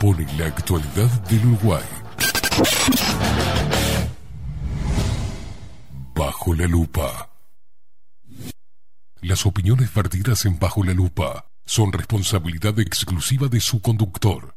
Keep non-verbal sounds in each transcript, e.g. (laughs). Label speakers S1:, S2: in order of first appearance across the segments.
S1: Pone la actualidad del Uruguay. Bajo la lupa. Las opiniones vertidas en Bajo la lupa son responsabilidad exclusiva de su conductor.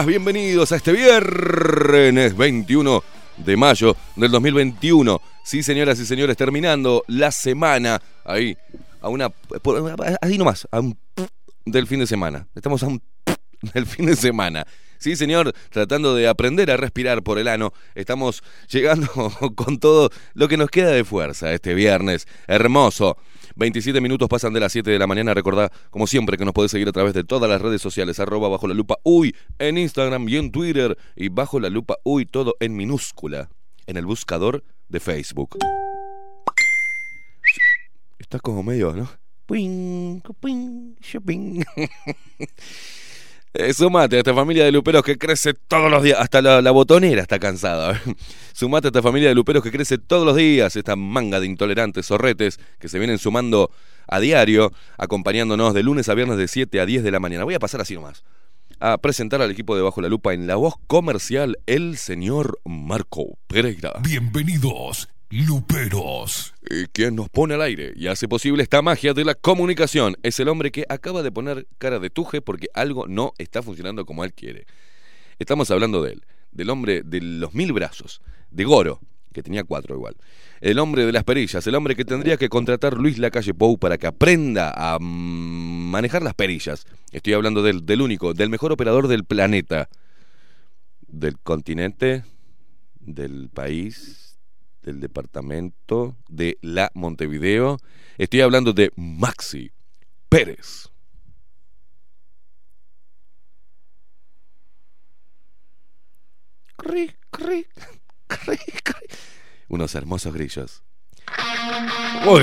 S2: Bienvenidos a este viernes 21 de mayo del 2021. Sí, señoras y señores, terminando la semana ahí a una así nomás, a un del fin de semana. Estamos a un del fin de semana. Sí, señor, tratando de aprender a respirar por el ano, estamos llegando (laughs) con todo lo que nos queda de fuerza este viernes. Hermoso. 27 minutos pasan de las 7 de la mañana. Recordá, como siempre, que nos podés seguir a través de todas las redes sociales, arroba bajo la lupa uy, en Instagram y en Twitter, y bajo la lupa uy, todo en minúscula, en el buscador de Facebook. Estás como medio, ¿no? Puing, puing, shopping. (laughs) Eh, sumate a esta familia de luperos que crece todos los días. Hasta la, la botonera está cansada. (laughs) sumate a esta familia de luperos que crece todos los días. Esta manga de intolerantes zorretes que se vienen sumando a diario, acompañándonos de lunes a viernes de 7 a 10 de la mañana. Voy a pasar así nomás. A presentar al equipo de Bajo la Lupa en la voz comercial, el señor Marco Pereira.
S1: Bienvenidos. Luperos.
S3: Quien nos pone al aire y hace posible esta magia de la comunicación es el hombre que acaba de poner cara de tuje porque algo no está funcionando como él quiere. Estamos hablando de él, del hombre de los mil brazos, de Goro, que tenía cuatro igual. El hombre de las perillas, el hombre que tendría que contratar Luis Lacalle Pou para que aprenda a manejar las perillas. Estoy hablando del, del único, del mejor operador del planeta, del continente, del país, del departamento, de la Montevideo. Estoy hablando de Maxi Pérez. Cri, cri, cri, cri. Unos hermosos grillos. Muy.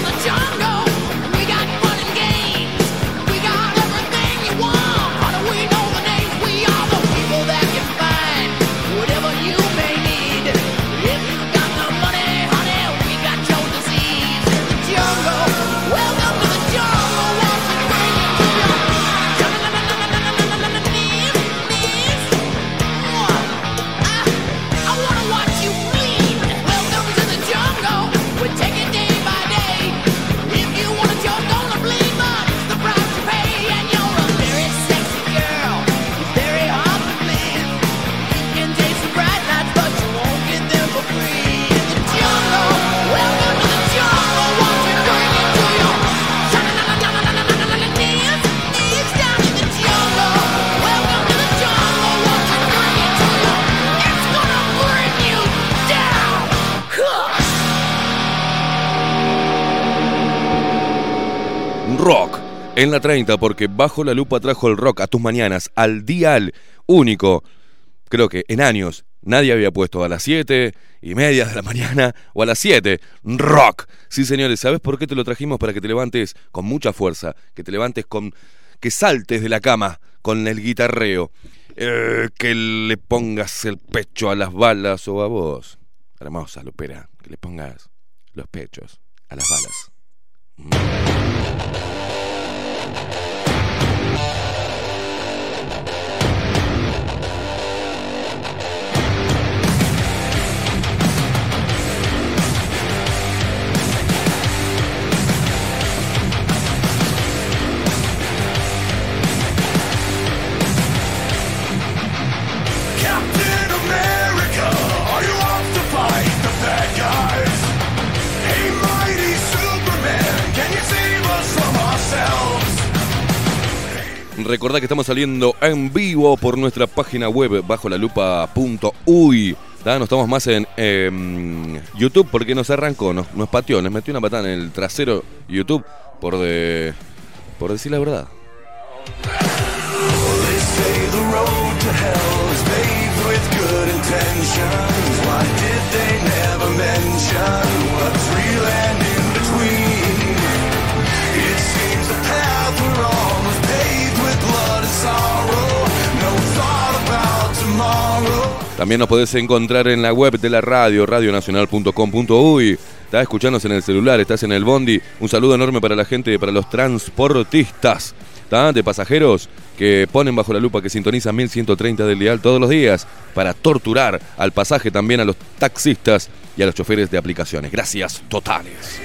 S3: en la 30, porque Bajo la Lupa trajo el rock a tus mañanas, al dial único. Creo que en años nadie había puesto a las 7 y media de la mañana o a las 7 rock. Sí, señores, ¿sabes por qué te lo trajimos? Para que te levantes con mucha fuerza, que te levantes con. que saltes de la cama con el guitarreo, eh, que le pongas el pecho a las balas o a vos. Hermosa, Lupera, que le pongas los pechos a las balas. Recordá que estamos saliendo en vivo por nuestra página web bajo la lupa.uy. No estamos más en em, YouTube porque nos arrancó, nos, nos pateó, nos metió una patada en el trasero YouTube por de por decir la verdad. También nos podés encontrar en la web de la radio, radionacional.com.uy. Estás escuchándonos en el celular, estás en el bondi. Un saludo enorme para la gente, para los transportistas, ¿tá? de pasajeros que ponen bajo la lupa, que sintonizan 1130 del dial todos los días para torturar al pasaje, también a los taxistas y a los choferes de aplicaciones. Gracias totales.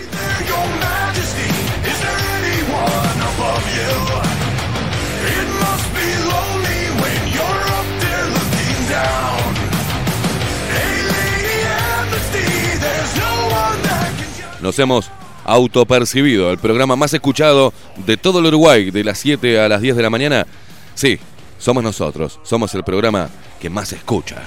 S3: Nos hemos autopercibido el programa más escuchado de todo el Uruguay, de las 7 a las 10 de la mañana. Sí, somos nosotros, somos el programa que más escucha.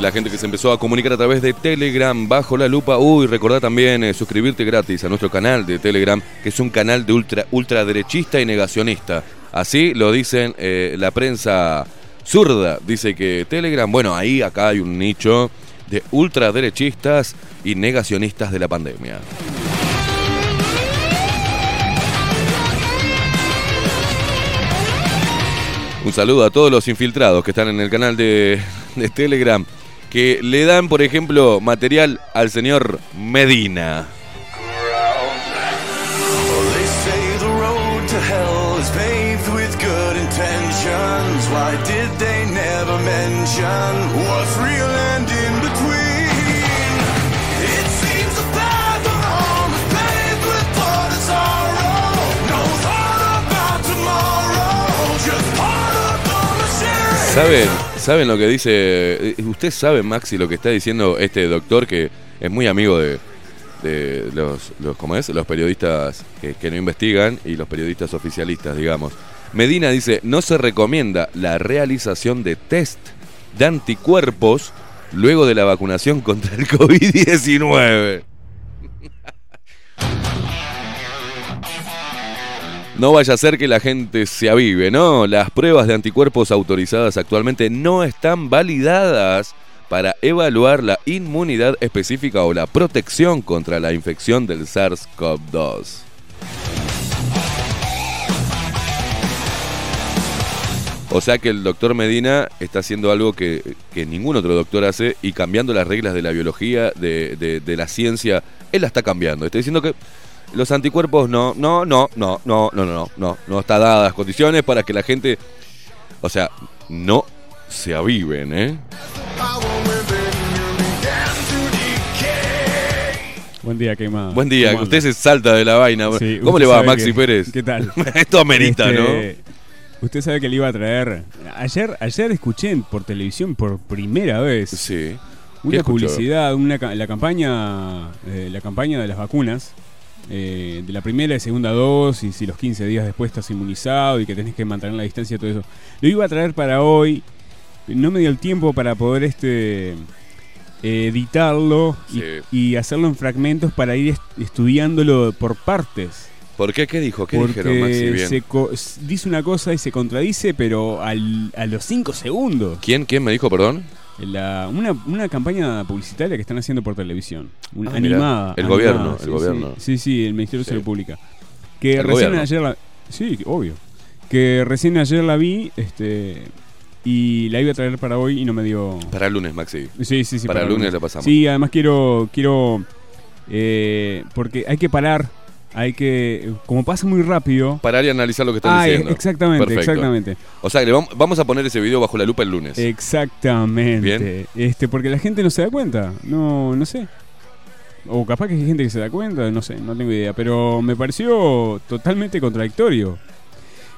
S3: La gente que se empezó a comunicar a través de Telegram bajo la lupa. Uy, recordá también eh, suscribirte gratis a nuestro canal de Telegram, que es un canal de ultra, ultraderechista y negacionista. Así lo dicen eh, la prensa zurda. Dice que Telegram, bueno, ahí acá hay un nicho de ultraderechistas y negacionistas de la pandemia. Un saludo a todos los infiltrados que están en el canal de Telegram, que le dan, por ejemplo, material al señor Medina. ¿Saben? ¿Saben lo que dice? eh, Usted sabe, Maxi, lo que está diciendo este doctor que es muy amigo de, los, ¿cómo es? los periodistas que, que no investigan y los periodistas oficialistas, digamos. Medina dice, no se recomienda la realización de test de anticuerpos luego de la vacunación contra el COVID-19. No vaya a ser que la gente se avive, ¿no? Las pruebas de anticuerpos autorizadas actualmente no están validadas para evaluar la inmunidad específica o la protección contra la infección del SARS-CoV-2. O sea que el doctor Medina está haciendo algo que, ningún otro doctor hace y cambiando las reglas de la biología, de, de- de la ciencia, él la está cambiando. Está diciendo que los anticuerpos no, no, no, no, no, no, no, no, no, no está dadas las condiciones para que la gente, o sea, no se aviven, ¿eh?
S4: Buen día, quemado.
S3: Buen día,
S4: ¿Cómo
S3: usted se salta de la vaina.
S4: Sí,
S3: ¿Cómo le va, Maxi
S4: que-
S3: Pérez?
S4: ¿Qué tal? (laughs)
S3: Esto amerita,
S4: Este, Usted sabe que le iba a traer. Ayer, ayer escuché por televisión por primera vez
S3: ¿no? Sí. ¿Qué
S4: una publicidad, una, la campaña, eh, la campaña de las vacunas, eh, de la primera y segunda dosis, y los 15 días después estás inmunizado y que tenés que mantener la distancia y todo eso. Lo iba a traer para hoy, no me dio el tiempo para poder este editarlo y,
S3: Sí.
S4: y hacerlo en fragmentos para ir est- estudiándolo por partes.
S3: ¿Por qué? ¿Qué dijo? ¿Qué
S4: porque
S3: dijeron, Maxi? Bien.
S4: se co- dice una cosa y se contradice, pero al- a los 5 segundos.
S3: ¿Quién? ¿Quién me dijo, perdón?
S4: La- una, una campaña publicitaria que están haciendo por televisión. Una,
S3: Ah, mirá.
S4: animada.
S3: El
S4: animada,
S3: gobierno,
S4: sí,
S3: el gobierno.
S4: Sí, sí, sí, el Ministerio de
S3: Sí.
S4: Salud Pública. Que
S3: El
S4: recién
S3: gobierno.
S4: ayer la. Sí, obvio. Que recién ayer la vi este y la iba a traer para hoy y no me dio.
S3: Para el lunes, Maxi.
S4: Sí, sí, sí.
S3: para el lunes la pasamos.
S4: Sí, además quiero. quiero eh, porque hay que parar. Hay que. Como pasa muy rápido.
S3: Parar y analizar lo que están
S4: Ah,
S3: diciendo.
S4: exactamente,
S3: Perfecto.
S4: exactamente.
S3: O sea, que vamos, vamos a poner ese video bajo la lupa el lunes.
S4: Exactamente.
S3: Bien.
S4: Este, porque la gente no se da cuenta. No, no sé. O capaz que hay gente que se da cuenta, no sé, no tengo idea. Pero me pareció totalmente contradictorio.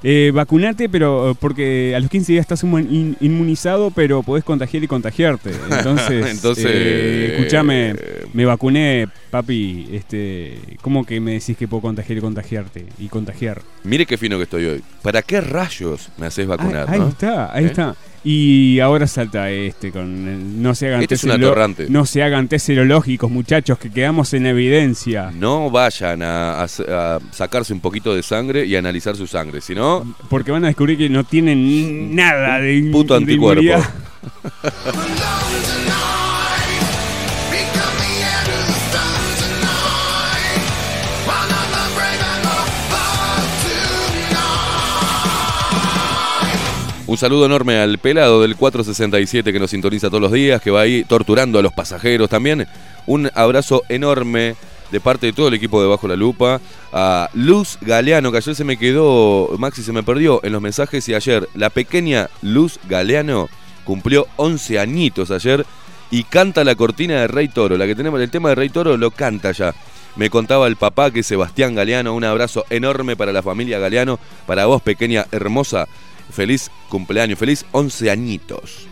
S4: Eh, vacunate, pero eh, porque a los 15 días estás inmu- in- inmunizado, pero podés contagiar y contagiarte. (laughs) Entonces,
S3: Entonces,
S4: eh, escúchame,
S3: eh,
S4: me vacuné, papi. Este, ¿Cómo que me decís que puedo contagiar y contagiarte? Y contagiar.
S3: Mire qué fino que estoy hoy. ¿Para qué rayos me haces vacunar,
S4: Ah, ahí
S3: no?
S4: está, ahí
S3: ¿Eh?
S4: está. Y ahora salta este con el- no se hagan
S3: Este es
S4: test
S3: atorrante.
S4: no se hagan test serológicos, muchachos, que quedamos en evidencia.
S3: No vayan a, a- a sacarse un poquito de sangre y analizar su sangre, si no,
S4: Porque van a descubrir que no tienen nada de,
S3: puto
S4: de
S3: anticuerpo. (laughs) Un saludo enorme al pelado del 467 que nos sintoniza todos los días, que va ahí torturando a los pasajeros también. Un abrazo enorme de parte de todo el equipo de Bajo la Lupa. A Luz Galeano, que ayer se me quedó, Maxi se me perdió en los mensajes y ayer la pequeña Luz Galeano cumplió 11 añitos ayer y canta la cortina de Rey Toro. La que tenemos, el tema de Rey Toro lo canta ya. Me contaba el papá que es Sebastián Galeano. Un abrazo enorme para la familia Galeano. Para vos, pequeña hermosa. Feliz cumpleaños, feliz 11 añitos.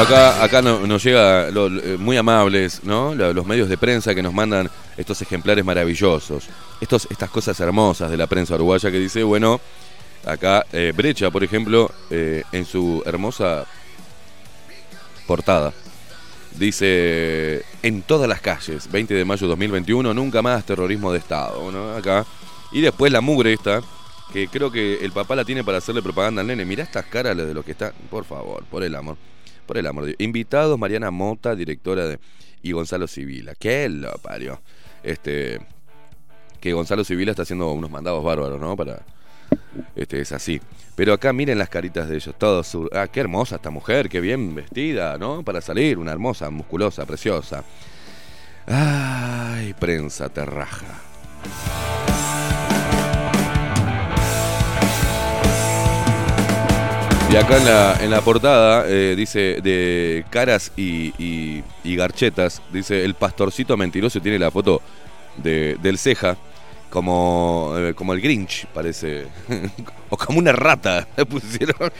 S3: Acá, acá no- nos llega eh, muy amables, ¿no? Lo- Los medios de prensa que nos mandan estos ejemplares maravillosos, estos, estas cosas hermosas de la prensa uruguaya que dice, bueno, acá eh, Brecha, por ejemplo, eh, en su hermosa portada, dice, en todas las calles, 20 de mayo de 2021, nunca más terrorismo de Estado, ¿no? Acá. Y después la mugre esta, que creo que el papá la tiene para hacerle propaganda al nene. Mirá estas caras de lo que está, por favor, por el amor. Por el amor de Dios. Invitados, Mariana Mota, directora de. Y Gonzalo Civila. ¿Qué lo parió? Este. Que Gonzalo Civila está haciendo unos mandados bárbaros, ¿no? Para. Este, es así. Pero acá miren las caritas de ellos, todos. sur- Ah, qué hermosa esta mujer, qué bien vestida, ¿no? Para salir, una hermosa, musculosa, preciosa. Ay, prensa, te acá en la, en la portada eh, dice de caras y, y- garchetas, dice el pastorcito mentiroso tiene la foto de, del ceja como, eh, como el Grinch, parece. (laughs) o como una rata, (laughs) pusieron.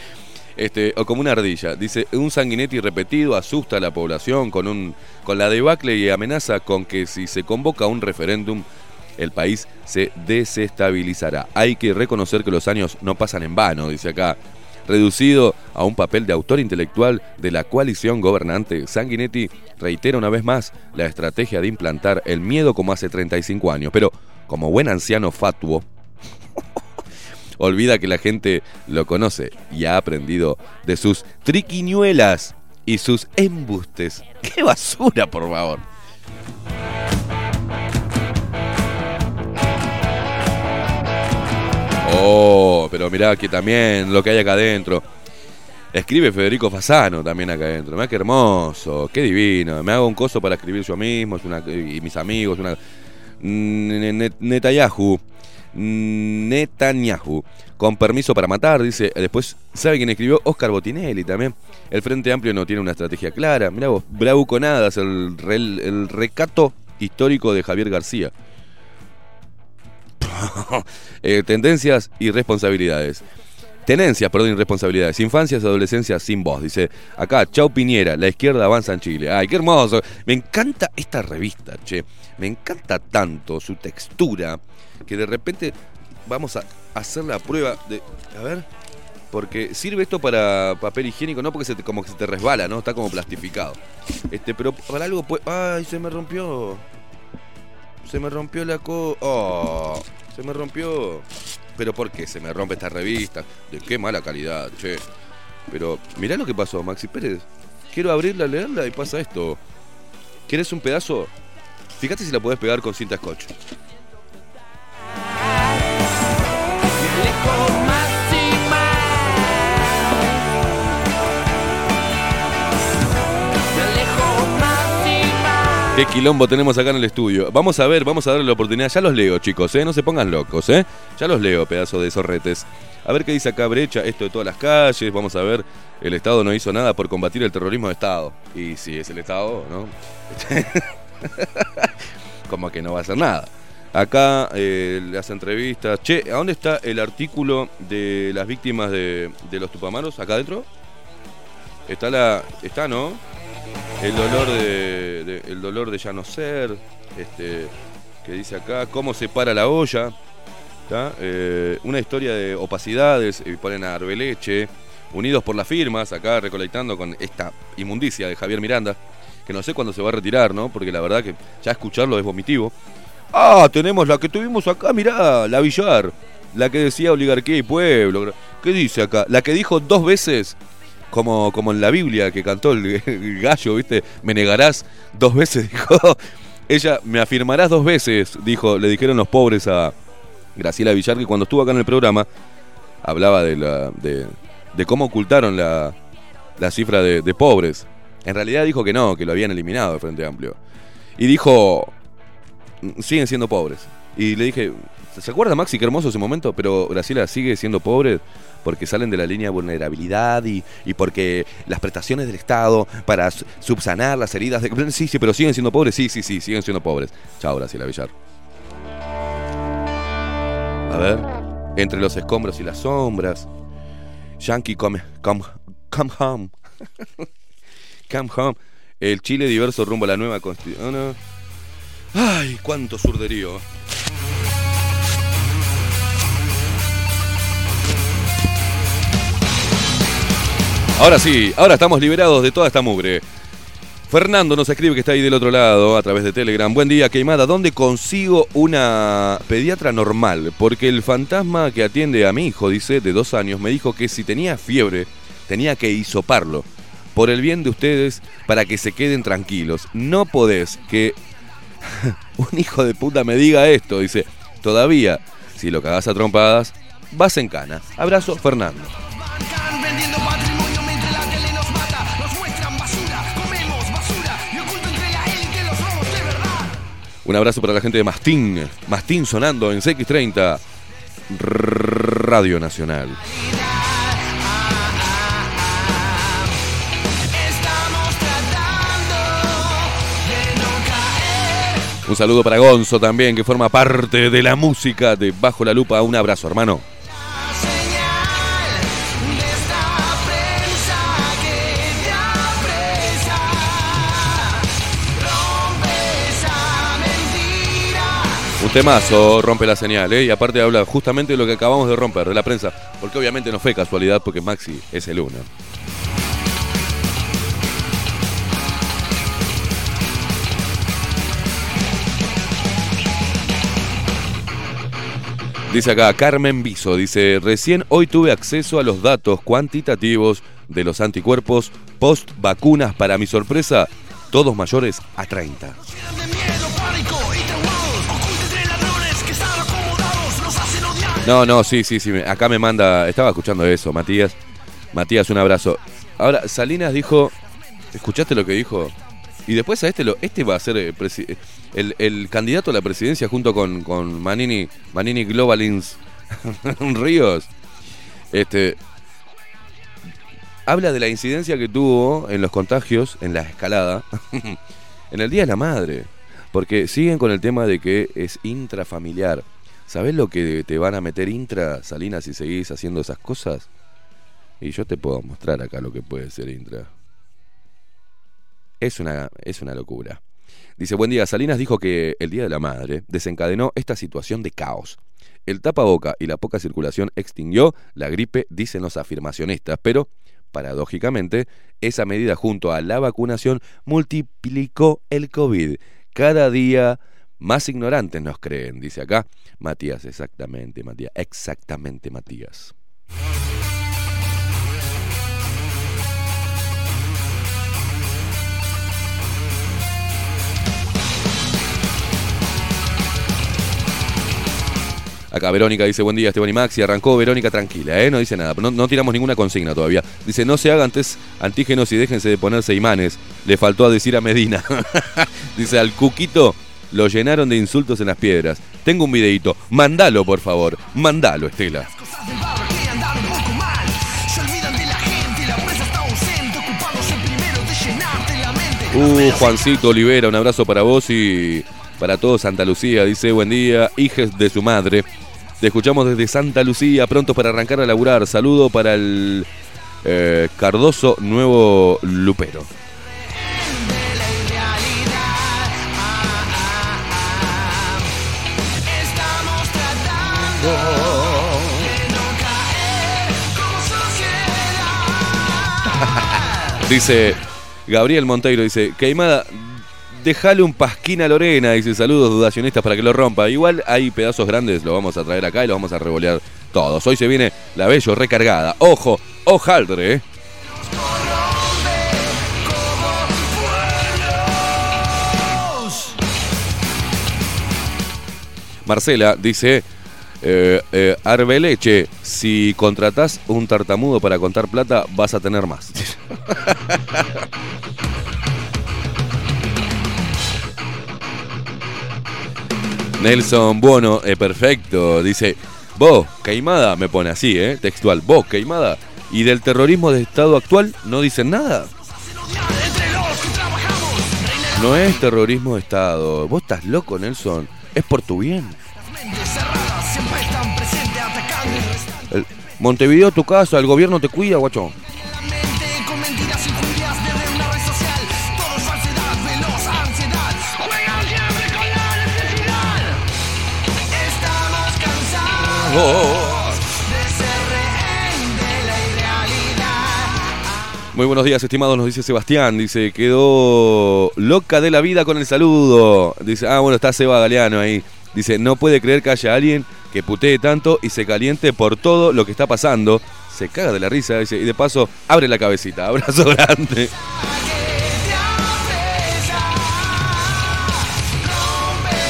S3: Este, o como una ardilla. Dice, un sanguinetti repetido asusta a la población con, un, con la debacle y amenaza con que si se convoca un referéndum, el país se desestabilizará. Hay que reconocer que los años no pasan en vano, dice acá. Reducido a un papel de autor intelectual de la coalición gobernante, Sanguinetti reitera una vez más la estrategia de implantar el miedo como hace 35 años, pero como buen anciano fatuo, (laughs) olvida que la gente lo conoce y ha aprendido de sus triquiñuelas y sus embustes. ¡Qué basura, por favor! Oh, pero mirá que también lo que hay acá adentro. Escribe Federico Fasano también acá adentro. Mirá qué hermoso, qué divino. Me hago un coso para escribir yo mismo y mis amigos. Una, Ne- Ne- Netanyahu. Netanyahu. Con permiso para matar, dice. Después, ¿sabe quién escribió? Oscar Botinelli también. El Frente Amplio no tiene una estrategia clara. Mirá vos, Bravuconadas, el, el recato histórico de Javier García. (laughs) Eh, tendencias y responsabilidades. Tenencias, perdón, y responsabilidades. Infancias adolescencias sin voz. Dice acá, Chau Piñera, la izquierda avanza en Chile. Ay, qué hermoso. Me encanta esta revista, che. Me encanta tanto su textura que de repente vamos a hacer la prueba de. A ver. Porque sirve esto para papel higiénico, no porque se te- como que se te resbala, ¿no? Está como plastificado. Este, pero para algo pues. ¡Ay! Se me rompió. Se me rompió la co. ¡Oh! Se me rompió. Pero ¿por qué se me rompe esta revista? De qué mala calidad, che. Pero mirá lo que pasó, Maxi Pérez. Quiero abrirla, leerla y pasa esto. ¿Quieres un pedazo? Fíjate si la podés pegar con cinta scotch. Qué quilombo tenemos acá en el estudio. Vamos a ver, vamos a darle la oportunidad. Ya los leo, chicos, ¿eh? No se pongan locos, ¿eh? Ya los leo, pedazo de zorretes. A ver qué dice acá Brecha, esto de todas las calles. Vamos a ver, el Estado no hizo nada por combatir el terrorismo de Estado. Y si es el Estado, ¿no? (laughs) Como que no va a hacer nada. Acá eh, las entrevistas. Che, ¿a dónde está el artículo de las víctimas de, de los tupamaros? ¿Acá adentro? Está la. Está, ¿no? El dolor de, el dolor de ya no ser, este, que dice acá, cómo se para la olla. Eh, una historia de opacidades, y ponen a Arbeleche, unidos por las firmas, acá recolectando con esta inmundicia de Javier Miranda, que no sé cuándo se va a retirar, ¿no? Porque la verdad que ya escucharlo es vomitivo. Ah, tenemos la que tuvimos acá, mirá, la Villar, la que decía oligarquía y pueblo. ¿Qué dice acá? La que dijo dos veces como, como en la Biblia que cantó el, el gallo, ¿viste? Me negarás dos veces, (laughs) dijo. Ella, me afirmarás dos veces, dijo, le dijeron los pobres a Graciela Villar, que cuando estuvo acá en el programa, hablaba de, la, de, de cómo ocultaron la, la cifra de, de pobres. En realidad dijo que no, que lo habían eliminado de Frente Amplio. Y dijo, siguen siendo pobres. Y le dije, ¿se acuerda Maxi qué hermoso ese momento? Pero Graciela sigue siendo pobre porque salen de la línea de vulnerabilidad y, y porque las prestaciones del Estado para su- subsanar las heridas de... Sí, sí, pero siguen siendo pobres, sí, sí, sí, siguen siendo pobres. Chao, Graciela Villar. A ver, entre los escombros y las sombras. Yankee come, come, come home. (laughs) Come Home. El Chile diverso rumbo a la nueva constitución. Ay, cuánto surderío. Ahora sí, ahora estamos liberados de toda esta mugre. Fernando nos escribe que está ahí del otro lado a través de Telegram. Buen día, Queimada. ¿Dónde consigo una pediatra normal? Porque el fantasma que atiende a mi hijo, dice, de dos años, me dijo que si tenía fiebre, tenía que hisoparlo. Por el bien de ustedes, para que se queden tranquilos. No podés que (laughs) un hijo de puta me diga esto. Dice, todavía, si lo cagás a trompadas, vas en cana. Abrazo, Fernando. Un abrazo para la gente de Mastín. Mastín sonando en CX30. Radio Nacional. Un saludo para Gonzo también, que forma parte de la música de Bajo la Lupa. Un abrazo, hermano. Temazo rompe la señal, ¿eh? Y aparte habla justamente de lo que acabamos de romper, de la prensa. Porque obviamente no fue casualidad, porque Maxi es el uno. Dice acá Carmen Viso, dice, recién hoy tuve acceso a los datos cuantitativos de los anticuerpos post vacunas. Para mi sorpresa, todos mayores a 30. No, no, sí, sí, sí. Acá me manda. Estaba escuchando eso, Matías. Matías, un abrazo. Ahora, Salinas dijo. ¿Escuchaste lo que dijo? Y después a este lo, este va a ser eh, presi- el, el candidato a la presidencia junto con, con Manini, Manini Globalins (laughs) Ríos. Este habla de la incidencia que tuvo en los contagios, en la escalada, (laughs) en el Día de la Madre. Porque siguen con el tema de que es intrafamiliar. ¿Sabés lo que te van a meter intra, Salinas, si seguís haciendo esas cosas? Y yo te puedo mostrar acá lo que puede ser intra. Es una, es una locura. Dice, buen día, Salinas dijo que el Día de la Madre desencadenó esta situación de caos. El tapaboca y la poca circulación extinguió la gripe, dicen los afirmacionistas, pero, paradójicamente, esa medida junto a la vacunación multiplicó el COVID. Cada día más ignorantes nos creen, dice acá Matías, exactamente, Matías, exactamente, Matías. Acá Verónica dice, buen día Esteban y Maxi, arrancó Verónica tranquila, ¿eh? no dice nada, no, no tiramos ninguna consigna todavía. Dice, no se hagan test antígenos y déjense de ponerse imanes. Le faltó a decir a Medina. (laughs) dice, al Cuquito lo llenaron de insultos en las piedras. Tengo un videito, mandalo por favor, mandalo Estela. Uh, Juancito Olivera, un abrazo para vos y para todo Santa Lucía. Dice, buen día, hijes de su madre. Te escuchamos desde Santa Lucía, prontos para arrancar a laburar. Saludo para el eh, Cardoso Nuevo Lupero. (laughs) Dice Gabriel Monteiro, dice, Queimada, dejale un pasquín a Lorena, dice, saludos dudacionistas para que lo rompa. Igual hay pedazos grandes, lo vamos a traer acá y lo vamos a revolear todos. Hoy se viene la Bello recargada. Ojo, ojaldre, eh. Marcela dice, eh, eh, Arbeleche, si contratás un tartamudo para contar plata, vas a tener más. (laughs) Nelson Buono, eh, perfecto, dice, vos, Caimada, me pone así, eh, textual, vos, Caimada, y del terrorismo de Estado actual no dicen nada. No es terrorismo de Estado, vos estás loco, Nelson, es por tu bien. Montevideo, tu casa, el gobierno te cuida, guacho. Muy buenos días, estimados, nos dice Sebastián. Dice, quedó loca de la vida con el saludo. Dice, ah, bueno, está Seba Galeano ahí. Dice, no puede creer que haya alguien que putee tanto y se caliente por todo lo que está pasando. Se caga de la risa, dice, y de paso, abre la cabecita. (laughs) Abrazo grande.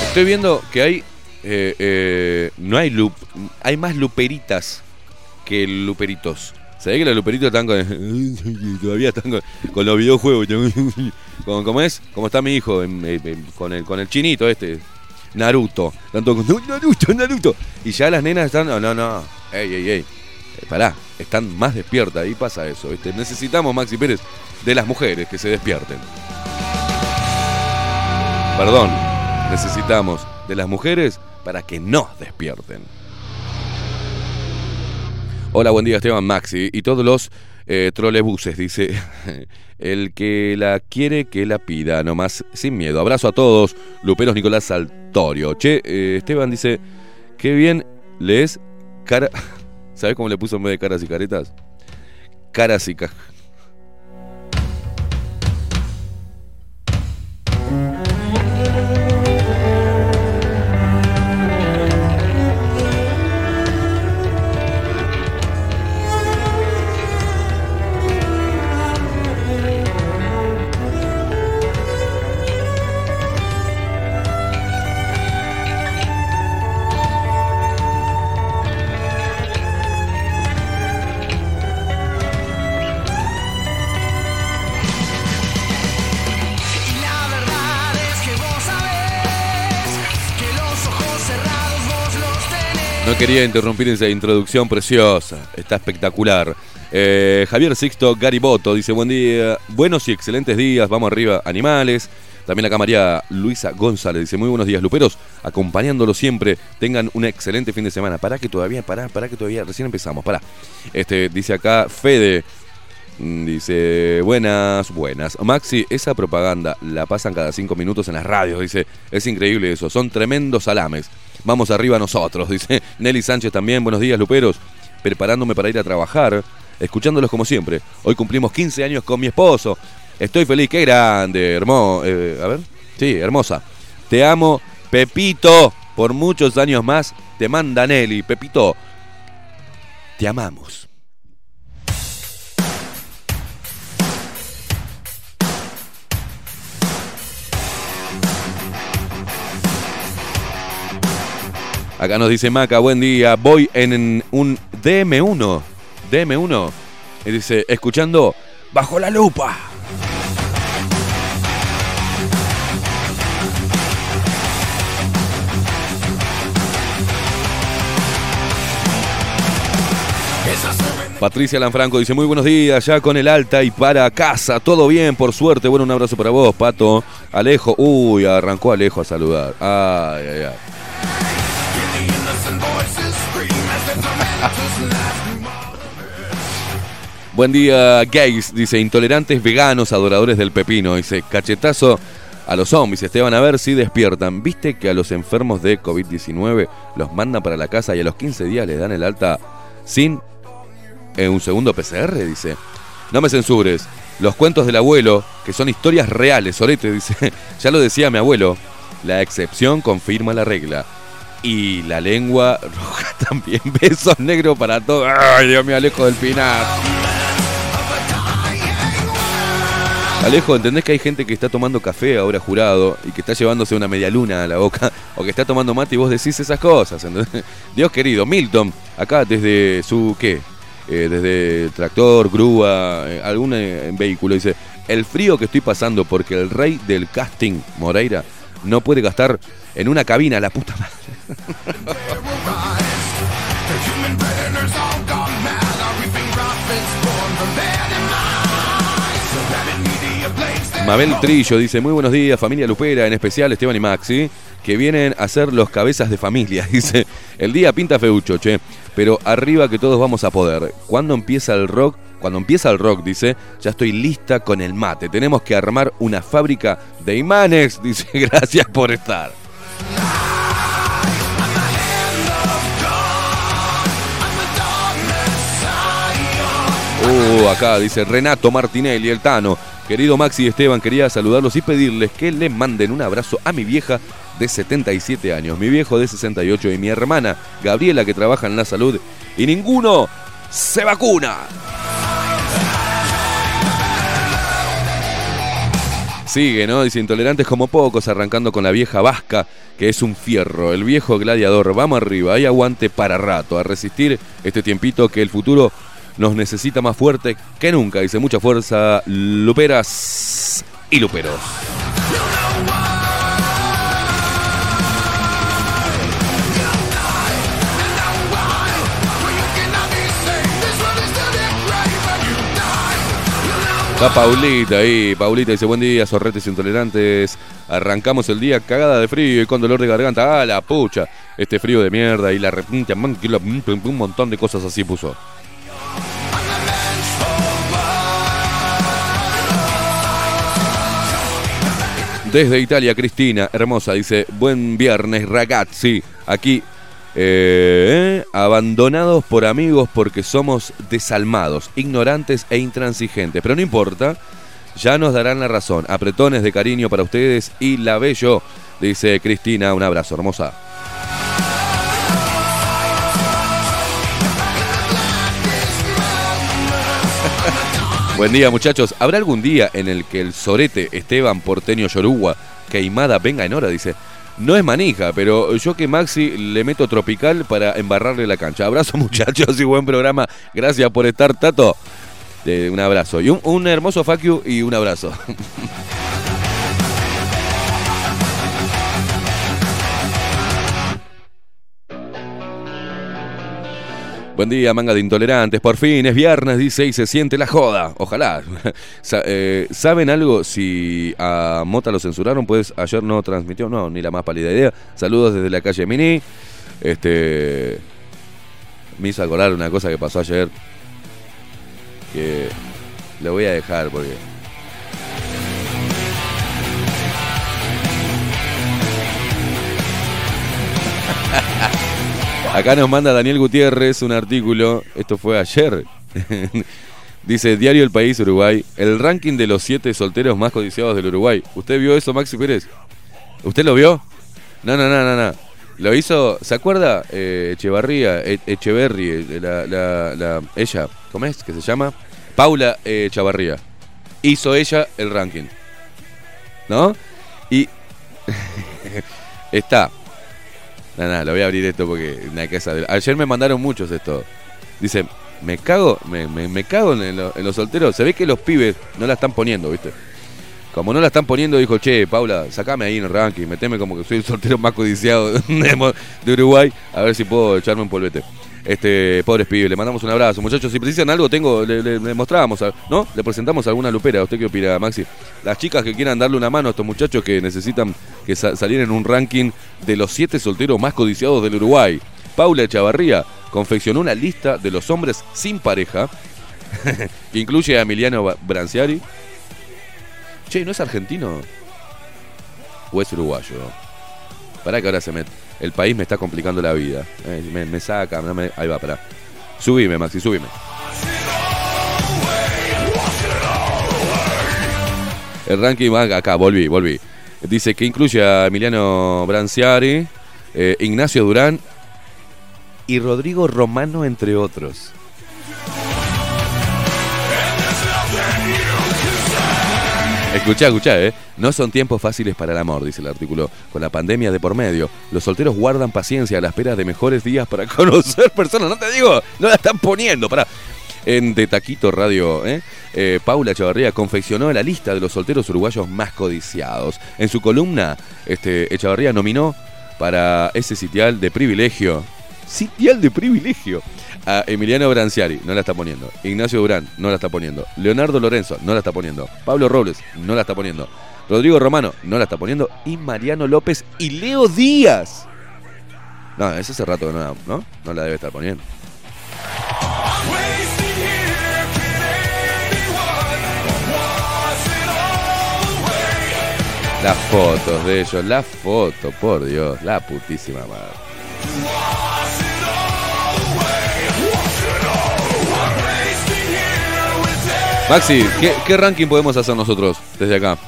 S3: Estoy viendo que hay. eh, eh, no hay loop. Hay más luperitas que luperitos. Ve que los luperitos están con. (laughs) Todavía están con, con los videojuegos. (laughs) ¿Cómo es? Como está mi hijo con, el, con el chinito este. Naruto. Tanto con "No, Naruto, Naruto. Y ya las nenas están. No, no, no. Ey, ey, ey. Eh, pará. Están más despiertas. Ahí pasa eso. ¿viste? Necesitamos, Maxi Pérez, de las mujeres que se despierten. Perdón. Necesitamos de las mujeres para que nos despierten. Hola, buen día Esteban Maxi y todos los eh, trolebuses, dice. (laughs) El que la quiere, que la pida, nomás sin miedo. Abrazo a todos. Luperos Nicolás Saltorio. Che, eh, Esteban dice, qué bien lees cara... (laughs) ¿Sabes cómo le puso en vez de caras y caretas? Caras y ca... quería interrumpir esa introducción preciosa. Está espectacular. Eh, Javier Sixto Gariboto dice: Buen día, buenos y excelentes días. Vamos arriba, animales. También acá María Luisa González dice: Muy buenos días, Luperos. Acompañándolo siempre. Tengan un excelente fin de semana. Para que todavía, para, para que todavía. Recién empezamos. Para. Este, dice acá Fede. Mm, Dice, buenas, buenas. Maxi, esa propaganda la pasan cada cinco minutos en las radios. Dice, es increíble eso. Son tremendos salames. Vamos arriba nosotros. (laughs) Dice Nelly Sánchez también. Buenos días, Luperos. Preparándome para ir a trabajar. Escuchándolos como siempre. Hoy cumplimos 15 años con mi esposo. Estoy feliz. Qué grande, hermoso. a ver. Sí, hermosa. Te amo, Pepito. Por muchos años más. Te manda Nelly. Pepito. Te amamos. Acá nos dice Maca, buen día, voy en un DM1, DM1, y dice, escuchando, bajo la lupa. Patricia Lanfranco dice, muy buenos días, ya con el alta y para casa, todo bien, por suerte, bueno, un abrazo para vos, Pato. Alejo, uy, arrancó Alejo a saludar. Ay, ay, ay. Buen día, gays, dice, intolerantes veganos, adoradores del pepino, dice, cachetazo a los zombies, Esteban, a ver si despiertan. ¿Viste que a los enfermos de COVID-19 los mandan para la casa y a los 15 días les dan el alta sin eh, un segundo PCR? Dice, no me censures, los cuentos del abuelo, que son historias reales, Sorete, dice, (laughs) ya lo decía mi abuelo, la excepción confirma la regla. Y la lengua roja (laughs) también, besos negros para todos. Ay, Dios mío, Alejo del Pinar. Alejo, ¿entendés que hay gente que está tomando café ahora jurado y que está llevándose una media luna a la boca (laughs) o que está tomando mate y vos decís esas cosas? ¿entendés? (laughs) Dios querido, Milton, acá desde su, ¿qué? Eh, desde tractor, grúa, eh, algún eh, vehículo, dice, el frío que estoy pasando porque el rey del casting, Moreira, no puede gastar en una cabina, la puta madre. Mabel Trillo dice, muy buenos días, familia Lupera, en especial Esteban y Maxi, que vienen a ser los cabezas de familia, (laughs) dice. El día pinta feucho, che, pero arriba que todos vamos a poder. ¿Cuándo empieza el rock? Cuando empieza el rock, dice, ya estoy lista con el mate. Tenemos que armar una fábrica de imanes, (laughs) dice, gracias por estar. Uh, acá dice Renato Martinelli, el Tano. Querido Maxi y Esteban, quería saludarlos y pedirles que le manden un abrazo a mi vieja de 77 años, mi viejo de 68 y mi hermana Gabriela que trabaja en la salud y ninguno se vacuna. Sigue, ¿no? Dice intolerantes como pocos, arrancando con la vieja vasca, que es un fierro. El viejo gladiador, vamos arriba, hay aguante para rato, a resistir este tiempito que el futuro nos necesita más fuerte que nunca. Dice mucha fuerza, luperas y luperos. Está Paulita ahí, Paulita dice buen día, zorretes intolerantes. Arrancamos el día cagada de frío y con dolor de garganta. ¡Ah, la pucha! Este frío de mierda y la lo- un montón de cosas así puso. Desde Italia, Cristina, hermosa, dice, buen viernes, ragazzi. Aquí, eh, abandonados por amigos porque somos desalmados, ignorantes e intransigentes. Pero no importa, ya nos darán la razón. Apretones de cariño para ustedes y la bello, dice Cristina. Un abrazo, hermosa. Buen día, muchachos. ¿Habrá algún día en el que el sorete Esteban Porteño Yoruba Queimada venga en hora? Dice. No es manija, pero yo que Maxi le meto tropical para embarrarle la cancha. Abrazo, (laughs) muchachos, y buen programa. Gracias por estar, Tato. Eh, un abrazo. Y un, un hermoso you y un abrazo. (laughs) Buen día, manga de intolerantes. Por fin es viernes, dice, y se siente la joda. Ojalá. (laughs) Eh, ¿Saben algo si a Mota lo censuraron? Pues ayer no transmitió, no, ni la más pálida idea. Saludos desde la calle Mini. Este. Me hizo acordar una cosa que pasó ayer. Que lo voy a dejar porque. Acá nos manda Daniel Gutiérrez un artículo, esto fue ayer. (laughs) Dice Diario El País Uruguay, el ranking de los siete solteros más codiciados del Uruguay. ¿Usted vio eso, Maxi Pérez? ¿Usted lo vio? No, no, no, no, no. Lo hizo, ¿se acuerda? Eh, Echevarría, E- Echeverry, eh, la, la- la- ella, ¿cómo es que se llama? Paula eh, Echavarría. Hizo ella el ranking. ¿No? Y (laughs) está Nada, nada, lo voy a abrir esto porque una casa de- Ayer me mandaron muchos esto. Dice, me cago, me, cago en, lo- en los solteros. Se ve que los pibes no la están poniendo, ¿viste? Como no la están poniendo, dijo, che, Paula, sacame ahí en el ranking, meteme como que soy el soltero más codiciado (laughs) de Uruguay, a ver si puedo echarme un polvete. Este, pobres pibes, le mandamos un abrazo. Muchachos, si precisan algo, tengo, le, le- le mostrábamos, ¿no? Le presentamos alguna lupera. ¿Usted qué opina, Maxi? Las chicas que quieran darle una mano a estos muchachos que necesitan que sa- en un ranking de los siete solteros más codiciados del Uruguay. Paula Echavarría confeccionó una lista de los hombres sin pareja que (laughs) incluye a Emiliano Branciari. Che, ¿no es argentino? ¿O es uruguayo? Pará que ahora se me... El país me está complicando la vida. Eh, me, me saca, me- ahí va, pará. Subime, Maxi, subime. El ranking va acá, volví, volví. Dice que incluye a Emiliano Branciari, eh, Ignacio Durán y Rodrigo Romano, entre otros. Escuchá, escuchá, ¿eh? No son tiempos fáciles para el amor, dice el artículo. Con la pandemia de por medio, los solteros guardan paciencia a la espera de mejores días para (laughs) conocer personas. No te digo, no la están poniendo, para. En De Taquito Radio, ¿eh? Eh, Paula Echavarría confeccionó la lista de los solteros uruguayos más codiciados. En su columna, este, Echavarría nominó para ese sitial de privilegio. Sitial de privilegio. A Emiliano Branciari, no la está poniendo. Ignacio Durán, no la está poniendo. Leonardo Lorenzo, no la está poniendo. Pablo Robles, no la está poniendo. Rodrigo Romano, no la está poniendo. Y Mariano López y Leo Díaz. No, ese hace rato que no, la-. No la debe estar poniendo. Las fotos de ellos, las fotos, por Dios, la putísima madre. Maxi, ¿qué, ranking podemos hacer nosotros desde acá?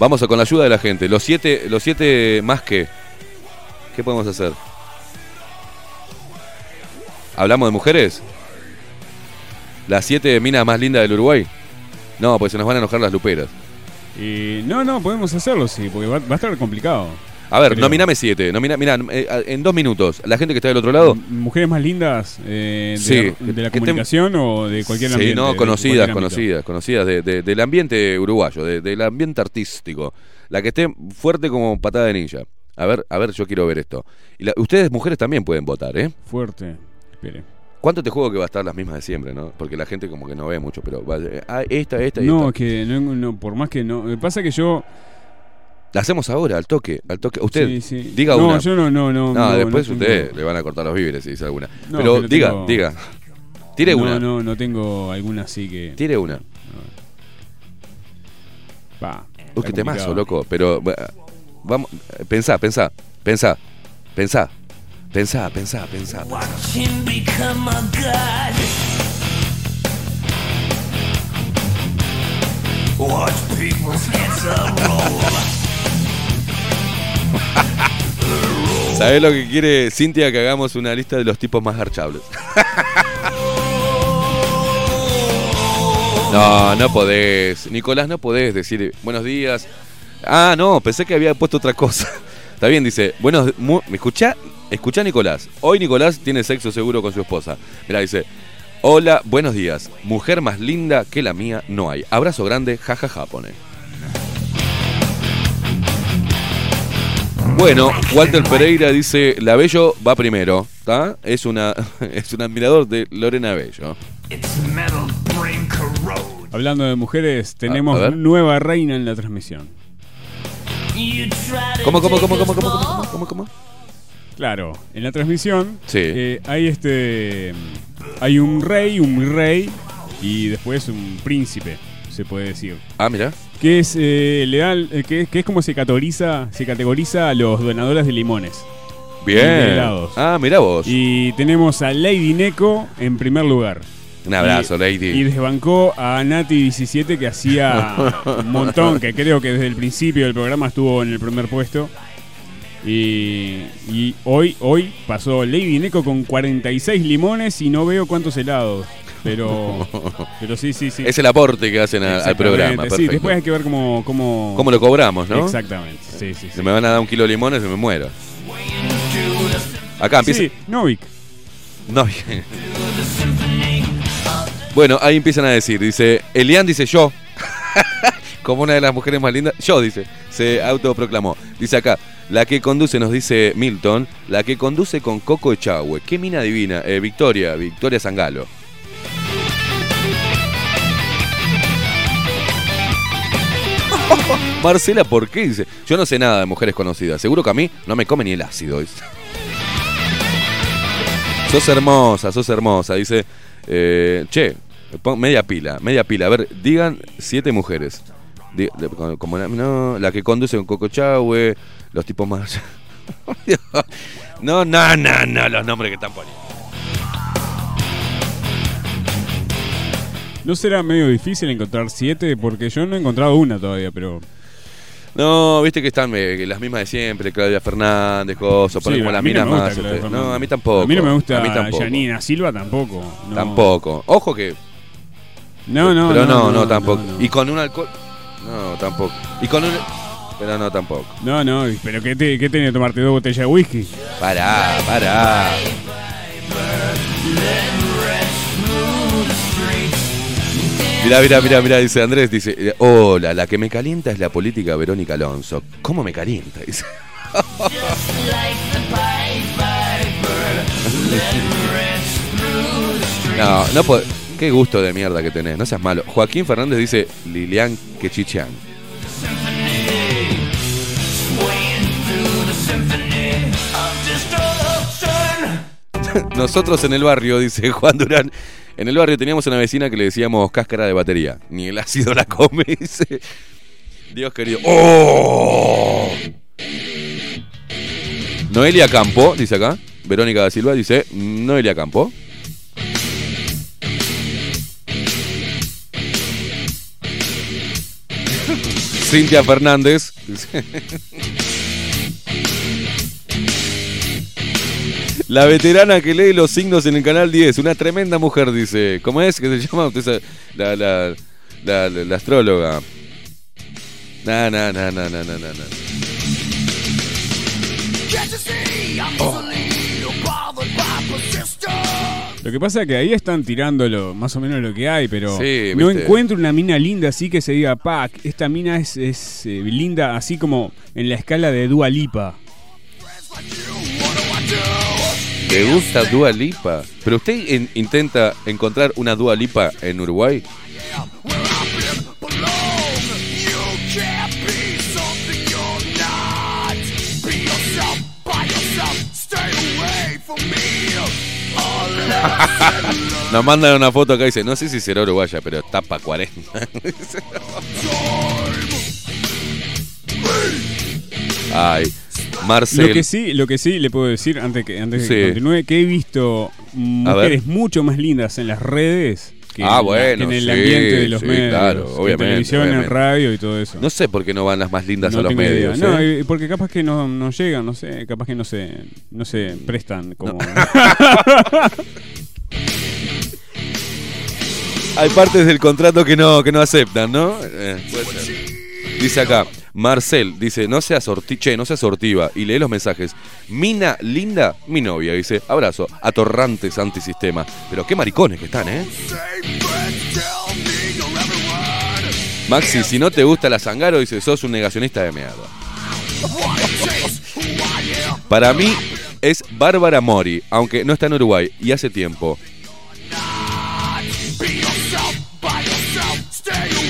S3: Vamos a con la ayuda de la gente. Los siete, los siete más que. ¿Qué podemos hacer? ¿Hablamos de mujeres? ¿Las siete minas más lindas del Uruguay? No, pues se nos van a enojar las luperas.
S4: Y no, no, podemos hacerlo, sí, porque va a estar complicado.
S3: A ver,
S4: Creo.
S3: nominame siete. Nomina, mirá, eh, en dos minutos, la gente que está del otro lado.
S4: M- ¿Mujeres más lindas eh, de,
S3: Sí,
S4: la, de la
S3: que
S4: comunicación o de cualquier
S3: Sí,
S4: ambiente?
S3: no,
S4: de
S3: conocidas, conocidas, conocidas de- de- del ambiente uruguayo, de- del ambiente artístico. La que esté fuerte como patada de ninja. A ver, a ver, yo quiero ver esto. Y la- ustedes, mujeres, también pueden votar, ¿eh?
S4: Fuerte. Espere.
S3: ¿Cuánto te juego que va a estar las mismas de siempre, no? Porque la gente como que no ve mucho, pero va, eh, ah, esta, esta y
S4: No,
S3: esta.
S4: que no, no, por más que no. Pasa que yo.
S3: La hacemos ahora, al toque, al toque. Usted,
S4: sí, sí.
S3: diga
S4: no,
S3: una.
S4: yo no, no, no.
S3: no, después
S4: tengo-
S3: ustedes le van a cortar los víveres si dice alguna.
S4: No,
S3: pero,
S4: pero
S3: diga,
S4: tengo-
S3: diga. Tire
S4: no,
S3: una.
S4: No, no tengo alguna así que.
S3: Tire una.
S4: Pa,
S3: Uy, qué temazo, loco. Pero eh, vamos, eh, pensá, pensá, pensá, pensá, pensá, pensá, pensá.
S5: Watch him become a god. Watch people's heads roll. (laughs)
S3: ¿Sabés lo que quiere Cintia? Que hagamos una lista de los tipos más garchables. No, no podés. Nicolás, no podés decir buenos días. Ah, no, pensé que había puesto otra cosa. (laughs) Está bien, dice, buenos, ¿me escuchá? Escuchá Nicolás. Hoy Nicolás tiene sexo seguro con su esposa. Mira, dice, hola, buenos días. Mujer más linda que la mía no hay. Abrazo grande, jajaja, pone. Bueno, Walter Pereira dice, la Bello va primero, ¿está? Es una (laughs) es un admirador de Lorena Bello.
S5: Its metal brain corrode.
S4: Hablando de mujeres, tenemos
S3: a
S4: nueva reina en la transmisión.
S3: ¿Cómo, cómo, cómo, cómo, cómo, cómo, cómo, cómo?
S4: Claro, en la transmisión
S3: Sí.
S4: eh, hay este. Hay un rey, un rey y después un príncipe, se puede decir.
S3: Ah, mira.
S4: Que es eh, le dan- eh, que, que es como se categoriza, se categoriza a los donadores de limones.
S3: Bien.
S4: de helados.
S3: Ah, mira vos.
S4: Y tenemos a Lady Neko en primer lugar.
S3: Un abrazo,
S4: Y-
S3: Lady.
S4: Y desbancó a Nati 17 que hacía un montón, que creo que desde el principio del programa estuvo en el primer puesto. Y, y hoy, hoy pasó Lady Neko con 46 limones y no veo cuántos helados. Pero, (laughs) pero sí, sí, sí.
S3: Es el aporte que hacen a- al
S4: Exactamente,
S3: programa.
S4: Sí,
S3: Perfecto.
S4: después hay que ver cómo... cómo...
S3: ¿Cómo lo cobramos, no?
S4: Exactamente, sí, sí, sí.
S3: Si me van a dar un kilo de limones, me muero. Acá empieza.
S4: Sí, Novik.
S3: No, bien. Bueno, ahí empiezan a decir, dice, Elian dice yo, (laughs) como una de las mujeres más lindas, yo dice, se autoproclamó. Dice acá, la que conduce, nos dice Milton, la que conduce con Coco Echagüe. Qué mina divina, Eh, Victoria, Victoria Zangalo. (laughs) Marcela, ¿por qué? Dice, yo no sé nada de mujeres conocidas, seguro que a mí no me come ni el ácido. dice. (laughs) Sos hermosa, sos hermosa. Dice, eh, che, media pila, media pila. A ver, digan siete mujeres. Como- la que conduce con Coco Chahue, los tipos más... (laughs) no, no, no, no, los nombres que están poniendo.
S4: ¿No será medio difícil encontrar siete? Porque yo no he encontrado una todavía, pero...
S3: No, viste que están eh, las mismas de siempre, Claudia Fernández, cosas,
S4: Sí,
S3: como las
S4: no
S3: minas
S4: me gusta
S3: más. Este, no, a mí tampoco.
S4: A mí no me gusta
S3: A mí tampoco.
S4: Janina Silva tampoco. no.
S3: Tampoco. Ojo que
S4: No, no,
S3: pero
S4: no.
S3: no, no, tampoco.
S4: no.
S3: Y con un alcohol. No, tampoco. Y con un. Pero no, tampoco.
S4: No, no, pero ¿qué, te, qué que tomarte dos botellas de whisky?
S3: Pará, pará. Mirá, mirá, mirá, mirá, dice Andrés, dice, eh, hola, la que me calienta es la política Verónica Alonso. ¿Cómo me calienta? (laughs) Dice. No, no puedo. Qué gusto de mierda que tenés, no seas malo. Joaquín Fernández dice Lilian Quechichán. (laughs) Nosotros en el barrio, dice Juan Durán, en el barrio teníamos una vecina que le decíamos cáscara de batería. Ni el ácido la come, (laughs) dice. Dios querido. ¡Oh! Noelia Campo, dice acá. Verónica da Silva dice, Noelia Campo. (laughs) Cintia Fernández. (laughs) La veterana que lee los signos en el canal 10, una tremenda mujer, dice. ¿Cómo es que se llama? Usted la, la, la, la- astróloga. No, no. no.
S5: Can't you see I'm
S3: Oh.
S4: Lo que pasa es que ahí están tirándolo más o menos lo que hay, pero
S3: Sí,
S4: no encuentro una mina linda así que se diga, pa, esta mina es, es, eh, linda así como en la escala de Dua Lipa.
S3: ¿Te gusta Dua Lipa? ¿Pero usted in- intenta encontrar una Dua Lipa en Uruguay? (laughs) Nos mandan una foto acá y dice, no sé si será uruguaya, pero tapa 40. (laughs) Ay, Marcel.
S4: Lo que sí, lo que sí le puedo decir antes que antes
S3: Sí.
S4: que continúe, que he visto mujeres mucho más lindas en las redes que,
S3: Ah,
S4: en, la-
S3: bueno,
S4: que en el
S3: sí,
S4: ambiente de los
S3: sí,
S4: medios,
S3: claro,
S4: en televisión,
S3: obviamente.
S4: en radio y todo eso.
S3: No sé por qué no van las más lindas
S4: No
S3: a los medios.
S4: No,
S3: ¿eh?
S4: y porque capaz que no, no llegan, no sé, capaz que no se, no se prestan como... (laughs)
S3: Hay partes del contrato que no, que no aceptan, ¿no? Eh, puede ser. Dice acá, Marcel, dice, no seas sorti che, no seas sortiva. Y lee los mensajes. Mina linda, mi novia, dice, abrazo, atorrantes antisistema. Pero qué maricones que están, ¿eh? Maxi, si no te gusta la Zangaro, dice, sos un negacionista de mierda. Para mí es Bárbara Mori, aunque no está en Uruguay y hace tiempo.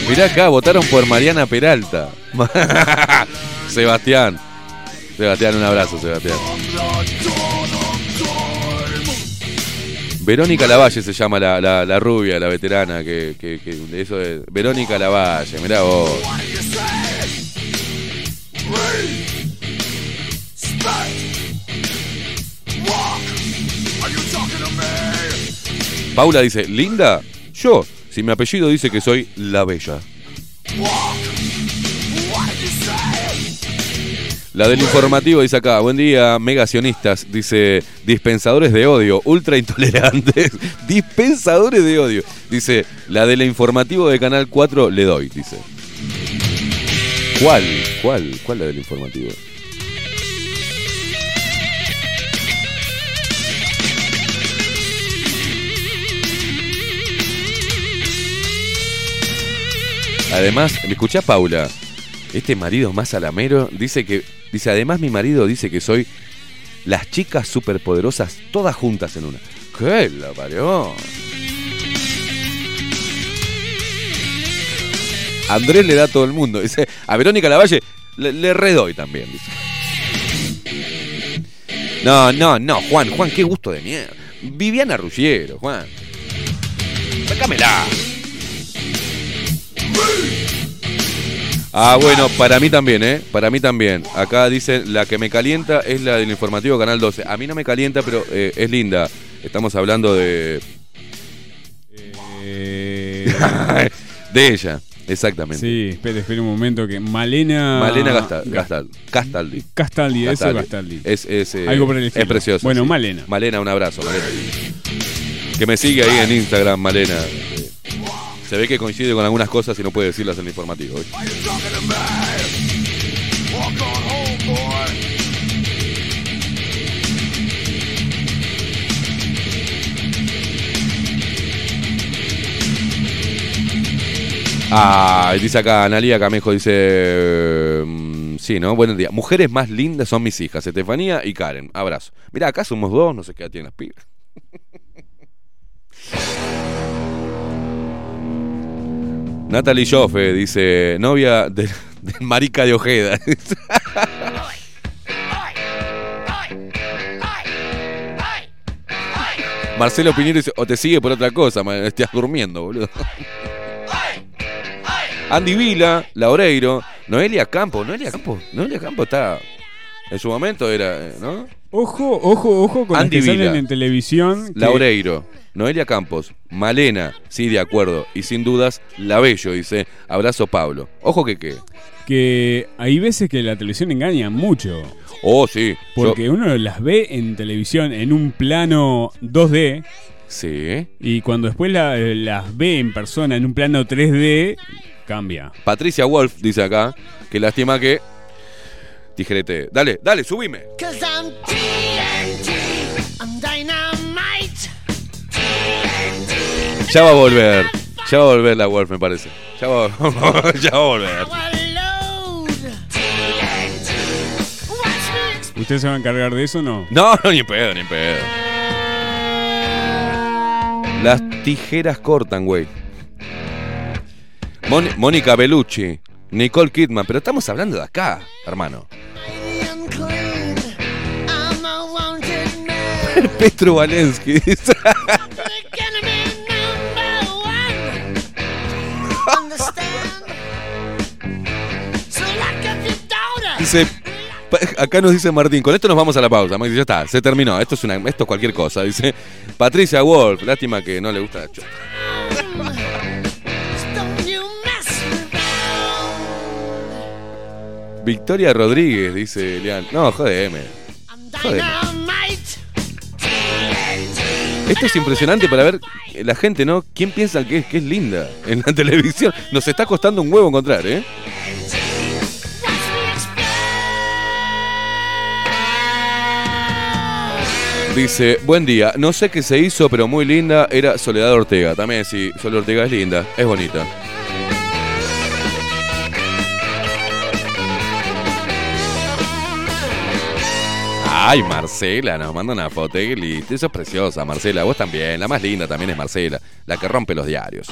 S3: Mirá acá, votaron por Mariana Peralta. (laughs) Sebastián. Sebastián, un abrazo, Sebastián. Verónica Lavalle se llama la, la- rubia, la veterana, que, que- eso es. Verónica Lavalle, mirá vos. Paula dice, ¿linda? Yo, si mi apellido dice que soy la bella. La del informativo dice acá, buen día, megacionistas, dice, dispensadores de odio, ultra intolerantes, (laughs) dispensadores de odio. Dice, la del informativo de Canal 4 le doy, dice. ¿Cuál? ¿Cuál? ¿Cuál la del informativo? Además, ¿me escuchás, Paula? Este marido más alamero dice que. Dice, además, mi marido dice que soy las chicas superpoderosas todas juntas en una. ¿Qué la parió? Andrés le da a todo el mundo. Dice, a Verónica Lavalle le, le redoy también. No, no, no, Juan, Juan, qué gusto de mierda. Viviana Ruggiero, Juan. Sácamela. Ah, bueno, para mí también, ¿eh? Para mí también. Acá dice, la que me calienta es la del informativo Canal 12. A mí no me calienta, pero eh, es linda. Estamos hablando de...
S4: Eh, (laughs)
S3: de ella, exactamente.
S4: sí, espere, espere un momento que Malena...
S3: Malena Gastal,
S4: Ga-
S3: Gastal, Castaldi.
S4: Castaldi, eso
S3: Castaldi.
S4: Castaldi.
S3: Es, es, eh,
S4: Algo por el estilo.
S3: Es precioso.
S4: Bueno, Malena.
S3: Malena, un abrazo, Malena. Que me sigue ahí en Instagram, Malena. Eh, Se ve que coincide con algunas cosas y no puede decirlas en el informativo.
S5: boy.
S3: Ah, dice acá, Analia Camejo dice. mm, sí, ¿no? Buenos días. Mujeres más lindas son mis hijas, Estefanía y Karen. Abrazo. Mirá, acá somos dos, no sé qué tienen las pibas. Natalie Joffe dice, novia del marica de Ojeda. (laughs) Marcelo Piñero dice, o te sigue por otra cosa, estás durmiendo, boludo. Andy Vila, Laureiro, Noelia Campos, Noelia Campos, Noelia Campos está. En su momento era, ¿no?
S4: Ojo, ojo, ojo con
S3: Andy
S4: las que
S3: Vila.
S4: salen en televisión. que-
S3: Laureiro. Noelia Campos, Malena, sí, de acuerdo. Y sin dudas, La Bello, dice. Abrazo, Pablo. Ojo que qué.
S4: Que hay veces que la televisión engaña mucho.
S3: Oh, sí. Yo-
S4: Porque uno las ve en televisión en un plano 2D
S3: sí.
S4: y cuando después la- las ve en persona en un plano 3D, cambia.
S3: Patricia Wolf dice acá que lástima que. Tijerete. Dale, dale, subime. Ya va a volver. Ya va a volver la Wolf, me parece. Ya va, (laughs) ya va a volver.
S4: ¿Usted se va a encargar de eso o no?
S3: No, no, ni pedo, ni pedo. Las tijeras cortan, güey. Mon- Mónica Bellucci, Nicole Kidman, pero estamos hablando de acá, hermano. (laughs) (laughs) Petro Valensky Acá nos dice Martín, con esto nos vamos a la pausa. Ya está, se terminó. Esto es, esto es cualquier cosa. Dice Patricia Wolf, lástima que no le gusta la chota. Victoria Rodríguez, dice Lean. No, jodeme.
S5: Dynamite.
S3: Esto es impresionante para ver la gente, ¿no? ¿Quién piensa que es, que es linda en la (laughs) televisión? Nos está costando un huevo encontrar, ¿eh? Dice, buen día, no sé qué se hizo, pero muy linda era Soledad Ortega. También sí, Soledad Ortega es linda, es bonita. Ay, Marcela, nos manda una foto, lindo. Eso es preciosa, Marcela. Vos también, la más linda también es Marcela, la que rompe los diarios.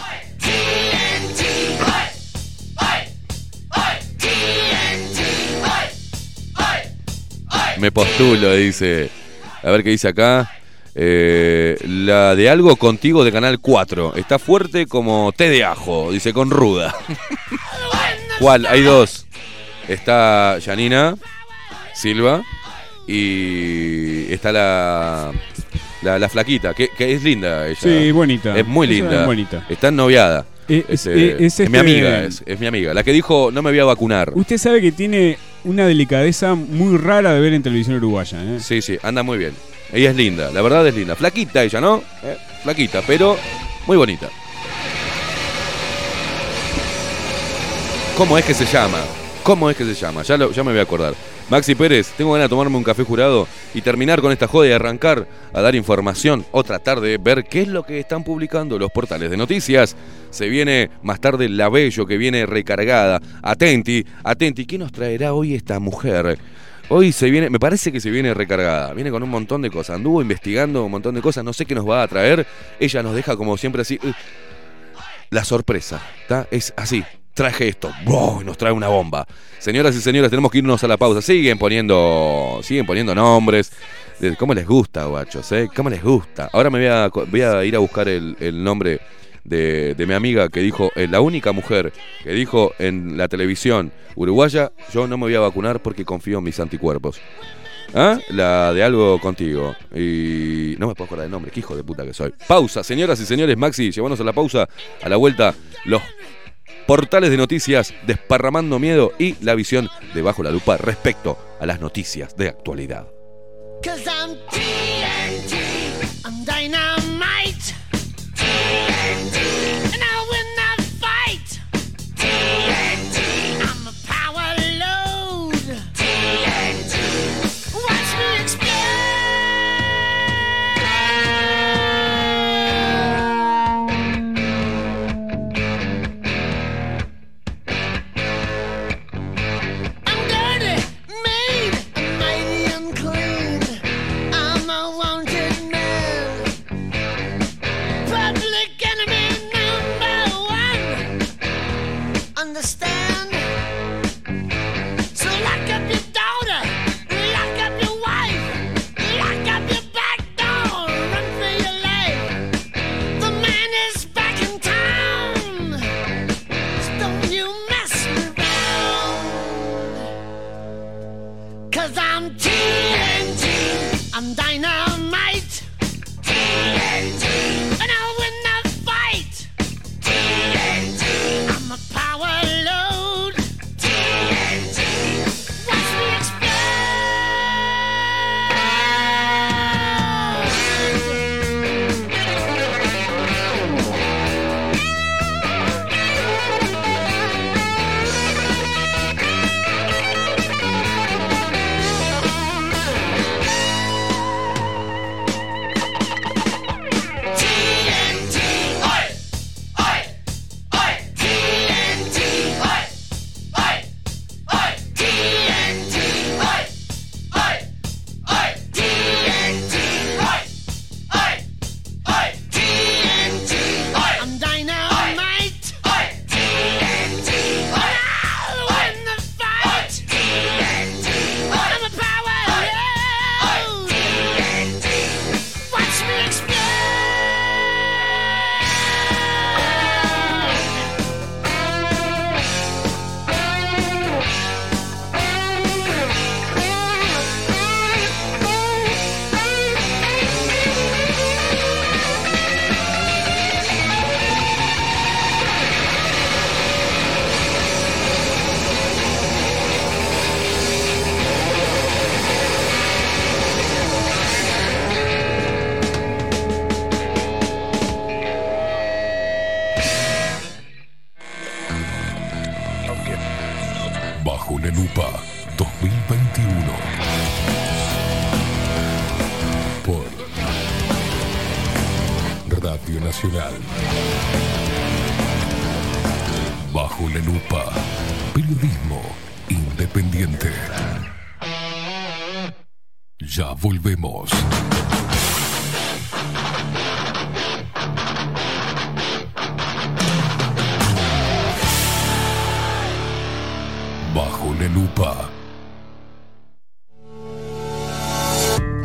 S3: Me postulo, dice. A ver qué dice acá. Eh, la de algo contigo de Canal 4. Está fuerte como té de ajo, dice con ruda. (laughs) ¿Cuál? Hay dos. Está Janina Silva y está la, la, la flaquita, que, que es linda ella.
S4: Sí, bonita.
S3: Es muy linda.
S4: es bonita.
S3: Está noviada.
S4: Es-
S3: Este,
S4: es
S3: es mi
S4: este-
S3: amiga, es, es mi amiga. La que dijo no me voy a vacunar.
S4: Usted sabe que tiene una delicadeza muy rara de ver en televisión uruguaya, ¿eh?
S3: Sí, sí, anda muy bien. Ella es linda, la verdad es linda. Flaquita ella, ¿no? Eh, flaquita, pero muy bonita. ¿Cómo es que se llama? ¿Cómo es que se llama? Ya, ya me voy a acordar. Maxi Pérez, tengo ganas de tomarme un café jurado y terminar con esta joda y arrancar a dar información o tratar de ver qué es lo que están publicando los portales de noticias. Se viene más tarde La Bello que viene recargada. Atenti, atenti, ¿qué nos traerá hoy esta mujer? Hoy se viene, me parece que se viene recargada, viene con un montón de cosas, anduvo investigando un montón de cosas, no sé qué nos va a traer, ella nos deja como siempre así, "Uh, la sorpresa, ¿está? Es así, traje esto, ¡wow! nos trae una bomba. Señoras y señores, tenemos que irnos a la pausa, siguen poniendo, siguen poniendo nombres, cómo les gusta, guachos, ¿eh? ¿Cómo les gusta? Ahora me voy a, voy a ir a buscar el, nombre de, de mi amiga que dijo, eh, la única mujer que dijo en la televisión uruguaya, yo no me voy a vacunar porque confío en mis anticuerpos. ¿Ah? La de algo contigo. Y no me puedo acordar el nombre, qué hijo de puta que soy. Pausa, señoras y señores, Maxi, llevamos a la pausa, a la vuelta, los portales de noticias desparramando miedo y la visión de bajo la lupa respecto a las noticias de actualidad.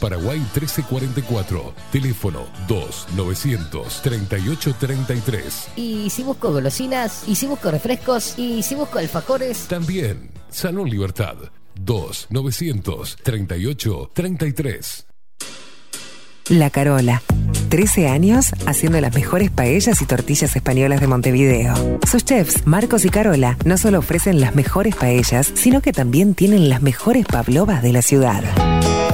S1: Paraguay 1344. Teléfono 2 900 3833.
S6: Y si busco golosinas. Y si busco refrescos. Y si busco alfajores.
S1: También Salón Libertad 2 900 38 33.
S7: La Carola. 13 años haciendo las mejores paellas y tortillas españolas de Montevideo. Sus chefs, Marcos y Carola, no solo ofrecen las mejores paellas, sino que también tienen las mejores pavlovas de la ciudad.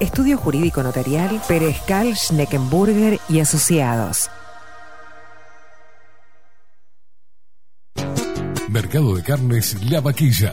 S7: Estudio Jurídico Notarial, Perezcal, Schneckenburger y Asociados.
S1: Mercado de Carnes La Vaquilla.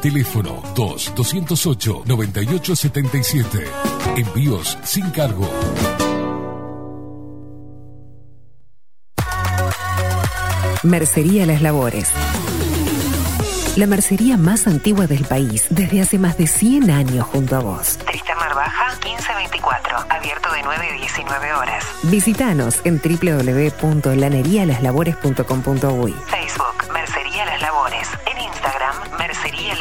S1: Teléfono 2-208-9877. Envíos sin cargo.
S7: Mercería Las Labores. La mercería más antigua del país, desde hace más de 100 años junto a vos. Tristán Baja 1524, abierto de 9 a 19 horas. Visítanos en www.lanerialaslabores.com.uy. Facebook, Mercería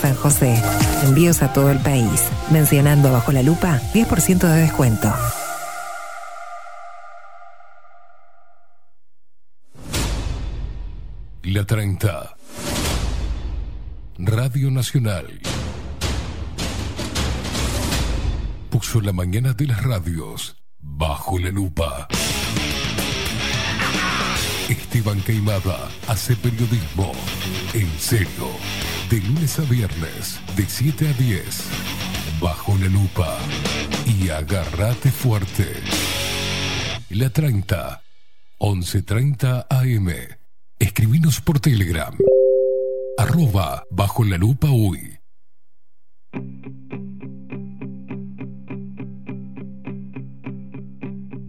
S7: San José. Envíos a todo el país. Mencionando bajo la lupa, 10% de descuento.
S1: La 30. Radio Nacional. Puso la mañana de las radios bajo la lupa. Esteban Queimada hace periodismo en serio. De lunes a viernes, de 7 a 10. Bajo la lupa. Y agárrate fuerte. La 30. 11.30 AM. Escribinos por Telegram. Arroba bajo la lupa uy.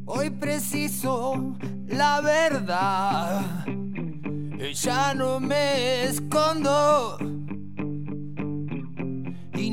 S5: Hoy preciso la verdad. Ya no me escondo.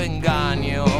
S5: engaño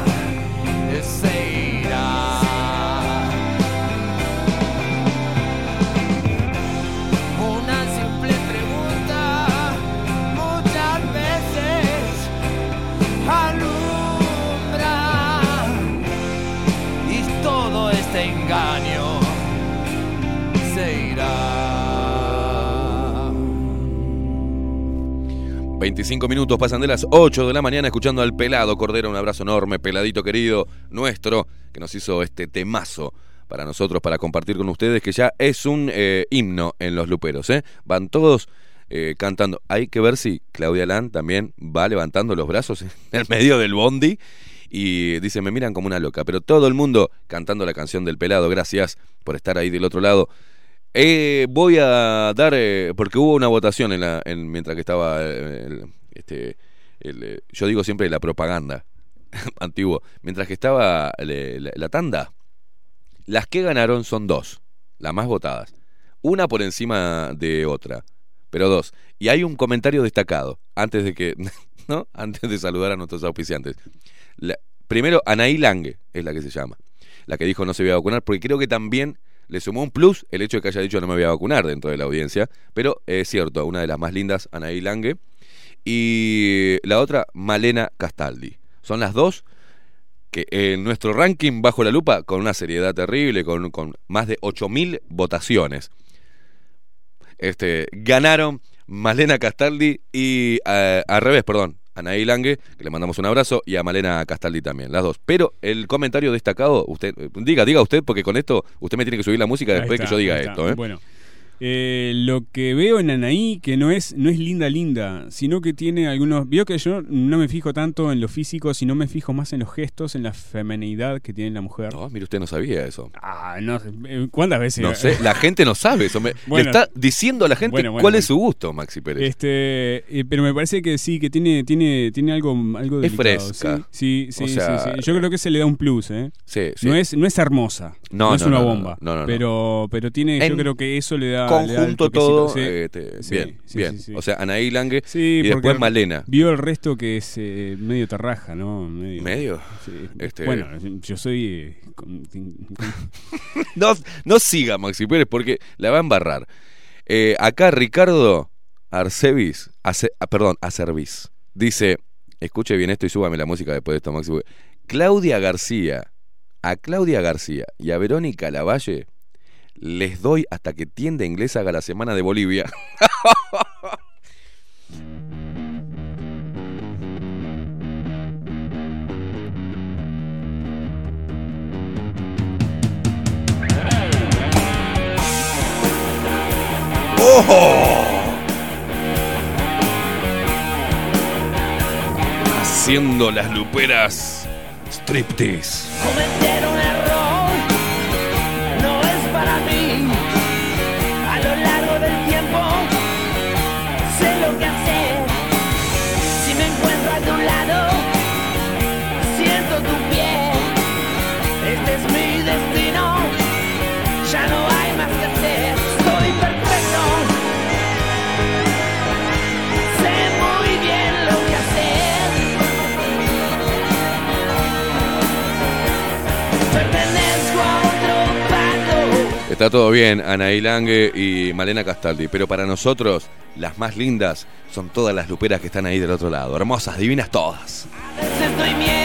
S3: 25 minutos pasan de las 8 de la mañana escuchando al pelado Cordero. Un abrazo enorme, peladito querido nuestro, que nos hizo este temazo para nosotros, para compartir con ustedes, que ya es un eh, himno en los luperos. ¿eh? Van todos eh, cantando. Hay que ver si Claudia Lan también va levantando los brazos en (laughs) el medio del bondi y dice, me miran como una loca, pero todo el mundo cantando la canción del pelado, gracias por estar ahí del otro lado. Eh, voy a dar, eh, porque hubo una votación en la, en- mientras que estaba, eh, este, el, eh, yo digo siempre la propaganda (laughs) antiguo, mientras que estaba la, tanda, las que ganaron son dos, las más votadas, una por encima de otra, pero dos. Y hay un comentario destacado, antes de que, (laughs) ¿no? Antes de saludar a nuestros auspiciantes. Primero, Anaí Lange es la que se llama, la que dijo no se iba a vacunar, porque creo que también le sumó un plus el hecho de que haya dicho no me voy a vacunar dentro de la audiencia, pero es cierto, una de las más lindas, Anaí Lange, y la otra, Malena Castaldi. Son las dos que en nuestro ranking bajo la lupa, con una seriedad terrible, con, con más de 8.000 votaciones, este, ganaron Malena Castaldi y eh, al revés, perdón, Anaí Lange, que le mandamos un abrazo, y a Malena Castaldi también, las dos. Pero el comentario destacado, usted, eh, diga, diga usted, porque con esto usted me tiene que subir la música después
S4: está,
S3: que yo diga esto. ¿eh?
S4: Bueno, eh, lo que veo en Anaí, que no es, no es linda, linda, sino que tiene algunos. Veo que yo no me fijo tanto en lo físico, sino me fijo más en los gestos, en la femenidad que tiene la mujer.
S3: No, mire, usted no sabía eso.
S4: Ah, no eh, ¿Cuántas veces?
S3: No sé, la gente no sabe eso. me- (laughs)
S4: Bueno.
S3: le está diciendo a la gente
S4: Bueno, bueno,
S3: cuál es su gusto, Maxi Pérez.
S4: Este, eh, pero me parece que sí, que tiene, tiene, tiene algo, algo
S3: Es
S4: delicado,
S3: fresca.
S4: Sí, sí,
S3: O sea,
S4: sí, sí. Yo creo que se le da un plus, ¿eh?
S3: sí, sí.
S4: No es, no es hermosa,
S3: No,
S4: no, es
S3: no,
S4: una
S3: no, no,
S4: bomba,
S3: no,
S4: pero, pero tiene,
S3: En
S4: yo creo que eso le da,
S3: Conjunto todo.
S4: sí.
S3: este,
S4: Sí,
S3: bien,
S4: sí,
S3: bien. O sea, Anaí Lange
S4: Sí,
S3: y después Malena.
S4: Vio el resto que es eh, medio terraja, ¿no? Medio.
S3: ¿Medio?
S4: Sí.
S3: Este-
S4: Bueno, yo soy. eh, (laughs)
S3: No, no siga, Maxi Pérez, porque la va a embarrar. Eh, acá Ricardo Arcevis, Ace- ah, perdón, Acervis, dice, escuche bien esto y súbame la música después de esto, Maxi. Claudia García, a Claudia García y a Verónica Lavalle les doy hasta que tienda inglesa haga la semana de Bolivia. (laughs) Haciendo las luperas striptease. Está todo bien, Anaí Lange y Malena Castaldi, pero para nosotros las más lindas son todas las luperas que están ahí del otro lado. Hermosas, divinas todas.
S5: Doy miel,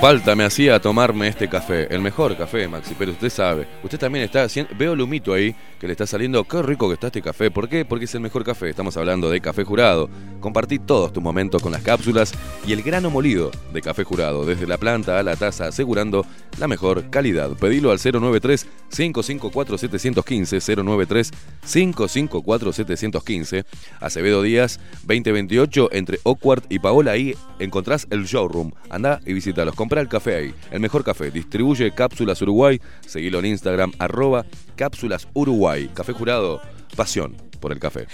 S3: falta me hacía tomarme este café, el mejor café, Maxi, pero usted sabe. Usted también está haciendo, veo el humito ahí que le está saliendo, qué rico que está este café. ¿Por qué? Porque es el mejor café. Estamos hablando de café jurado. Compartí todos tus momentos con las cápsulas y el grano molido de café jurado, desde la planta a la taza, asegurando la mejor calidad. Pedilo al 093 554 715 093 554 715 Acevedo Díaz 2028 entre Oakward y Paola ahí encontrás el showroom. Anda y visítalos, comprá el café ahí. El mejor café. Distribuye Cápsulas Uruguay. Seguilo en Instagram arroba Cápsulas Uruguay. Café jurado, pasión por el café.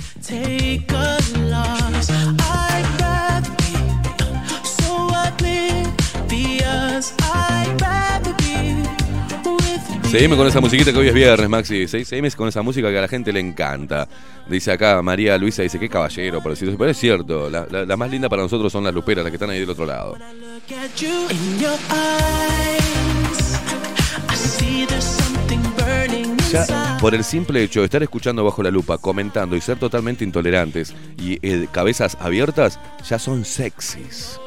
S3: Seguime con esa musiquita que hoy es viernes, Maxi. Se- Seguime con esa música que a la gente le encanta. Dice acá María Luisa, dice, qué caballero. Pero es cierto, la, más linda para nosotros son las luperas, las que están ahí del otro lado. Por el simple hecho de estar escuchando bajo la lupa, comentando y ser totalmente intolerantes y eh, cabezas abiertas, ya son sexys.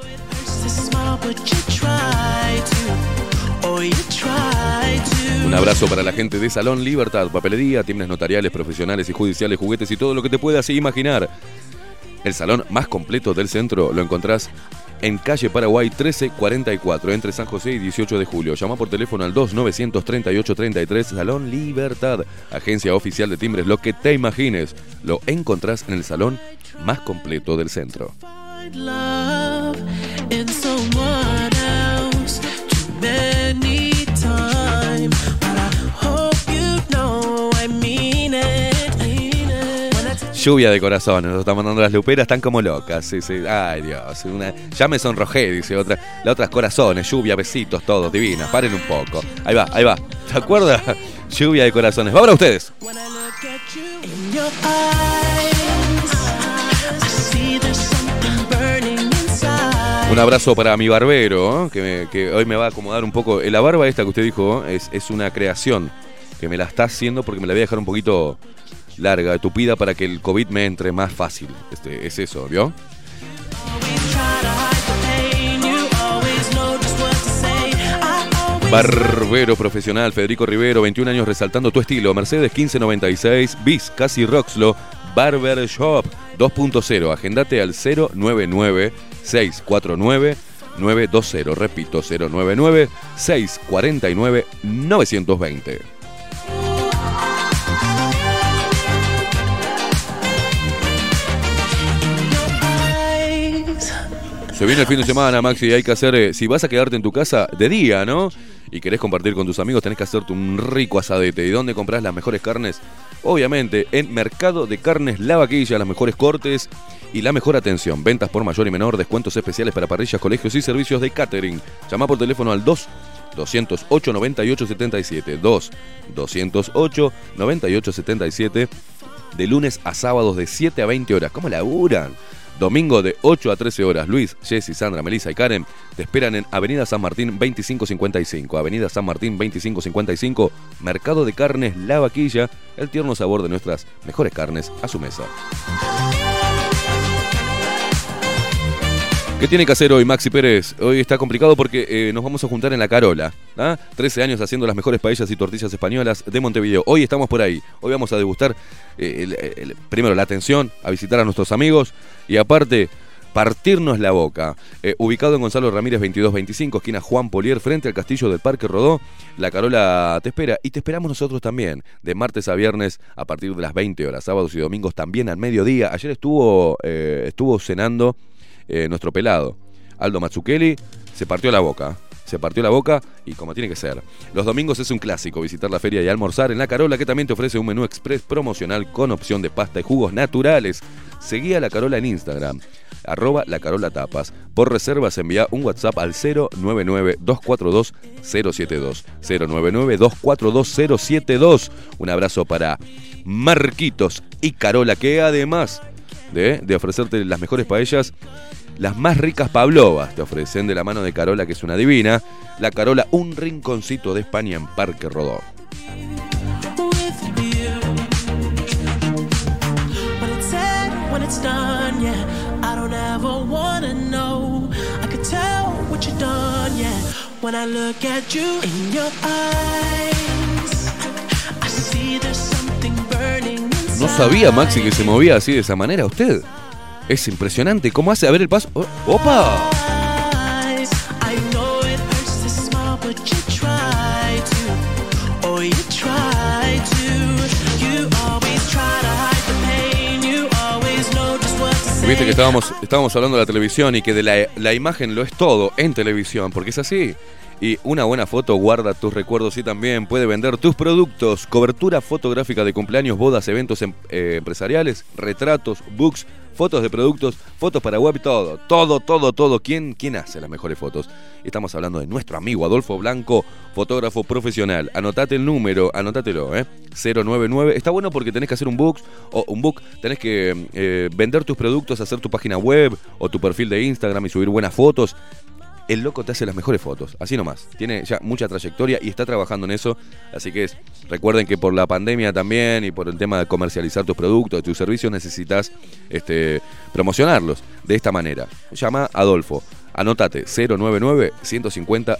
S3: Un abrazo para la gente de Salón Libertad, papelería, tiendas notariales, profesionales y judiciales, juguetes y todo lo que te puedas imaginar. El salón más completo del centro lo encontrás en calle Paraguay 1344, entre San José y 18 de julio. Llama por teléfono al 2938-33, Salón Libertad, agencia oficial de timbres, lo que te imagines. Lo encontrás en el salón más completo del centro. Lluvia de corazones, nos están mandando las luperas, están como locas. Sí, sí. Ay, Dios. Una... Ya me sonrojé, dice otra. La otra es corazones, lluvia, besitos, todos, divinas. Paren un poco. Ahí va, ahí va. ¿Se acuerda? Lluvia de corazones. Va para ustedes. Un abrazo para mi barbero, que, hoy me va a acomodar un poco. Eh, La barba esta que usted dijo es, es una creación que me la está haciendo porque me la voy a dejar un poquito larga, tupida, para que el COVID me entre más fácil. Este, es eso, ¿vio? Barbero profesional, Federico Rivero, 21 años resaltando tu estilo. Mercedes 1596, bis, casi Roxlo, Barber Shop 2.0. Agendate al 099 649 920. Repito, 099 649 920.
S8: eyes.
S3: Se viene el fin de semana, Maxi, y hay que hacer, eh, si vas a quedarte en tu casa de día, ¿no? Y querés compartir con tus amigos, tenés que hacerte un rico asadete. ¿Y dónde compras las mejores carnes? Obviamente, en Mercado de Carnes La Vaquilla, las mejores cortes y la mejor atención. Ventas por mayor y menor, descuentos especiales para parrillas, colegios y servicios de catering. Llama por teléfono al 2 208 9877 2 208 9877 de lunes a sábados de 7 a 20 horas. ¿Cómo laburan? Domingo de 8 a 13 horas. Luis, Jessy, Sandra, Melissa y Karen te esperan en Avenida San Martín 2555. Avenida San Martín 2555. Mercado de Carnes La Vaquilla. El tierno sabor de nuestras mejores carnes a su mesa. ¿Qué tiene que hacer hoy Maxi Pérez? Hoy está complicado porque eh, nos vamos a juntar en la Carola. ¿ah? 13 años haciendo las mejores paellas y tortillas españolas de Montevideo. Hoy estamos por ahí. Hoy vamos a degustar eh, primero la atención, a visitar a nuestros amigos y aparte partirnos la boca. Eh, ubicado en Gonzalo Ramírez 2225, esquina Juan Polier, frente al castillo del Parque Rodó. La Carola te espera y te esperamos nosotros también, de martes a viernes a partir de las 20 horas, sábados y domingos también al mediodía. Ayer estuvo, estuvo cenando eh, nuestro pelado, Aldo Mazzucchelli, se partió la boca. Se partió la boca y como tiene que ser. Los domingos es un clásico visitar la feria y almorzar en La Carola, que también te ofrece un menú express promocional con opción de pasta y jugos naturales. Seguí a La Carola en Instagram, arroba La Carola Tapas. Por reservas envía un WhatsApp al 099-242-072. 099-242-072. Un abrazo para Marquitos y Carola, que además de, ofrecerte las mejores paellas, las más ricas pavlovas te ofrecen de la mano de Carola, que es una divina. La Carola, un rinconcito de España en Parque Rodó. No sabía, Maxi, que se movía así de esa manera usted. Es impresionante. ¿Cómo hace? A ver el paso. Oh, ¡Opa! Viste que estábamos, estábamos hablando de la televisión y que de la, la imagen lo es todo en televisión, porque es así. Y una buena foto guarda tus recuerdos y también puede vender tus productos. Cobertura fotográfica de cumpleaños, bodas, eventos em- eh, empresariales, retratos, books, fotos de productos, fotos para web, todo, todo, todo, todo. ¿Quién, quién hace las mejores fotos? Estamos hablando de nuestro amigo Adolfo Blanco, fotógrafo profesional. Anotate el número, anótatelo, ¿eh? 099. Está bueno porque tenés que hacer un book, o un book, tenés que eh, vender tus productos, hacer tu página web o tu perfil de Instagram y subir buenas fotos. El loco te hace las mejores fotos, así nomás. Tiene ya mucha trayectoria y está trabajando en eso. Así que recuerden que por la pandemia también y por el tema de comercializar tus productos, tus servicios, necesitas este, promocionarlos de esta manera. Llama a Adolfo Anotate 099 150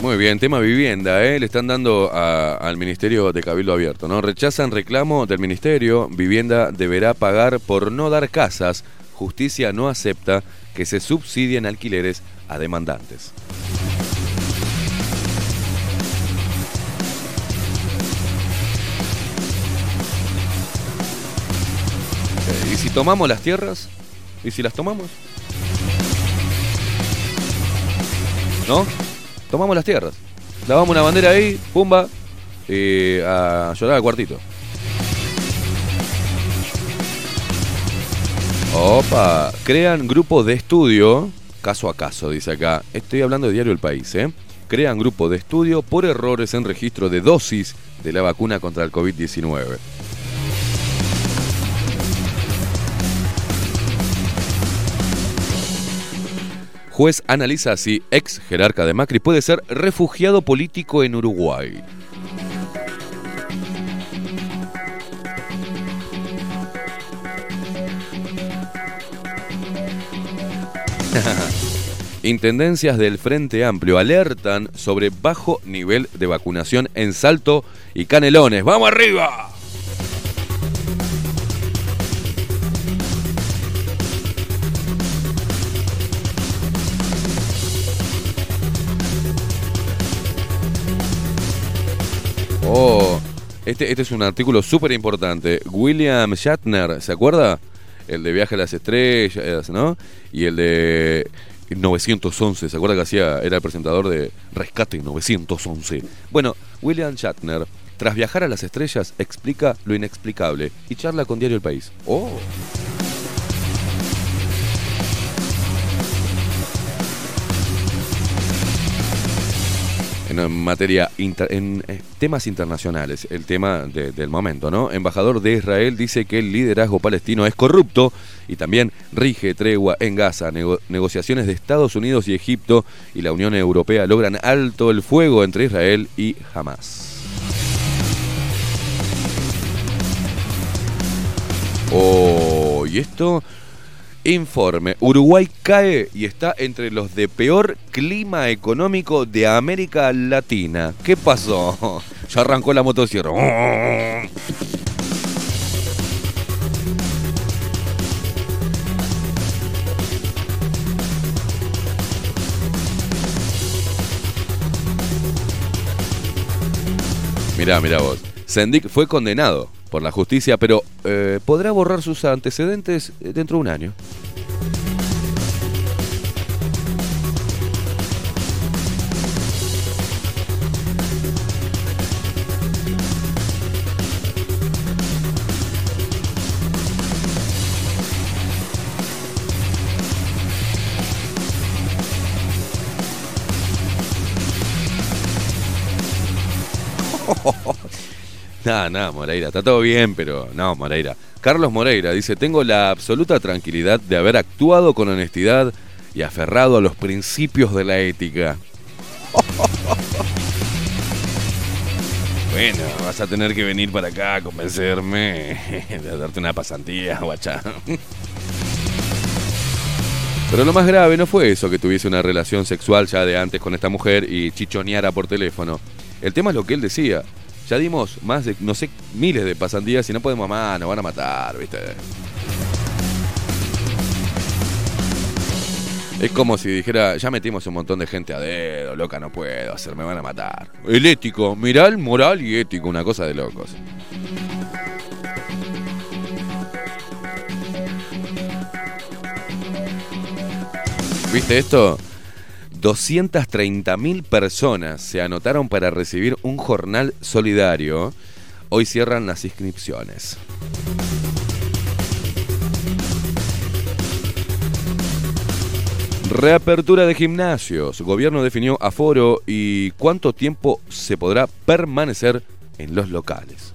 S3: Muy bien, tema vivienda, ¿eh? le están dando al Ministerio de Cabildo Abierto, ¿no? Rechazan reclamo del Ministerio, vivienda deberá pagar por no dar casas, justicia no acepta que se subsidien alquileres a demandantes. ¿Y si tomamos las tierras? ¿Y si las tomamos? ¿No? Tomamos las tierras. Lavamos una bandera ahí, pumba, y a llorar al cuartito. Opa, crean grupo de estudio, caso a caso, dice acá. Estoy hablando de Diario El País, ¿eh? Crean grupo de estudio por errores en registro de dosis de la vacuna contra el COVID-19. Juez analiza si ex jerarca de Macri puede ser refugiado político en Uruguay. (laughs) Intendencias del Frente Amplio alertan sobre bajo nivel de vacunación en Salto y Canelones. ¡Vamos arriba! Oh, este, este es un artículo súper importante. William Shatner, ¿se acuerda? El de Viaje a las Estrellas, ¿no? Y el de 911, ¿se acuerda que hacía, era el presentador de Rescate 911? Bueno, William Shatner, tras viajar a las estrellas, explica lo inexplicable y charla con Diario El País. ¡Oh! En materia inter- en eh, temas internacionales, el tema de- del momento, ¿no? Embajador de Israel dice que el liderazgo palestino es corrupto y también rige tregua en Gaza. Nego- negociaciones de Estados Unidos y Egipto y la Unión Europea logran alto el fuego entre Israel y Hamas. Oh, y esto Informe. Uruguay cae y está entre los de peor clima económico de América Latina. ¿Qué pasó? Ya arrancó la motosierra. Mirá, mirá vos. Sendik fue condenado por la justicia, pero eh, podrá borrar sus antecedentes eh, dentro de un año. Nada, nada, Moreira, está todo bien, pero no, Moreira. Carlos Moreira dice, tengo la absoluta tranquilidad de haber actuado con honestidad y aferrado a los principios de la ética. (laughs) Bueno, vas a tener que venir para acá a convencerme (laughs) de darte una pasantía, guachá. Pero lo más grave no fue eso, que tuviese una relación sexual ya de antes con esta mujer y chichoneara por teléfono. El tema es lo que él decía. Ya dimos más de, no sé, miles de pasantías y no podemos más, nos van a matar, ¿viste? Es como si dijera, ya metimos un montón de gente a dedo, loca, no puedo hacer, me van a matar. El ético, miral, moral y ético, una cosa de locos. ¿Viste esto? 230.000 personas se anotaron para recibir un jornal solidario. Hoy cierran las inscripciones. Reapertura de gimnasios. Gobierno definió aforo y cuánto tiempo se podrá permanecer en los locales.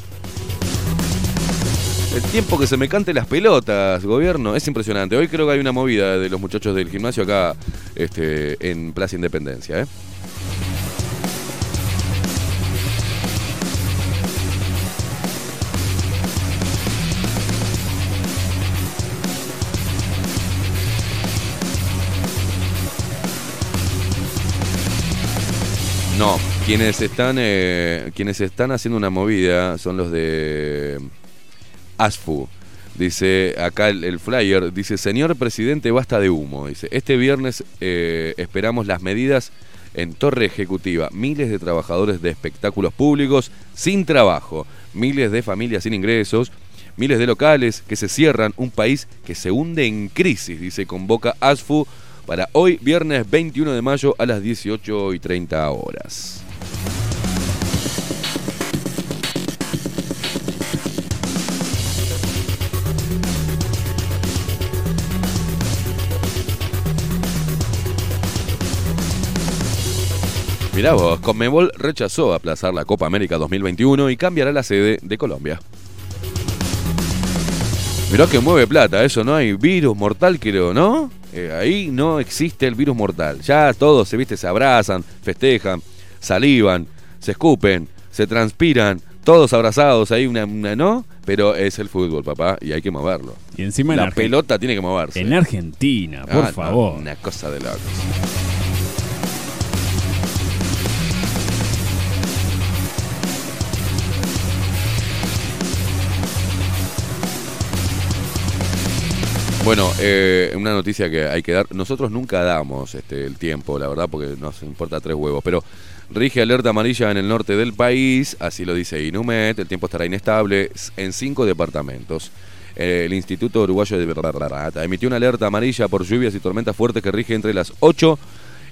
S3: El tiempo que se me cante las pelotas, gobierno, es impresionante. Hoy creo que hay una movida de los muchachos del gimnasio acá este, en Plaza Independencia. ¿eh? No, quienes están, eh, quienes están haciendo una movida son los de ASFU. Dice acá el, el flyer, dice, señor presidente, basta de humo. Dice, este viernes eh, esperamos las medidas en Torre Ejecutiva. Miles de trabajadores de espectáculos públicos sin trabajo, miles de familias sin ingresos, miles de locales que se cierran, un país que se hunde en crisis, dice, convoca ASFU para hoy, viernes 21 de mayo a las 18 y 30 horas. Mirá vos, Conmebol rechazó aplazar la Copa América 2021 y cambiará la sede de Colombia. Mirá que mueve plata, eso no hay virus mortal, creo, ¿no? Eh, ahí no existe el virus mortal. Ya todos se viste, se abrazan, festejan, salivan, se escupen, se transpiran, todos abrazados, ahí una, una- ¿no? Pero es el fútbol, papá, y hay que moverlo.
S4: Y encima en
S3: la pelota tiene que moverse.
S4: En Argentina, por
S3: Ah, no,
S4: favor.
S3: una cosa de locos. Bueno, eh, una noticia que hay que dar. Nosotros nunca damos este, el tiempo, la verdad, porque nos importa tres huevos. Pero rige alerta amarilla en el norte del país, así lo dice Inumet. El tiempo estará inestable en cinco departamentos. Eh, el Instituto Uruguayo de emitió una alerta amarilla por lluvias y tormentas fuertes que rige entre las 8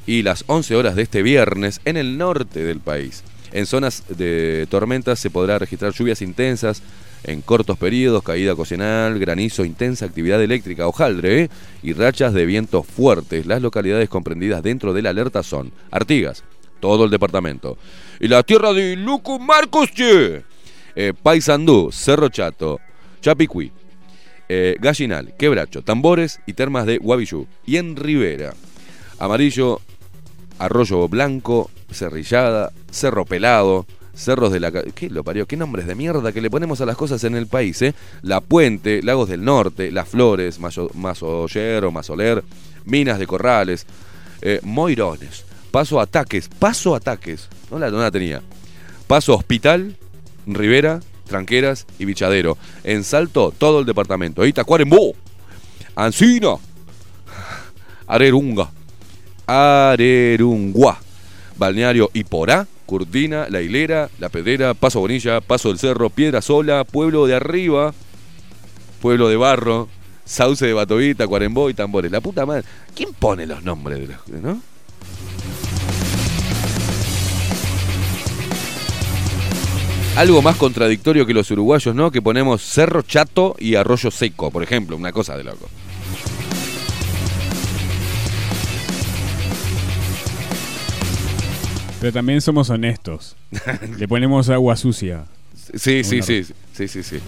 S3: y las 11 horas de este viernes en el norte del país. En zonas de tormentas se podrá registrar lluvias intensas en cortos periodos, caída ocasional, granizo, intensa actividad eléctrica, hojaldre ¿eh? y rachas de vientos fuertes. Las localidades comprendidas dentro de la alerta son Artigas, todo el departamento, y la tierra de Lucu Marcos. Eh, Paysandú, Cerro Chato, Chapicuí, eh, Gallinal, Quebracho, Tambores y Termas de Guavillú. Y en Rivera, Amarillo, Arroyo Blanco, Cerrillada, Cerro Pelado, Cerros de la... ¿Qué lo parió? ¿Qué nombres de mierda que le ponemos a las cosas en el país, eh? La Puente, Lagos del Norte, Las Flores, Mayo- Mazollero, Mazoler, Minas de Corrales, eh, Moirones, Paso Ataques, Paso Ataques, no la, no la tenía. Paso Hospital, Rivera, Tranqueras y Bichadero. En Salto, todo el departamento. Ahí Tacuarembó, Ancina, Arerunga, Arerungua, Balneario Iporá, Curtina, La Hilera, La Pedrera, Paso Bonilla, Paso del Cerro, Piedra Sola, Pueblo de Arriba, Pueblo de Barro, Sauce de Batovita, Cuarembó y Tambores. La puta madre. ¿Quién pone los nombres de los, no? Algo más contradictorio que los uruguayos, ¿no? Que ponemos Cerro Chato y Arroyo Seco, por ejemplo, una cosa de loco.
S4: Pero también somos honestos. (laughs) Le ponemos agua sucia.
S3: Sí, sí, sí, sí, sí, sí.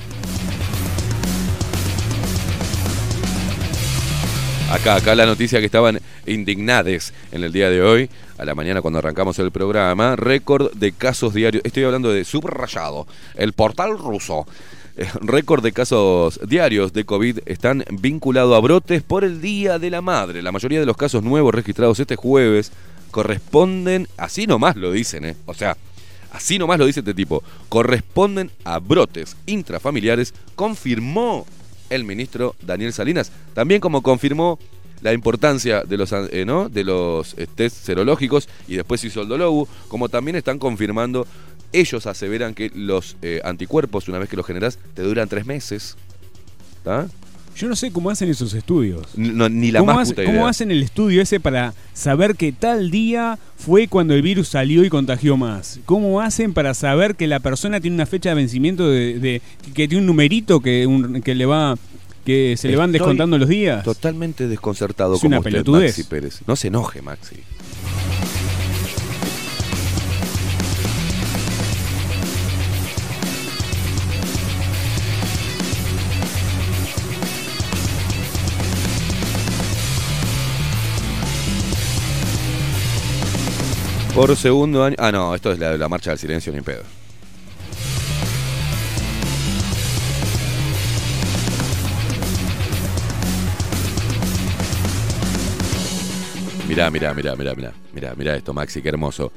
S3: Acá, acá la noticia que estaban indignades en el día de hoy, a la mañana cuando arrancamos el programa, récord de casos diarios, estoy hablando de subrayado, el portal ruso, Eh, récord de casos diarios de COVID están vinculados a brotes por el Día de la Madre. La mayoría de los casos nuevos registrados este jueves corresponden, así nomás lo dicen, ¿eh? o sea, así nomás lo dice este tipo, corresponden a brotes intrafamiliares, confirmó el ministro Daniel Salinas, también como confirmó la importancia de los, eh, ¿no? de los eh, test serológicos y después hizo el Dolobu, como también están confirmando, ellos aseveran que los eh, anticuerpos, una vez que los generás, te duran tres meses.
S4: Yo no sé cómo hacen esos estudios.
S3: No, ni la
S4: ¿Cómo,
S3: más
S4: hace-
S3: puta
S4: cómo hacen el estudio ese para saber que tal día fue cuando el virus salió y contagió más? ¿Cómo hacen para saber que la persona tiene una fecha de vencimiento de, de- que tiene un numerito que, un- que le va que se le van descontando los días?
S3: Totalmente desconcertado
S4: Es
S3: como
S4: una
S3: usted,
S4: pelotudez.
S3: Maxi Pérez. No se enoje, Maxi. Por segundo año. Ah, no, esto es la, la marcha del silencio, ni pedo. Mirá, mirá, mirá, mirá, mirá, mirá, mirá esto, Maxi, qué hermoso.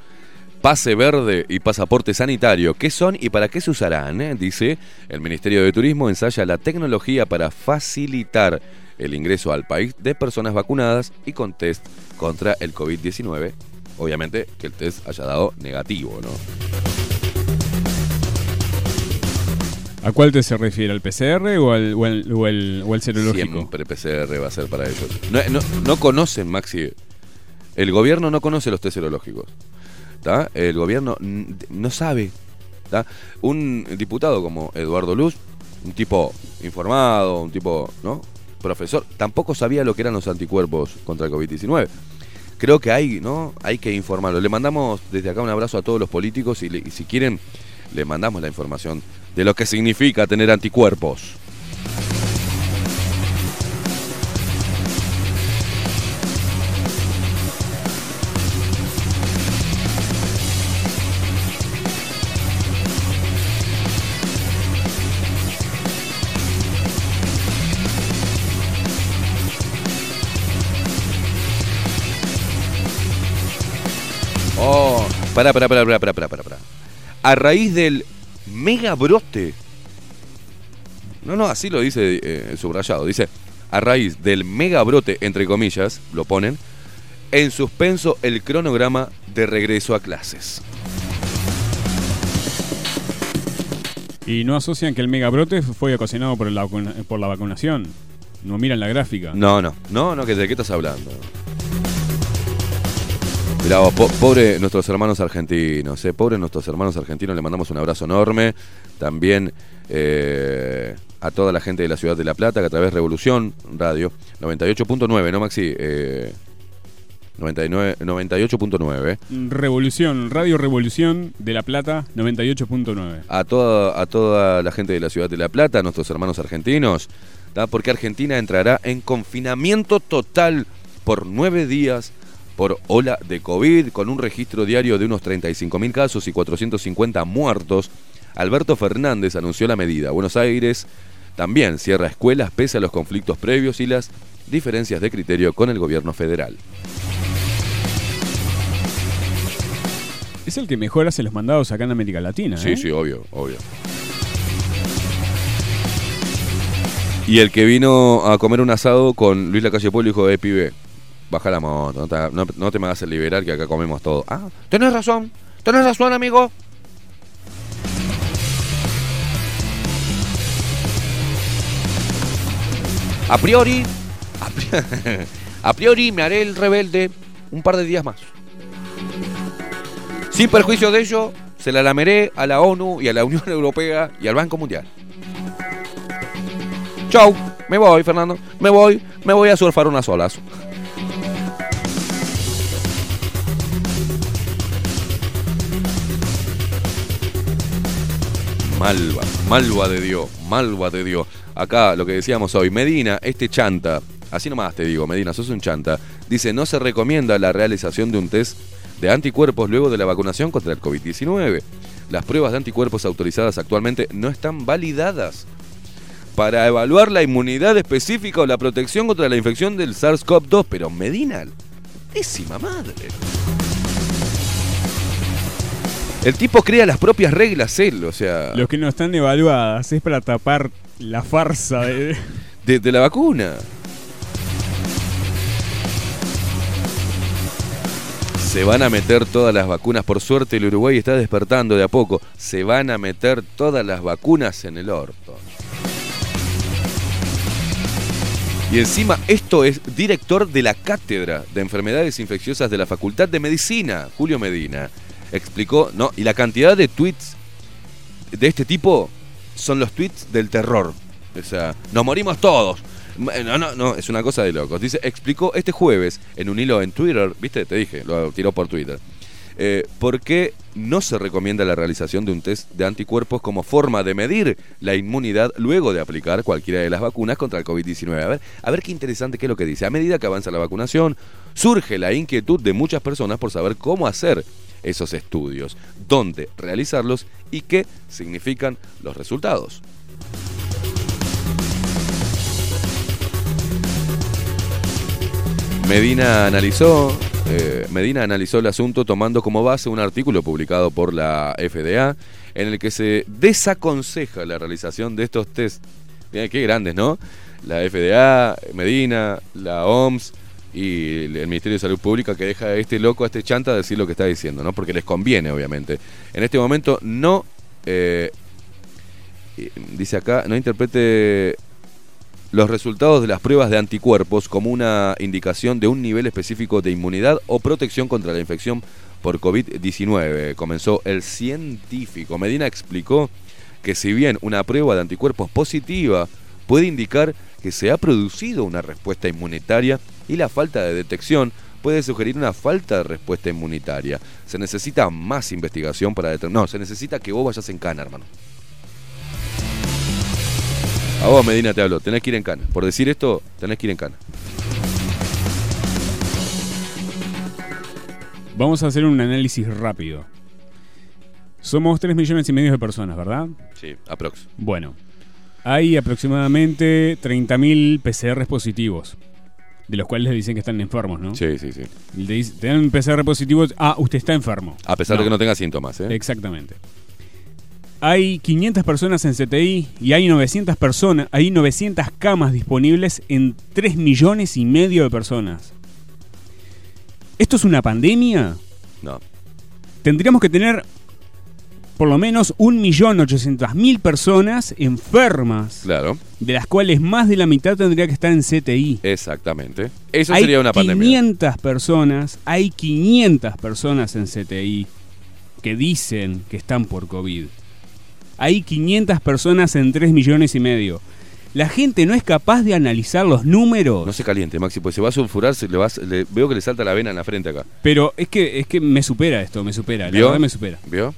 S3: Pase verde y pasaporte sanitario, ¿qué son y para qué se usarán? eh? Dice, el Ministerio de Turismo ensaya la tecnología para facilitar el ingreso al país de personas vacunadas y con test contra el COVID-19. Obviamente que el test haya dado negativo, ¿no?
S4: ¿A cuál te se refiere? ¿Al PCR o al, o al, o al- o al serológico?
S3: Siempre PCR va a ser para ellos. No, no- no conocen, Maxi. El gobierno no conoce los test serológicos. ¿tá? El gobierno no sabe. ¿tá? Un diputado como Eduardo Luz, un tipo informado, un tipo, ¿no? Profesor, tampoco sabía lo que eran los anticuerpos contra el COVID-19. Creo que hay, ¿no? Hay que informarlo. Le mandamos desde acá un abrazo a todos los políticos y, le- y si quieren, le mandamos la información de lo que significa tener anticuerpos. para. A raíz del mega brote. No, no, así lo dice eh, subrayado. Dice, a raíz del mega brote, entre comillas, lo ponen, en suspenso el cronograma de regreso a clases.
S4: Y no asocian que el mega brote fue ocasionado por la, por la vacunación. No miran la gráfica.
S3: No, no, no, no, que de qué estás hablando. Mirá, po- pobre nuestros hermanos argentinos, eh, pobre nuestros hermanos argentinos, le mandamos un abrazo enorme. También eh, a toda la gente de la ciudad de La Plata, que a través de Revolución Radio 98.9, ¿no, Maxi? Eh, 99 98.9.
S4: Revolución, Radio Revolución de La Plata 98.9.
S3: A toda, a toda la gente de la ciudad de La Plata, a nuestros hermanos argentinos, ¿tá? porque Argentina entrará en confinamiento total por nueve días por ola de COVID, con un registro diario de unos 35.000 casos y 450 muertos. Alberto Fernández anunció la medida. Buenos Aires también cierra escuelas pese a los conflictos previos y las diferencias de criterio con el gobierno federal.
S4: Es el que mejor hace los mandados acá en América Latina.
S3: Sí,
S4: ¿eh?
S3: sí, obvio, obvio. Y el que vino a comer un asado con Luis Lacalle Pueblo dijo, eh, pibe, baja la moto, no te, me hagas el liberar que acá comemos todo. Ah, tenés razón, tenés razón, amigo. A priori, a pri- (laughs) a priori me haré el rebelde un par de días más. Sin perjuicio de ello, se la lameré a la ONU y a la Unión (laughs) Europea y al Banco Mundial. Chau, me voy, Fernando. Me voy, me voy a surfar unas olas. Malva, malva de Dios, malva de Dios. Acá lo que decíamos hoy, Medina, este chanta, así nomás te digo, Medina, sos un chanta, dice, no se recomienda la realización de un test de anticuerpos luego de la vacunación contra el COVID-19. Las pruebas de anticuerpos autorizadas actualmente no están validadas para evaluar la inmunidad específica o la protección contra la infección del SARS-CoV-2, pero Medina, décima madre. El tipo crea las propias reglas él, o sea,
S4: Los que no están evaluadas es para tapar la farsa de...
S3: de, de la vacuna. Se van a meter todas las vacunas. Por suerte el Uruguay está despertando de a poco. Se van a meter todas las vacunas en el orto. Y encima esto es director de la Cátedra de Enfermedades Infecciosas de la Facultad de Medicina, Julio Medina. Explicó, ¿no? Y la cantidad de tweets de este tipo son los tweets del terror. O sea, nos morimos todos. No, no, no, es una cosa de locos. Dice, explicó este jueves en un hilo en Twitter, viste, te dije, lo tiró por Twitter. Eh, ¿Por qué no se recomienda la realización de un test de anticuerpos como forma de medir la inmunidad luego de aplicar cualquiera de las vacunas contra el COVID-19? A ver, a ver qué interesante qué es lo que dice. A medida que avanza la vacunación, surge la inquietud de muchas personas por saber cómo hacer esos estudios, dónde realizarlos y qué significan los resultados. Medina analizó, eh, Medina analizó el asunto tomando como base un artículo publicado por la FDA en el que se desaconseja la realización de estos test. Miren qué grandes, ¿no? La FDA, Medina, la OMS y el Ministerio de Salud Pública que deja a este loco, a este chanta decir lo que está diciendo, ¿no? Porque les conviene, obviamente. En este momento no, eh, dice acá, no interprete los resultados de las pruebas de anticuerpos como una indicación de un nivel específico de inmunidad o protección contra la infección por COVID-19. Comenzó el científico. Medina explicó que si bien una prueba de anticuerpos positiva puede indicar que se ha producido una respuesta inmunitaria y la falta de detección puede sugerir una falta de respuesta inmunitaria. Se necesita más investigación para determinar. No, se necesita que vos vayas en cana, hermano. A vos, Medina, te hablo. Tenés que ir en cana. Por decir esto, tenés que ir en cana.
S4: Vamos a hacer un análisis rápido. Somos 3 millones y medio de personas, ¿verdad?
S3: Sí, aprox.
S4: Bueno, hay aproximadamente 30.000 PCRs positivos, de los cuales le dicen que están enfermos, ¿no?
S3: Sí, sí, sí.
S4: Le dice- te dan un PCR positivo, ah, usted está enfermo.
S3: A pesar de que no tenga síntomas, ¿eh?
S4: Exactamente. Hay 500 personas en CTI y hay 900 personas, hay 900 camas disponibles en 3 millones y medio de personas. ¿Esto es una pandemia?
S3: No.
S4: Tendríamos que tener por lo menos 1.800.000 personas enfermas,
S3: Claro,
S4: de las cuales más de la mitad tendría que estar en CTI.
S3: exactamente. Eso
S4: hay
S3: sería una pandemia.
S4: 500 personas, hay 500 personas en CTI que dicen que están por COVID. Hay 500 personas en 3 millones y medio. La gente no es capaz de analizar los números.
S3: No se caliente, Maxi, pues se va a sulfurar, se le vas, le- veo que le salta la vena en la frente acá.
S4: Pero es que, es que me supera esto, me supera. La verdad me supera.
S3: ¿Vio?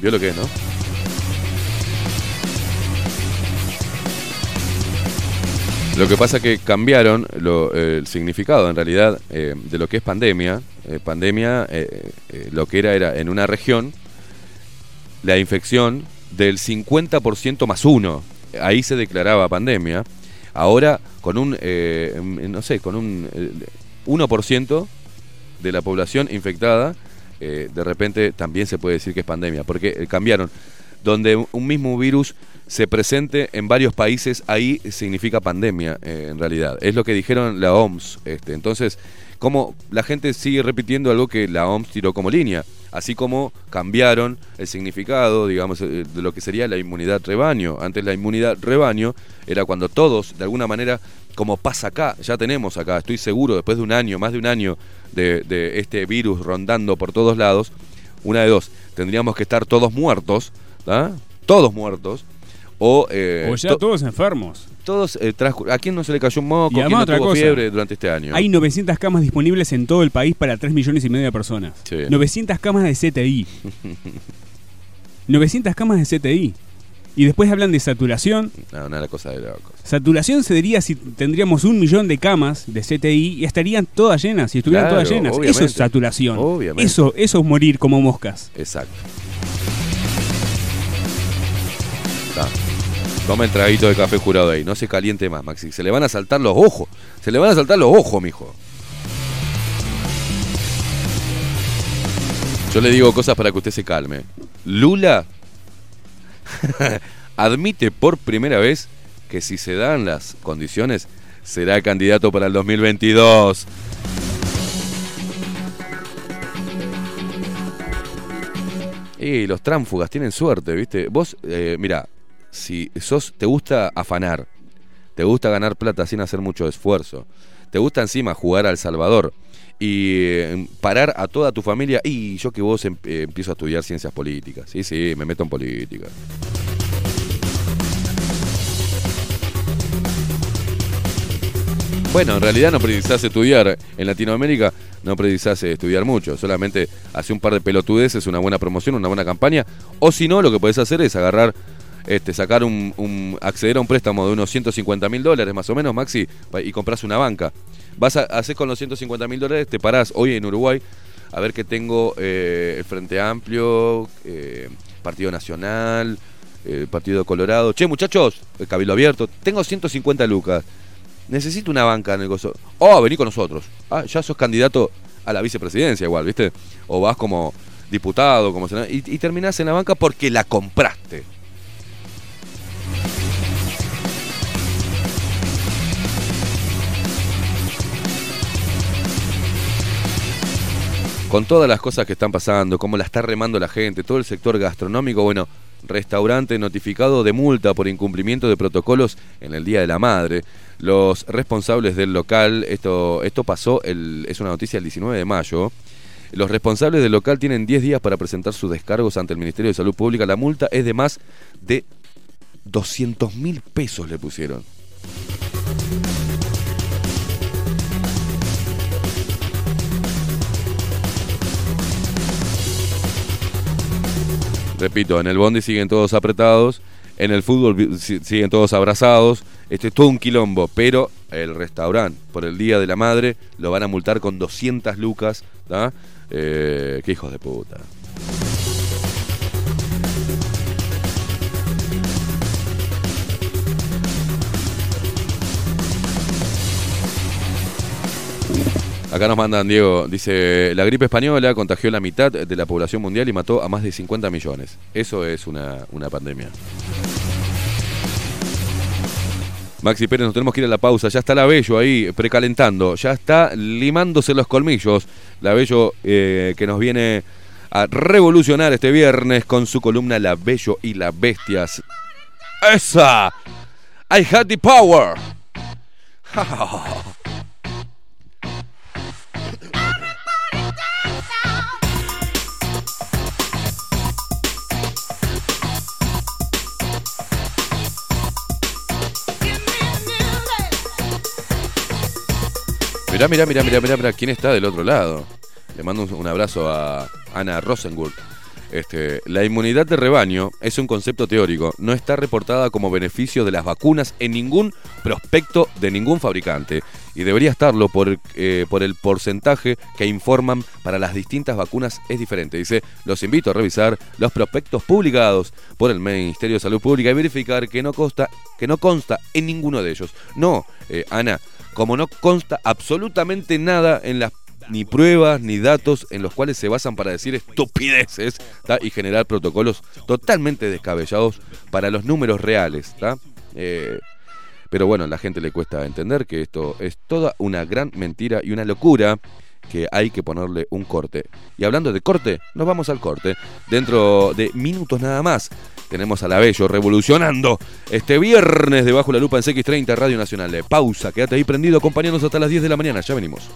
S3: ¿Vio lo que es, no? Lo que pasa que cambiaron eh, el significado en realidad eh, de lo que es pandemia. Eh, pandemia, lo que era era en una región la infección del 50% más uno. Ahí se declaraba pandemia. Ahora con un, no sé, con un eh, 1% de la población infectada, eh, de repente también se puede decir que es pandemia, porque eh, cambiaron. Donde un- mismo virus se presente en varios países, ahí significa pandemia, eh, en realidad. Es lo que dijeron la OMS. Este. Entonces, como la gente sigue repitiendo algo que la OMS tiró como línea, así como cambiaron el significado, digamos, de lo que sería la inmunidad rebaño. Antes la inmunidad rebaño era cuando todos, de alguna manera, como pasa acá, ya tenemos acá, estoy seguro, después de un año, más de un año de, de este virus rondando por todos lados, una de dos, tendríamos que estar todos muertos, ¿tá? todos muertos, o, eh,
S4: o ya
S3: to-
S4: todos enfermos.
S3: todos eh, ¿A quién no se le cayó un moco? ¿Quién no tuvo
S4: cosa,
S3: fiebre durante este año?
S4: Hay 900 camas disponibles en todo el país para 3 millones y medio de personas.
S3: Sí.
S4: 900 camas de CTI. 900 (laughs) camas de CTI. Y después hablan de saturación.
S3: No, una cosa de locos.
S4: Saturación se diría si tendríamos un millón de camas de CTI y estarían todas llenas, si estuvieran
S3: Claro,
S4: todas llenas. Eso es saturación.
S3: Obviamente.
S4: Eso, eso es morir como moscas.
S3: Exacto. Está. Toma el traguito de café jurado ahí. No se caliente más, Maxi. Se le van a saltar los ojos. Se le van a saltar los ojos, mijo. Yo le digo cosas para que usted se calme. Lula (laughs) admite por primera vez que si se dan las condiciones será candidato para el 2022. Y los tránfugas tienen suerte, ¿viste? Vos, eh, mira, si sos, te gusta afanar, te gusta ganar plata sin hacer mucho esfuerzo, te gusta encima jugar al Salvador y eh, parar a toda tu familia, y yo que vos em- eh, empiezo a estudiar ciencias políticas, sí, sí, me meto en política. Bueno, en realidad no precisás estudiar. En Latinoamérica no precisás eh, estudiar mucho. Solamente hace un par de pelotudeces, una buena promoción, una buena campaña. O si no, lo que podés hacer es agarrar, este, sacar un, acceder a un préstamo de unos 150 mil dólares más o menos, Maxi, y compras una banca. Vas a hacer con los 150 mil dólares, te parás hoy en Uruguay a ver que tengo eh, el Frente Amplio, eh, Partido Nacional, eh, Partido Colorado. Che, muchachos, el Cabildo Abierto, tengo 150 lucas. Necesito una banca en el gozo. Oh, vení con nosotros. Ah, ya sos candidato a la vicepresidencia igual, ¿viste? O vas como diputado, como senador, y, y terminás en la banca porque la compraste. Con todas las cosas que están pasando, cómo la está remando la gente, todo el sector gastronómico, bueno, restaurante notificado de multa por incumplimiento de protocolos en el Día de la Madre. Los responsables del local, esto, esto pasó, es una noticia el 19 de mayo. Los responsables del local tienen 10 días para presentar sus descargos ante el Ministerio de Salud Pública. La multa es de más de 200 mil pesos le pusieron. Repito, en el bondi siguen todos apretados, en el fútbol siguen todos abrazados. Este es todo un quilombo, pero el restaurante, por el Día de la Madre, lo van a multar con 200 lucas. ¿tá? Eh, qué hijos de puta. Acá nos mandan, Diego, dice, la gripe española contagió la mitad de la población mundial y mató a más de 50 millones. Eso es una, una pandemia. Maxi Pérez, nos tenemos que ir a la pausa. Ya está la Bello ahí precalentando. Ya está limándose los colmillos. La Bello eh, que nos viene a revolucionar este viernes con su columna La Bello y las Bestias. ¡Esa! I had the power. (laughs) Mirá, mirá, mirá, mirá, mirá, mirá, quién está del otro lado. Le mando un, abrazo a Ana Rosenburg. Este, la inmunidad de rebaño es un concepto teórico, no está reportada como beneficio de las vacunas en ningún prospecto de ningún fabricante y debería estarlo por, eh, por el porcentaje que informan para las distintas vacunas es diferente. Dice, los invito a revisar los prospectos publicados por el Ministerio de Salud Pública y verificar que no consta, que no consta en ninguno de ellos. No, eh, Ana, como no consta absolutamente nada en las ni pruebas ni datos en los cuales se basan para decir estupideces y generar protocolos totalmente descabellados para los números reales. Eh, pero bueno, a la gente le cuesta entender que esto es toda una gran mentira y una locura que hay que ponerle un corte. Y hablando de corte, nos vamos al corte. Dentro de minutos nada más tenemos a la Bello revolucionando este viernes debajo la lupa en CX30 Radio Nacional. Pausa, quédate ahí prendido, acompañándonos hasta las 10 de la mañana. Ya venimos.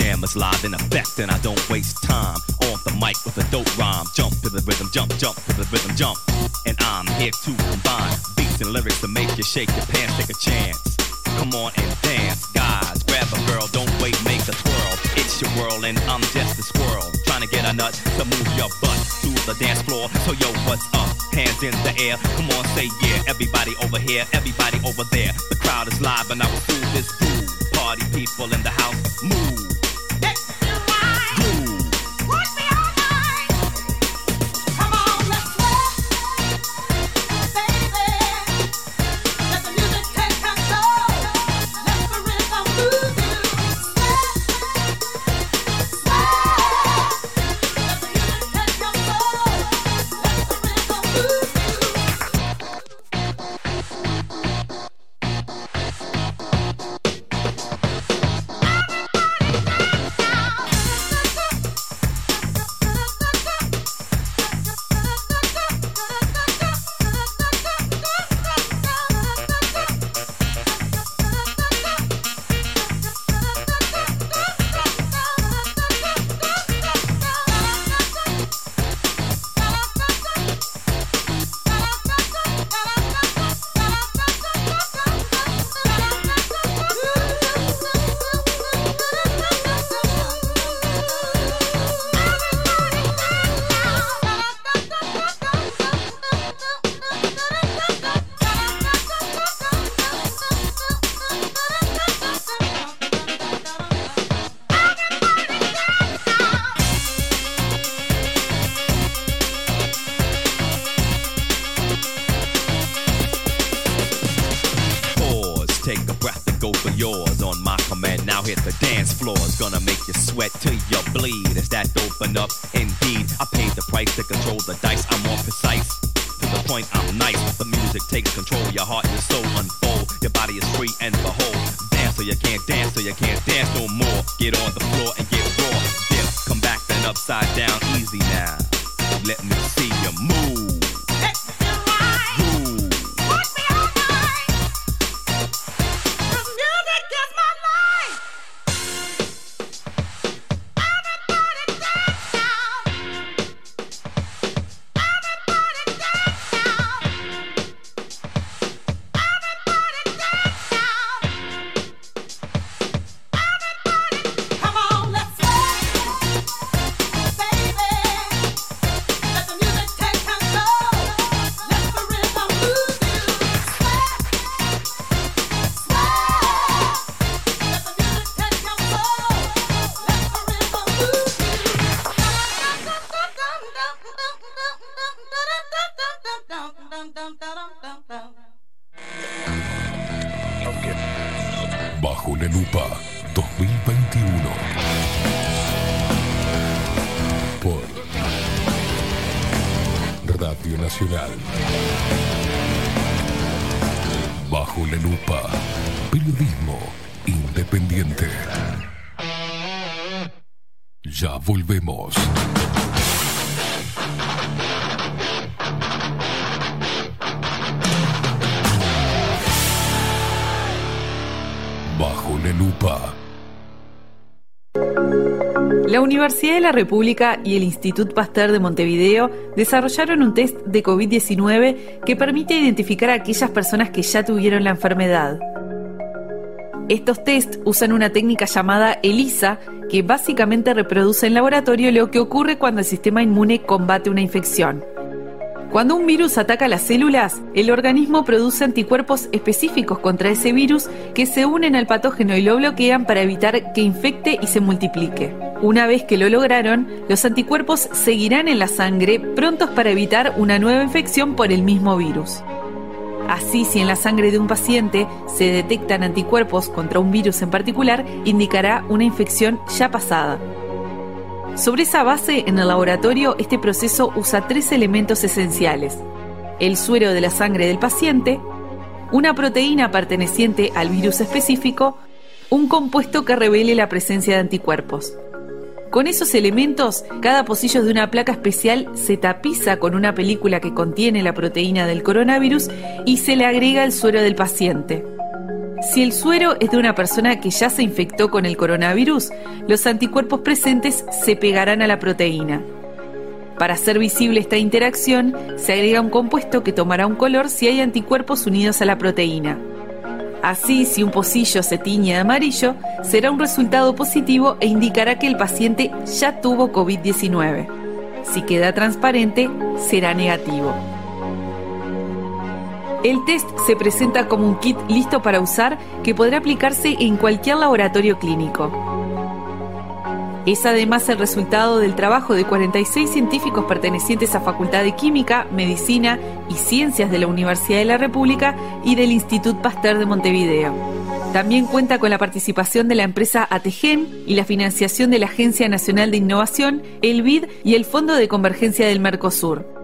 S9: Is live in effect, and I don't waste time on the mic with a dope rhyme. Jump to the rhythm, jump, jump to the rhythm, jump. And I'm here to combine beats and lyrics to make you shake your pants, take a chance. Come on and dance, guys. Grab a girl, don't wait, make a twirl. It's your world, and I'm just a squirrel. Trying to get a nut to move your butt to the dance floor. So, yo, what's up? Hands in the air. Come on, say yeah. Everybody over here, everybody over there. The crowd is live, and I will do this groove. Party people in the house, move.
S10: Universidad de la República y el Institut Pasteur de Montevideo desarrollaron un test de COVID-19 que permite identificar a aquellas personas que ya tuvieron la enfermedad. Estos test usan una técnica llamada ELISA, que básicamente reproduce en laboratorio lo que ocurre cuando el sistema inmune combate una infección. Cuando un virus ataca las células, el organismo produce anticuerpos específicos contra ese virus que se unen al patógeno y lo bloquean para evitar que infecte y se multiplique. Una vez que lo lograron, los anticuerpos seguirán en la sangre prontos para evitar una nueva infección por el mismo virus. Así, si en la sangre de un paciente se detectan anticuerpos contra un virus en particular, indicará una infección ya pasada. Sobre esa base, en el laboratorio, este proceso usa tres elementos esenciales. El suero de la sangre del paciente, una proteína perteneciente al virus específico, un compuesto que revele la presencia de anticuerpos. Con esos elementos, cada pocillo de una placa especial se tapiza con una película que contiene la proteína del coronavirus y se le agrega el suero del paciente. Si el suero es de una persona que ya se infectó con el coronavirus, los anticuerpos presentes se pegarán a la proteína. Para hacer visible esta interacción, se agrega un compuesto que tomará un color si hay anticuerpos unidos a la proteína. Así, si un pocillo se tiñe de amarillo, será un resultado positivo e indicará que el paciente ya tuvo COVID-19. Si queda transparente, será negativo. El test se presenta como un kit listo para usar que podrá aplicarse en cualquier laboratorio clínico. Es además el resultado del trabajo de 46 científicos pertenecientes a Facultad de Química, Medicina y Ciencias de la Universidad de la República y del Institut Pasteur de Montevideo. También cuenta con la participación de la empresa ATGEN y la financiación de la Agencia Nacional de Innovación, el BID y el Fondo de Convergencia del Mercosur.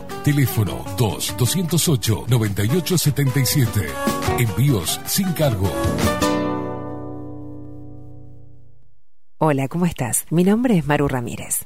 S1: Teléfono 2-208-9877. Envíos sin cargo.
S7: Hola, ¿cómo estás? Mi nombre es Maru Ramírez.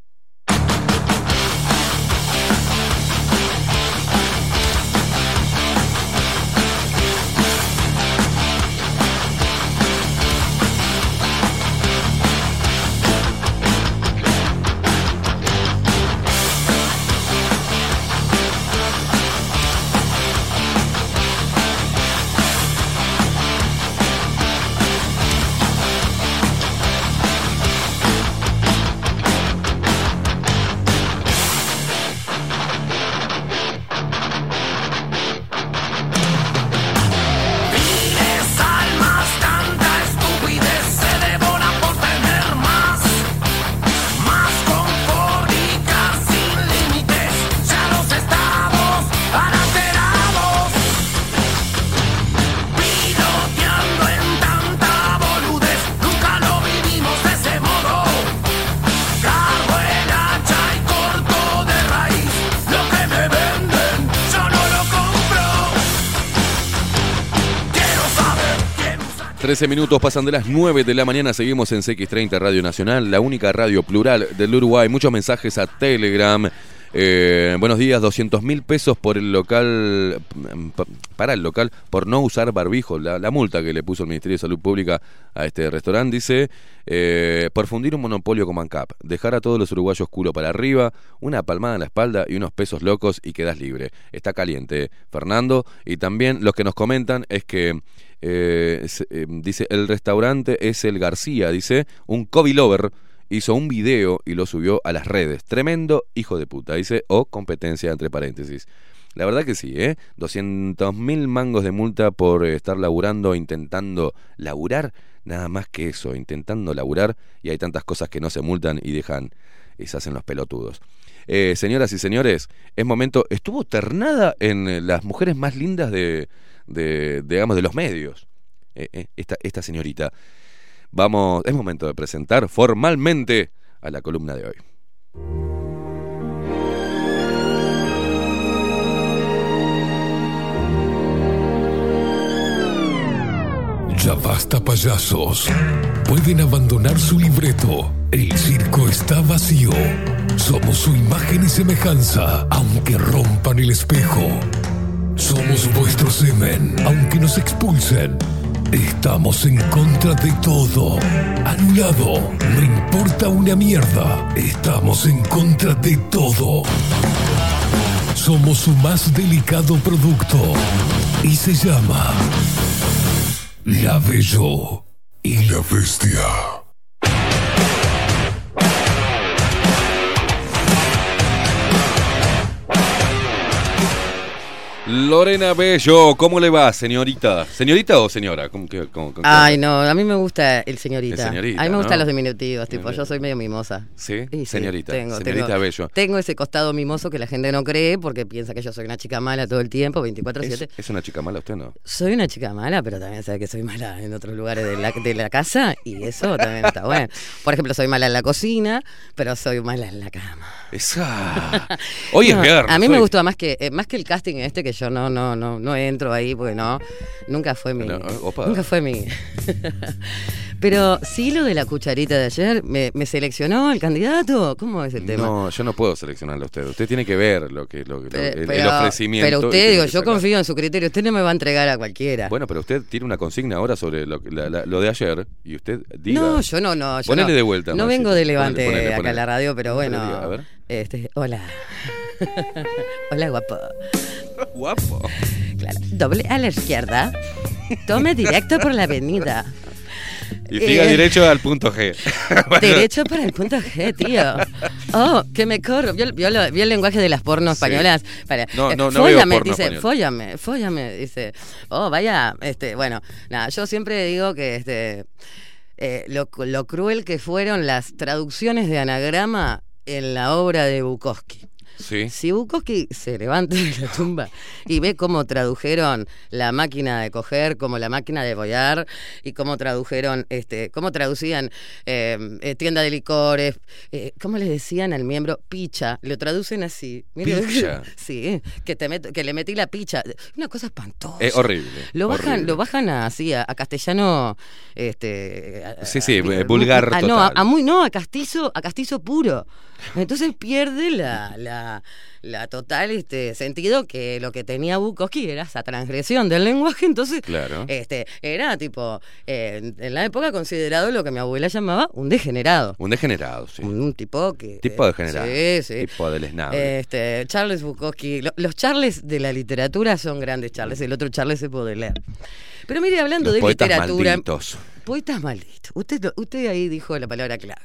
S3: 13 minutos pasan de las 9 de la mañana, seguimos en CX30 Radio Nacional, la única radio plural del Uruguay. Muchos mensajes a Telegram. Eh, buenos días, 200 mil pesos por el local, mm, pa- para el local, por no usar barbijo. La, multa que le puso el Ministerio de Salud Pública a este restaurante dice, eh, por fundir un monopolio como ANCAP, dejar a todos los uruguayos culo para arriba, una palmada en la espalda y unos pesos locos y quedas libre. Está caliente, Fernando. Y también los que nos comentan es que eh, eh, dice, el restaurante es el García, dice, un Kobe Lover hizo un video y lo subió a las redes. Tremendo hijo de puta, dice, o competencia entre paréntesis. La verdad que sí, ¿eh? 200 mil mangos de multa por estar laburando, intentando laburar, nada más que eso, intentando laburar, y hay tantas cosas que no se multan y dejan, y se hacen los pelotudos. Eh, señoras y señores, es momento, estuvo ternada en eh, las mujeres más lindas de, de, digamos, de los medios, eh, eh, esta, esta señorita. Vamos, es momento de presentar formalmente a la columna de hoy.
S1: Ya basta payasos. Pueden abandonar su libreto. El circo está vacío. Somos su imagen y semejanza, aunque rompan el espejo. Somos vuestro semen, aunque nos expulsen. Estamos en contra de todo. Anulado. No importa una mierda. Estamos en contra de todo. Somos su más delicado producto. Y se llama La Bello y la Bestia.
S3: Lorena Bello, ¿cómo le va, señorita? ¿Señorita o señora? ¿Cómo que- cómo- cómo-
S11: Ay, no, a mí me gusta el señorita.
S3: El señorita,
S11: a mí me
S3: ¿no?
S11: gustan los diminutivos, tipo, yo soy medio mimosa.
S3: ¿Sí? Señorita.
S11: tengo,
S3: señorita
S11: tengo,
S3: Bello.
S11: Tengo ese costado mimoso que la gente no cree porque piensa que yo soy una chica mala todo el tiempo, 24-7.
S3: ¿Es, es una chica mala usted, no?
S11: Soy una chica mala, pero también sabe que soy mala en otros lugares de la, de la casa y eso también está bueno. Por ejemplo, soy mala en la cocina, pero soy mala en la cama.
S3: Esa. (laughs) Hoy es viernes.
S11: A mí me gustó más que eh, más que el casting este que yo no no no no entro ahí porque no nunca fue mi
S3: No, opa.
S11: nunca fue mi. Pero sí lo de la cucharita de ayer me, me seleccionó el candidato. ¿Cómo es el tema?
S3: No, yo no puedo seleccionarlo a usted. Usted tiene que ver lo que, lo, lo-
S11: Eh,
S3: el, ofrecimiento.
S11: pero usted, digo, yo confío en su criterio. Usted no me va a entregar a cualquiera.
S3: Bueno, pero usted tiene una consigna ahora sobre lo, que- la- la- lo de ayer y usted diga.
S11: No, yo no, no. Yo
S3: Ponele
S11: no,
S3: de vuelta.
S11: No
S3: Maxi.
S11: vengo de Levante
S3: ponele,
S11: acá en la radio, pero bueno.
S3: diga, A ver.
S11: Este, hola. (laughs) hola, guapo.
S3: Guapo.
S11: Claro. Doble a la izquierda. Tome directo por la avenida.
S3: Y siga
S11: Eh,
S3: derecho al punto G. (laughs)
S11: Derecho para el punto G, tío. Oh, que me corro. ¿Vio, vio lo- vio el lenguaje de las pornos
S3: Sí.
S11: españolas? Para,
S3: No,
S11: eh,
S3: no, no veo
S11: fóllame,
S3: porno
S11: dice,
S3: español.
S11: fóllame, fóllame, dice. Oh, vaya, este, bueno, nada, yo siempre digo que este eh, lo, lo cruel que fueron las traducciones de anagrama en la obra de Bukowski.
S3: Sí.
S11: Si Bukowski se levanta de la tumba y ve cómo tradujeron la máquina de coger como la máquina de bollar y cómo tradujeron, este, cómo traducían eh, eh, tienda de licores, eh, cómo le decían al miembro picha, lo traducen así. Mire,
S3: Picha. (laughs)
S11: Sí, que, te meto- que le metí la picha. Una cosa espantosa.
S3: Es horrible.
S11: Lo bajan,
S3: horrible.
S11: lo bajan así a, a castellano, este, a-
S3: Sí, sí,
S11: a-
S3: eh, vulgar
S11: a- no, a muy, no, a castizo, a castizo puro. Entonces pierde la, la, la total este sentido que lo que tenía Bukowski era esa transgresión del lenguaje. Entonces,
S3: Claro.
S11: este, era tipo, eh, en- la época considerado lo que mi abuela llamaba un degenerado.
S3: Un degenerado, sí.
S11: Un, un tipo que.
S3: Tipo degenerado.
S11: Sí, sí.
S3: Tipo deleznable.
S11: Este, Charles Bukowski. Lo- los Charles de la literatura son grandes Charles, el otro Charles se puede leer. Pero mire, hablando
S3: Los
S11: de
S3: poetas
S11: literatura.
S3: malditos.
S11: Poetas malditos. Usted, usted ahí dijo la palabra clave.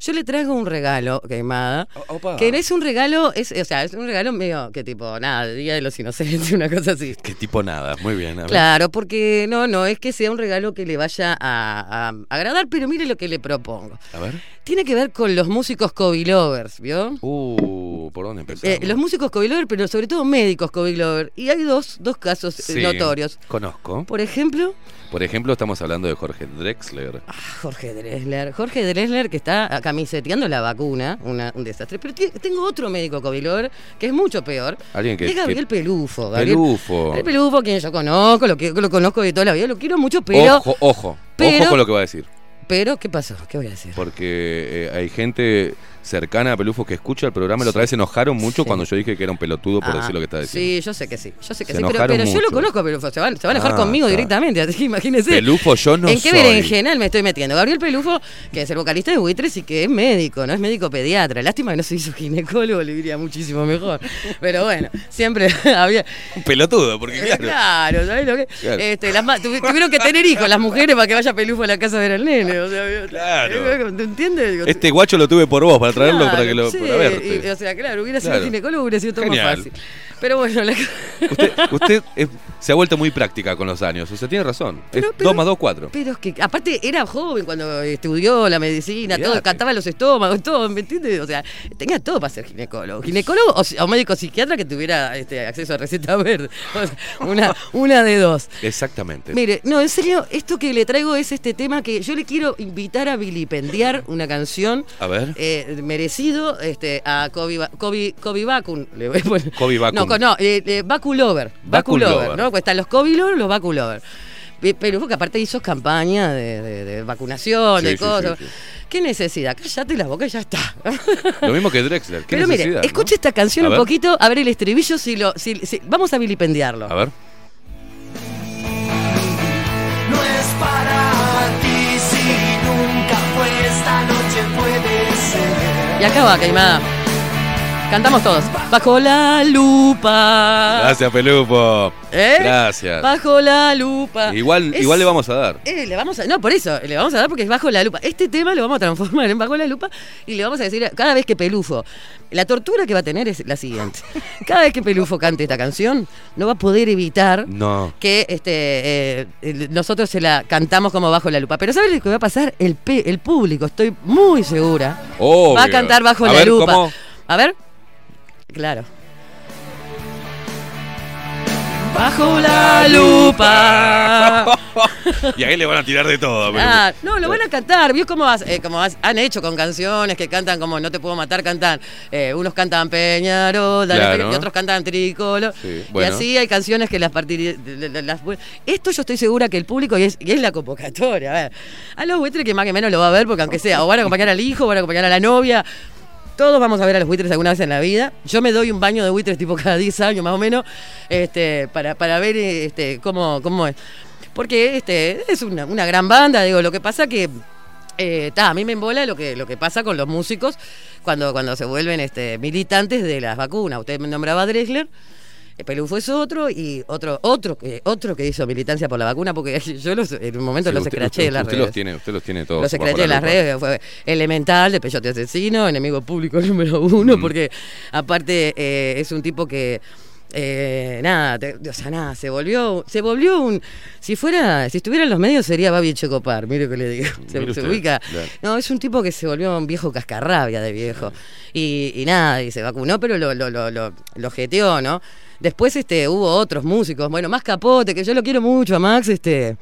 S11: Yo le traigo un regalo, queimada, que es un regalo, es, o sea, es un regalo medio que tipo, nada, Día de los Inocentes, (laughs) una cosa así.
S3: Que tipo nada. Muy bien. a.
S11: Claro, porque no, no, es que sea un regalo que le vaya a, a agradar, pero mire lo que le propongo.
S3: A ver.
S11: Tiene que ver con los músicos Kobe Lovers, ¿vio?
S3: Uh, ¿por dónde empezamos?
S11: Eh, los músicos Kobe Lovers, pero sobre todo médicos Kobe Lovers. Y hay dos, dos casos eh,
S3: Sí,
S11: notorios.
S3: Conozco.
S11: Por ejemplo,
S3: Por ejemplo, estamos hablando de Jorge Drexler.
S11: Jorge Dresler. Jorge Dresler que está camiseteando la vacuna, una- un desastre. Pero tengo otro médico Lover que es mucho peor.
S3: Alguien que-
S11: es Gabriel
S3: que-
S11: Pelufo. Gabriel,
S3: Pelufo.
S11: Gabriel Pelufo, quien yo conozco, lo, que, lo conozco de toda la vida, lo quiero mucho, pero...
S3: ojo, ojo.
S11: pero-
S3: ojo con lo que va a decir.
S11: Pero, ¿qué pasó? ¿Qué voy a decir?
S3: Porque eh, hay gente cercana a Pelufo que escucha el programa la otra vez se enojaron mucho
S11: Sí.
S3: cuando yo dije que era un pelotudo por
S11: Ah,
S3: decir lo que estaba diciendo.
S11: Sí, yo sé que sí. Yo sé que
S3: Se
S11: sí. Pero, yo lo conozco a Pelufo. Se van, se van a enojar
S3: Ah,
S11: conmigo
S3: está.
S11: directamente. Así (laughs) que imagínense.
S3: Pelufo yo no
S11: ¿En qué
S3: soy.
S11: berenjenal me estoy metiendo? Gabriel Pelufo, que es el vocalista de Buitres y que es médico, no es médico pediatra. Lástima que no se hizo ginecólogo, le diría muchísimo mejor. Pero bueno, siempre (laughs) había.
S3: Un pelotudo, porque
S11: Eh,
S3: claro.
S11: Claro, ¿sabes lo que?
S3: Claro.
S11: Este, las ma- tuvi- tuvieron que tener hijos las mujeres para que vaya Pelufo a la casa a ver al nene. O sea,
S3: Claro.
S11: ¿Te entiendes?
S3: Este guacho lo tuve por vos, para traerlo
S11: Claro,
S3: para que lo
S11: sí,
S3: para verte.
S11: y- o sea, claro, hubiera sido
S3: Claro.
S11: sido más fácil. Pero bueno, la...
S3: Usted, usted es- se ha vuelto muy práctica con los años. O sea, tiene razón.
S11: Pero-
S3: es
S11: pero-
S3: 2 más 2, 4.
S11: Pero es que aparte era joven cuando estudió la medicina, todo, cantaba los estómagos, todo, ¿me entiendes? O sea, tenía todo para ser ginecólogo. Ginecólogo o, médico psiquiatra que tuviera este, acceso a receta (laughs) verde. O sea, una, una de dos.
S3: Exactamente.
S11: Mire, no, en serio, esto que le traigo es este tema que yo le quiero invitar a vilipendiar una canción
S3: A ver.
S11: eh, merecido este, a Kobe, Kobe, Kobe Bakun. Le voy a poner-
S3: Kobe Bakun.
S11: No, no, eh, eh, Baku Lover. Baku
S3: Baku
S11: Lover,
S3: Lover.
S11: ¿no? Pues están los Lover, los Baku Lover. Pe- Pelufo que aparte hizo campaña de, de- de vacunación,
S3: Sí,
S11: de
S3: sí,
S11: cosas.
S3: sí, sí.
S11: ¿Qué necesidad? Cállate la boca y ya está.
S3: Lo mismo que Drexler. ¿Qué
S11: Pero mire,
S3: no?
S11: escuche esta canción
S3: A
S11: un
S3: ver.
S11: poquito, a ver el estribillo, si lo, si, si- vamos a vilipendiarlo.
S3: A ver.
S5: No es para ti si nunca fue esta noche puede ser.
S11: Y acá va, Caimada. Cantamos todos. Bajo la lupa.
S3: Gracias, Pelupo.
S11: ¿Eh?
S3: Gracias.
S11: Bajo la lupa.
S3: Igual,
S11: Es-
S3: igual le vamos a dar.
S11: Eh, le vamos a, no, por eso, le vamos a dar porque es bajo la lupa. Este tema lo vamos a transformar en bajo la lupa y le vamos a decir cada vez que Pelufo. La tortura que va a tener es la siguiente. (laughs) Cada vez que Pelufo cante esta canción, no va a poder evitar
S3: No.
S11: que este eh, el- nosotros se la cantamos como bajo la lupa. Pero ¿sabes lo que va a pasar? El, pe- el público, estoy muy segura,
S3: Obvio.
S11: va a cantar bajo
S3: A
S11: la
S3: ver,
S11: lupa.
S3: ¿cómo?
S11: A ver. Claro. Bajo la lupa. (laughs)
S3: Y ahí le van a tirar de todo.
S11: Ah, no, lo van a cantar. ¿Vio cómo, has- eh, cómo has- han hecho con canciones que cantan como No te puedo matar? Cantan. eh, unos cantan Peñarol, dale,
S3: Claro.
S11: y otros cantan Tricolo.
S3: Sí,
S11: Y
S3: bueno.
S11: así hay canciones que las las, Esto yo estoy segura que el público, y es, y es la convocatoria. A ver, a los buitres que más que menos lo va a ver, porque aunque sea, o van a acompañar al hijo, o van a acompañar a la novia. Todos vamos a ver a los buitres alguna vez en la vida. Yo me doy un baño de buitres tipo cada 10 años más o menos, este, para, para ver este, cómo, cómo es. Porque este, es una, una gran banda, digo, lo que pasa que eh, a mí me embola lo que, lo que pasa con los músicos cuando, cuando se vuelven este, militantes de las vacunas. Usted me nombraba a eh, Pelufo es otro y otro otro que otro que hizo militancia por la vacuna, porque (laughs) yo los, en un momento
S3: Sí,
S11: los
S3: usted-
S11: escraché en las
S3: usted
S11: redes.
S3: los tiene, usted los tiene todos.
S11: Los secreté en
S3: la
S11: las redes, fue elemental de Peyote Asesino, enemigo público (laughs) número uno, porque aparte eh, es un tipo que eh, nada, te- o sea, nada, se volvió, se volvió un, si fuera, si estuviera en los medios sería Babi Checopar, mire que le digo, (laughs) se,
S3: usted,
S11: ubica.
S3: claro.
S11: No, es un tipo que se volvió un viejo cascarrabia de viejo. Y, y nada, y se vacunó, pero lo, lo, lo, lo, lo jeteó, ¿no? Después este, hubo otros músicos, bueno, más capote, que yo lo quiero mucho a Max, este.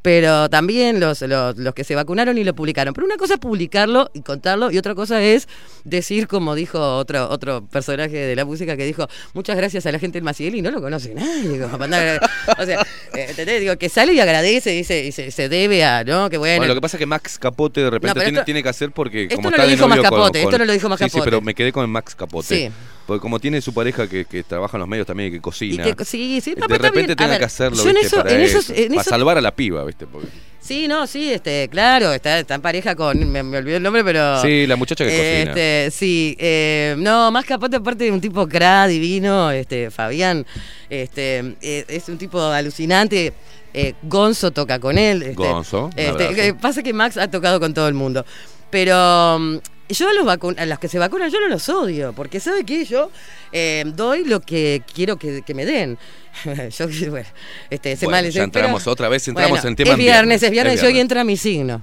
S11: Pero también los, los, los que se vacunaron y lo publicaron. Pero una cosa es publicarlo y contarlo, y otra cosa es decir, como dijo otro, otro personaje de la música, que dijo, muchas gracias a la gente del Maciel y no lo conoce nadie. como mandar- o sea, eh, ¿entendés? Digo, que sale y agradece y se, y se, se debe a, ¿no? Que bueno.
S3: Bueno, lo que pasa es que Max Capote de repente
S11: No,
S3: tiene,
S11: esto-
S3: tiene que hacer porque
S11: esto
S3: como
S11: no
S3: está
S11: lo dijo
S3: con-
S11: Capote,
S3: con-
S11: esto no lo dijo Max
S3: Sí, sí,
S11: Capote.
S3: pero me quedé con Max Capote.
S11: Sí.
S3: Porque como tiene su pareja que, que trabaja en los medios también y que
S11: Y
S3: cocina.
S11: que- sí, sí, no,
S3: de repente tenga
S11: ver,
S3: que hacerlo,
S11: yo en
S3: ¿viste?
S11: eso-
S3: para
S11: en
S3: eso,
S11: esos- en
S3: para
S11: eso-
S3: salvar a la piba, ¿viste? Porque-
S11: Sí, no, sí, este, claro, está, está en pareja con, me, me olvidé el nombre, pero...
S3: Sí, la muchacha que cocina.
S11: Este, sí, eh, no, más capote aparte de un tipo cra divino, este, Fabián, este, eh, es un tipo alucinante. eh, Gonzo toca con él. este,
S3: Gonzo,
S11: este, que pasa que Max ha tocado con todo el mundo. Pero mm, yo a los, vacun- a los que se vacunan yo no los odio, porque ¿sabe qué? Yo eh, doy lo que quiero que, que me den. (laughs) yo, (laughs) bueno, este, ese
S3: Bueno,
S11: mal
S3: ya entramos otra vez, entramos
S11: Bueno,
S3: en tema
S11: Es viernes,
S3: viernes,
S11: es viernes,
S3: es
S11: y hoy
S3: viernes.
S11: entra mi signo.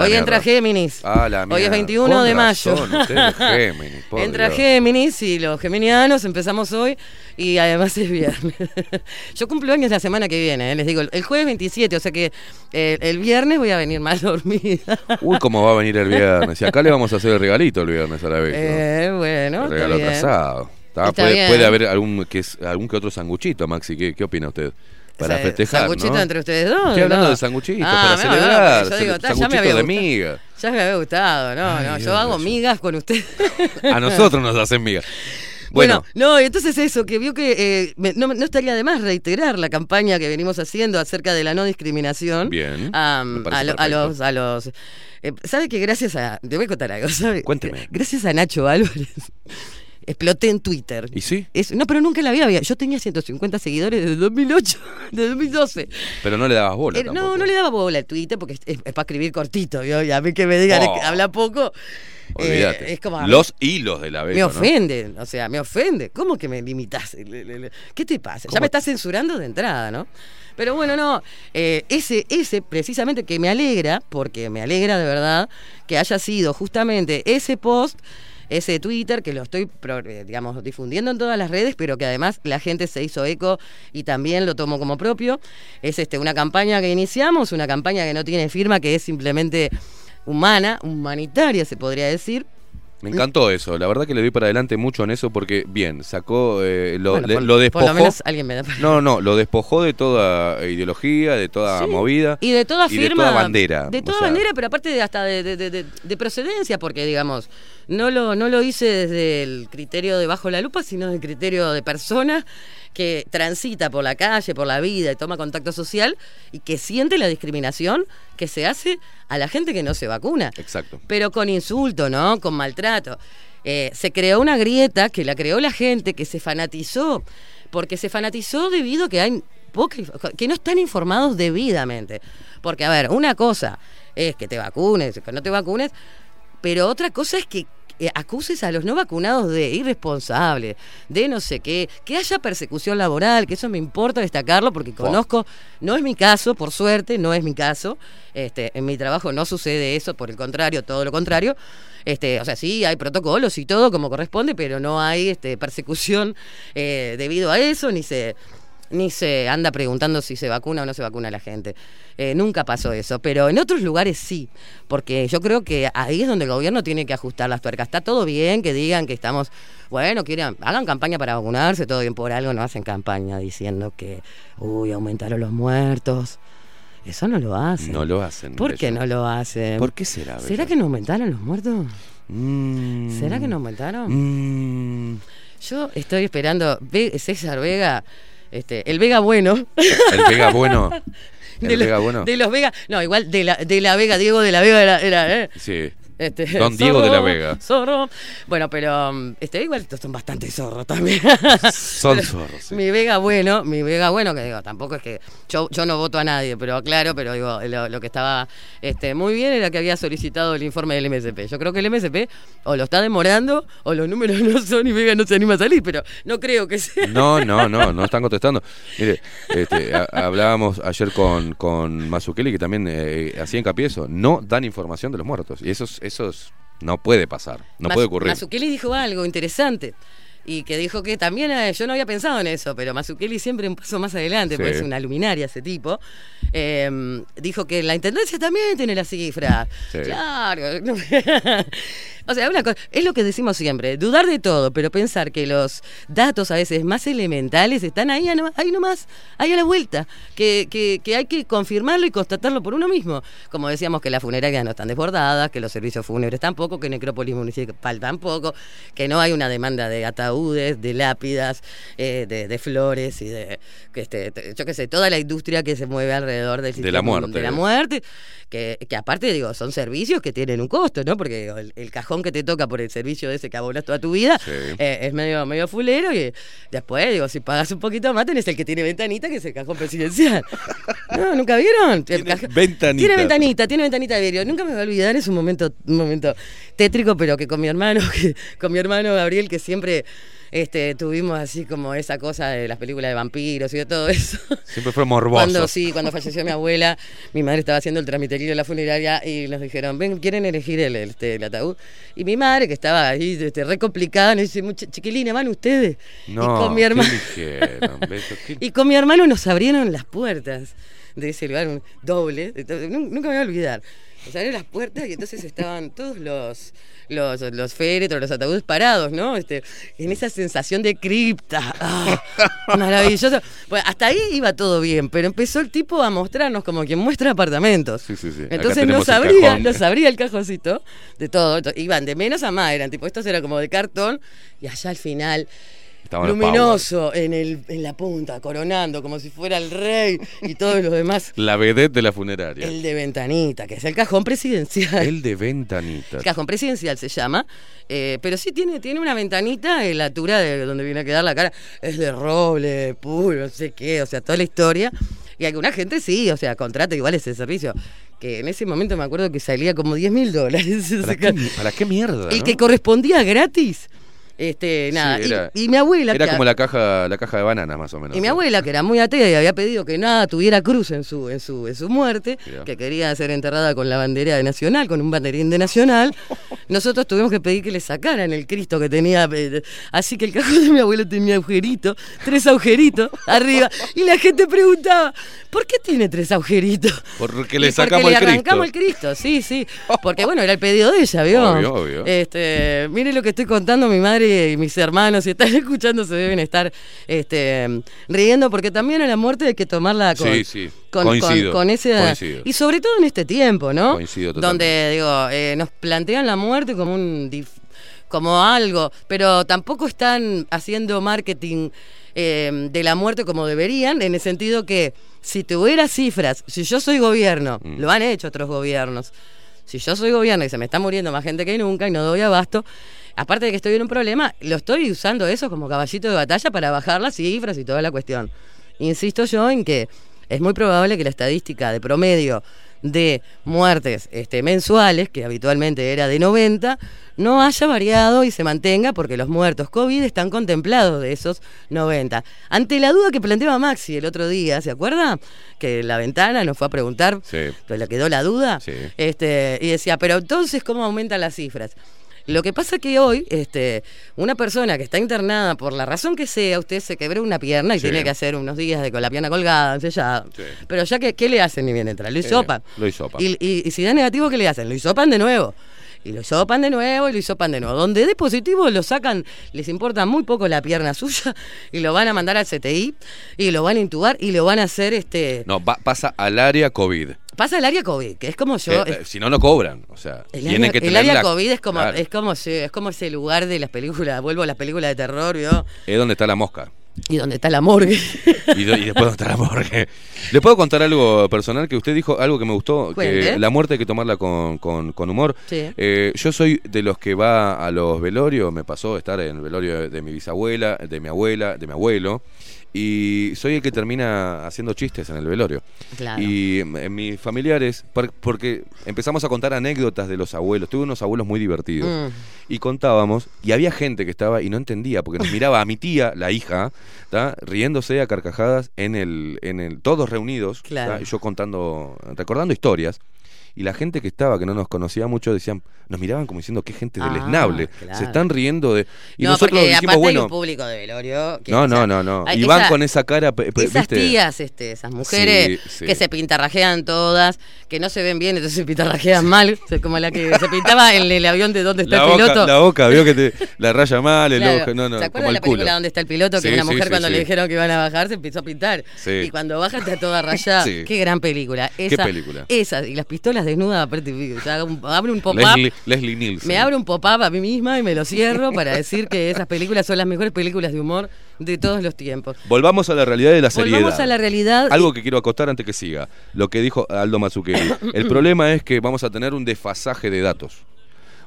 S11: Hoy entra. Géminis.
S3: Ah, la
S11: Hoy es 21
S3: Con
S11: de mayo.
S3: razón, usted es (laughs) Géminis, por
S11: Entra
S3: Dios.
S11: Géminis y los geminianos empezamos hoy y además es viernes. (laughs) Yo cumplo años la semana que viene, eh, les digo, el jueves 27, o sea que eh, el viernes voy a venir mal (laughs) dormida.
S3: Uy, cómo va a venir el viernes. Y acá le vamos a hacer el regalito el viernes a la vez. ¿no?
S11: Eh, bueno,
S3: el regalo atrasado. Está,
S11: Está
S3: puede,
S11: bien.
S3: puede haber algún que, es, algún que otro sanguchito, Maxi. ¿Qué, qué opina usted? Para festejar,
S11: sanguchito
S3: ¿no?
S11: entre ustedes dos.
S3: Estoy hablando
S11: ¿no?
S3: de sanguchitos,
S11: Ah,
S3: para
S11: no,
S3: celebrar.
S11: yo digo, ta, ya me había
S3: de miga.
S11: Ya me había gustado, no, no, yo hago migas con usted.
S3: A nosotros nos hacen miga. (laughs)
S11: Bueno,
S3: Bueno,
S11: no, entonces eso, que vio que eh, no, no estaría de más reiterar la campaña que venimos haciendo acerca de la no discriminación.
S3: Bien,
S11: a, lo- a
S3: perfecto.
S11: los, a los eh, ¿Sabe que gracias a. Te voy a contar algo, ¿sabe?
S3: Cuénteme.
S11: Gracias a Nacho Álvarez. Exploté en Twitter.
S3: ¿Y sí?
S11: Es- no, pero nunca la había. había- Yo tenía 150 seguidores desde 2008, de 2012.
S3: pero no le dabas bola.
S11: Eh, no, no le daba bola al Twitter porque es, para escribir cortito. ¿vio? Y a mí que me digan
S3: Oh.
S11: que habla poco. eh,
S3: Olvídate.
S11: es como.
S3: Los hilos de la vez.
S11: Me ofende, o sea, me ofende. ¿Cómo que me limitas? ¿Qué te pasa? Ya me estás censurando de entrada, ¿no? Pero bueno, no, eh, ese, ese precisamente que me alegra, porque me alegra de verdad que haya sido justamente ese post, ese Twitter, que lo estoy, eh, digamos, difundiendo en todas las redes, pero que además la gente se hizo eco y también lo tomó como propio. Es este, una campaña que iniciamos, una campaña que no tiene firma, que es simplemente humana, humanitaria se podría decir.
S3: Me encantó eso, la verdad que le doy para adelante mucho en eso porque, bien, sacó, eh, lo,
S11: Bueno,
S3: le-
S11: por-
S3: lo
S11: por
S3: despojó.
S11: lo menos alguien me da para-
S3: No, no, lo despojó de toda ideología, de toda
S11: Sí,
S3: movida.
S11: Y de toda
S3: y
S11: firma.
S3: de toda bandera.
S11: De
S3: o
S11: toda
S3: sea,
S11: bandera, pero aparte de hasta de procedencia, porque digamos, no lo, no lo hice desde el criterio de bajo la lupa, sino del criterio de persona que transita por la calle, por la vida y toma contacto social y que siente la discriminación que se hace a la gente que no se vacuna.
S3: Exacto.
S11: Pero con insulto, ¿no? Con maltrato. Eh, se creó una grieta que la creó la gente, que se fanatizó, porque se fanatizó debido a que hay inf- que no están informados debidamente. Porque, a ver, una cosa es que te vacunes, que no te vacunes, pero otra cosa es que eh, acuses a los no vacunados de irresponsables, de no sé qué, que haya persecución laboral, que eso me importa destacarlo porque conozco, no es mi caso, por suerte, no es mi caso, este, en mi trabajo no sucede eso, por el contrario, todo lo contrario. Este, o sea, sí, hay protocolos y todo como corresponde, pero no hay este, persecución eh, debido a eso, ni se, ni se anda preguntando si se vacuna o no se vacuna la gente. Eh, nunca pasó eso, pero en otros lugares sí, porque yo creo que ahí es donde el gobierno tiene que ajustar las tuercas. Está todo bien que digan que estamos, bueno, quieran, hagan campaña para vacunarse, todo bien por algo, no hacen campaña diciendo que, uy, aumentaron los muertos. Eso no lo hacen.
S3: No lo hacen.
S11: ¿Por qué no lo hacen?
S3: ¿Por qué será?
S11: ¿Será
S3: Bella?
S11: que no aumentaron los muertos?
S3: Mm.
S11: ¿Será que no aumentaron?
S3: Mm.
S11: Yo estoy esperando. César Vega, este, el Vega bueno.
S3: El Vega bueno. (laughs) El
S11: de,
S3: Vega bueno.
S11: de los Vega. No, igual de la, de la Vega, Diego de la Vega era. era, ¿eh?
S3: Sí.
S11: Este,
S3: Don Diego de la Vega.
S11: Zorro. Bueno, pero um, este, igual estos son bastante zorros también. (laughs)
S3: Son zorros, sí.
S11: Mi Vega bueno, mi Vega bueno, que digo, tampoco es que yo, yo no voto a nadie, pero claro, pero digo, lo, lo que estaba este, muy bien era que había solicitado el informe del MSP. Yo creo que el MSP o lo está demorando o los números (laughs) no son y Vega no se anima a salir, pero no creo que sea.
S3: No, no, no, no están contestando. Mire, este, ha- hablábamos ayer con, con Mazukeli que también eh, hacía hincapié eso. No dan información de los muertos. Y eso, es- eso es- no puede pasar, no
S11: Mas-
S3: puede ocurrir.
S11: Mazzucchelli dijo algo interesante. Y que dijo que también, eh, yo no había pensado en eso, pero Mazzucchelli siempre un paso más adelante, porque
S3: Sí.
S11: es una luminaria ese tipo. eh, dijo que la intendencia también tiene la cifra.
S3: Sí.
S11: Claro. (laughs) (laughs) o sea, una cosa, es lo que decimos siempre, dudar de todo, pero pensar que los datos a veces más elementales están ahí, ahí nomás, ahí a la vuelta, que, que- que hay que confirmarlo y constatarlo por uno mismo. Como decíamos que las funerarias no están desbordadas, que los servicios fúnebres tampoco, que Necrópolis Municipal tampoco, que no hay una demanda de ataúdes, de lápidas, eh, de, de flores y de, este, te- yo qué sé, toda la industria que se mueve alrededor del
S3: De la
S11: sistema-
S3: muerte.
S11: De la muerte, que, que aparte, digo, son servicios que tienen un costo, ¿no? Porque digo, el, el cajón que te toca por el servicio ese que abonas toda tu vida
S3: Sí.
S11: eh, es medio, medio fulero y después, digo, si pagas un poquito más, tenés el que tiene ventanita, que es el cajón presidencial. (laughs) No, ¿nunca vieron? Cajón-
S3: ventanita.
S11: Tiene ventanita, tiene ventanita de vidrio. Nunca me voy a olvidar, es un momento, un momento tétrico, pero que con mi hermano, (laughs) que, con mi hermano Gabriel, que siempre este, tuvimos así como esa cosa de las películas de vampiros y de todo eso.
S3: Siempre fue morboso.
S11: Cuando sí, cuando falleció mi abuela, mi madre estaba haciendo el tramiterío de la funeraria y nos dijeron, ven, ¿quieren elegir el, el, este, el ataúd? Y mi madre, que estaba ahí este, re complicada, nos dice, "Mucha- chiquilina, van ustedes.
S3: No,
S11: y con mi
S3: ¿qué
S11: hermano. (laughs) Y con mi hermano nos abrieron las puertas de ese lugar, un doble, nunca me voy a olvidar. Nos abrieron las puertas y entonces estaban todos los, los, los féretros, los ataúdes parados, ¿no? Este, en esa sensación de cripta. ¡Ah! maravilloso. Bueno, hasta ahí iba todo bien, pero empezó el tipo a mostrarnos como quien muestra apartamentos.
S3: Sí, sí, sí.
S11: Entonces
S3: tenemos
S11: nos
S3: el
S11: abría,
S3: cajón.
S11: nos abría el cajoncito de todo. Iban de menos a más, eran tipo, estos eran como de cartón, y allá al final Luminoso en, el, en la punta, coronando como si fuera el rey y todos los demás. (laughs)
S3: La vedette de la funeraria.
S11: El de ventanita, que es el cajón presidencial.
S3: El de ventanita.
S11: El cajón presidencial se llama, eh, pero sí tiene, tiene una ventanita en la altura de donde viene a quedar la cara. Es de roble, puro, no sé qué, o sea, toda la historia. Y alguna gente sí, o sea, contrata igual ese servicio. Que en ese momento me acuerdo que salía como 10 mil dólares.
S3: ¿Para (laughs) qué, para qué mierda?
S11: el
S3: no?
S11: que correspondía gratis Este, nada.
S3: Sí,
S11: y-
S3: era-
S11: y, mi abuela.
S3: Era
S11: que-
S3: como la caja, la caja de bananas, más o menos.
S11: y mi abuela, que era muy atea y había pedido que nada tuviera cruz en su, en su, en su muerte,
S3: Mirá.
S11: que quería ser enterrada con la bandera de Nacional, con un banderín de Nacional, (laughs) nosotros tuvimos que pedir que le sacaran el Cristo que tenía. eh, Así que el cajón de mi abuelo tenía agujerito, tres agujeritos arriba. Y la gente preguntaba, ¿por qué tiene tres agujeritos?
S3: Porque
S11: Y
S3: le sacamos
S11: porque
S3: el
S11: le arrancamos
S3: Cristo.
S11: el Cristo, sí, sí. Porque bueno, era el pedido de ella, ¿vio?
S3: Obvio, obvio.
S11: Este, mire lo que estoy contando, mi madre y mis hermanos, si están (laughs) escuchando, se deben estar este, riendo, porque también a la muerte hay que tomarla con,
S3: Sí, sí.
S11: con,
S3: Coincido,
S11: con- con ese.
S3: coincido.
S11: Y sobre todo en este tiempo, ¿no?
S3: Coincido
S11: Donde, digo, eh, nos plantean la muerte como un. como algo, pero tampoco están haciendo marketing eh, de la muerte como deberían, en el sentido que si tuviera cifras, si yo soy gobierno,
S3: Mm.
S11: lo han hecho otros gobiernos, si yo soy gobierno y se me está muriendo más gente que nunca y no doy abasto, aparte de que estoy en un problema, lo estoy usando eso como caballito de batalla para bajar las cifras y toda la cuestión. Insisto yo en que es muy probable que la estadística de promedio de muertes este, mensuales, que habitualmente era de 90, no haya variado y se mantenga porque los muertos COVID están contemplados de esos 90. Ante la duda que planteaba Maxi el otro día, ¿se acuerda? Que la ventana nos fue a preguntar,
S3: Sí.
S11: pues le quedó la duda,
S3: Sí.
S11: este, y decía, pero entonces, ¿cómo aumentan las cifras? Lo que pasa que hoy, este, una persona que está internada, por la razón que sea, usted se quebró una pierna y
S3: Sí.
S11: tiene que hacer unos días de con la pierna colgada, sellada.
S3: Sí.
S11: Pero ya que, ¿qué le hacen ni bien entra? Lo hisopan.
S3: Eh, lo hisopan.
S11: Y, y- y si da negativo, ¿qué le hacen? Lo hisopan de nuevo. Y lo hisopan de nuevo y lo hisopan de nuevo. Donde dé positivo lo sacan, les importa muy poco la pierna (laughs) suya y lo van a mandar al CTI y lo van a intubar y lo van a hacer este.
S3: No, va- pasa al área COVID.
S11: Pasa el área COVID, que es como yo.
S3: Eh, eh, si no, no cobran. O sea,
S11: El
S3: tienen
S11: área,
S3: que
S11: el
S3: tener
S11: área
S3: la-
S11: COVID es como,
S3: Claro,
S11: es como es como ese lugar de las películas, vuelvo a las películas de terror, ¿vio?
S3: es donde está la mosca.
S11: Y donde está la morgue.
S3: Y, después donde está la morgue. ¿Le puedo contar algo personal? Que usted dijo algo que me gustó. Que la muerte hay que tomarla con, con- con humor.
S11: Sí.
S3: Eh, yo soy de los que va a los velorios. Me pasó estar en el velorio de mi bisabuela, de mi abuela, de mi abuelo. Y soy el que termina haciendo chistes en el velorio.
S11: Claro.
S3: Y en mis familiares, por- porque empezamos a contar anécdotas de los abuelos. Tuve unos abuelos muy divertidos.
S11: Mm.
S3: Y contábamos, y había gente que estaba y no entendía, porque nos miraba a mi tía, la hija, ¿tá? riéndose a carcajadas en el, en el, todos reunidos, ¿tá?
S11: Claro.
S3: y yo contando, recordando historias. Y la gente que estaba, que no nos conocía mucho, decían, nos miraban como diciendo, qué gente
S11: Ah,
S3: deleznable.
S11: claro.
S3: Se están riendo de. Y
S11: no,
S3: nosotros
S11: porque
S3: dijimos,
S11: aparte hay
S3: bueno.
S11: un público de velorio. que,
S3: No, no, no, no.
S11: hay
S3: Y van
S11: esa-
S3: con esa cara,
S11: Esas
S3: ¿viste?
S11: tías, este, esas mujeres
S3: Sí, sí.
S11: que se pintarrajean todas, que no se ven bien, entonces se pintarrajean mal, como la que se pintaba en el avión de donde está
S3: La
S11: el
S3: boca,
S11: piloto.
S3: la boca, vio que te la raya mal, el
S11: Claro.
S3: ojo, no, no,
S11: ¿Se acuerdan
S3: el
S11: la película
S3: culo.
S11: donde está el piloto? Que
S3: Sí,
S11: una mujer cuando le dijeron que iban a bajar se empezó a pintar. Y cuando baja está toda rayada. Qué gran película. Esa,
S3: película?
S11: Esa, y las pistolas desnudas, aparte, o sea, hago un- abre un pop-up.
S3: Leslie, Leslie Nielsen.
S11: Me abro un pop-up a mí misma y me lo cierro para decir que esas películas son las mejores películas de humor de todos los tiempos.
S3: Volvamos a la realidad de la seriedad.
S11: Volvamos a la realidad.
S3: Algo que quiero acotar antes que siga. Lo que dijo Aldo Mazzucchelli. El problema es que vamos a tener un desfasaje de datos.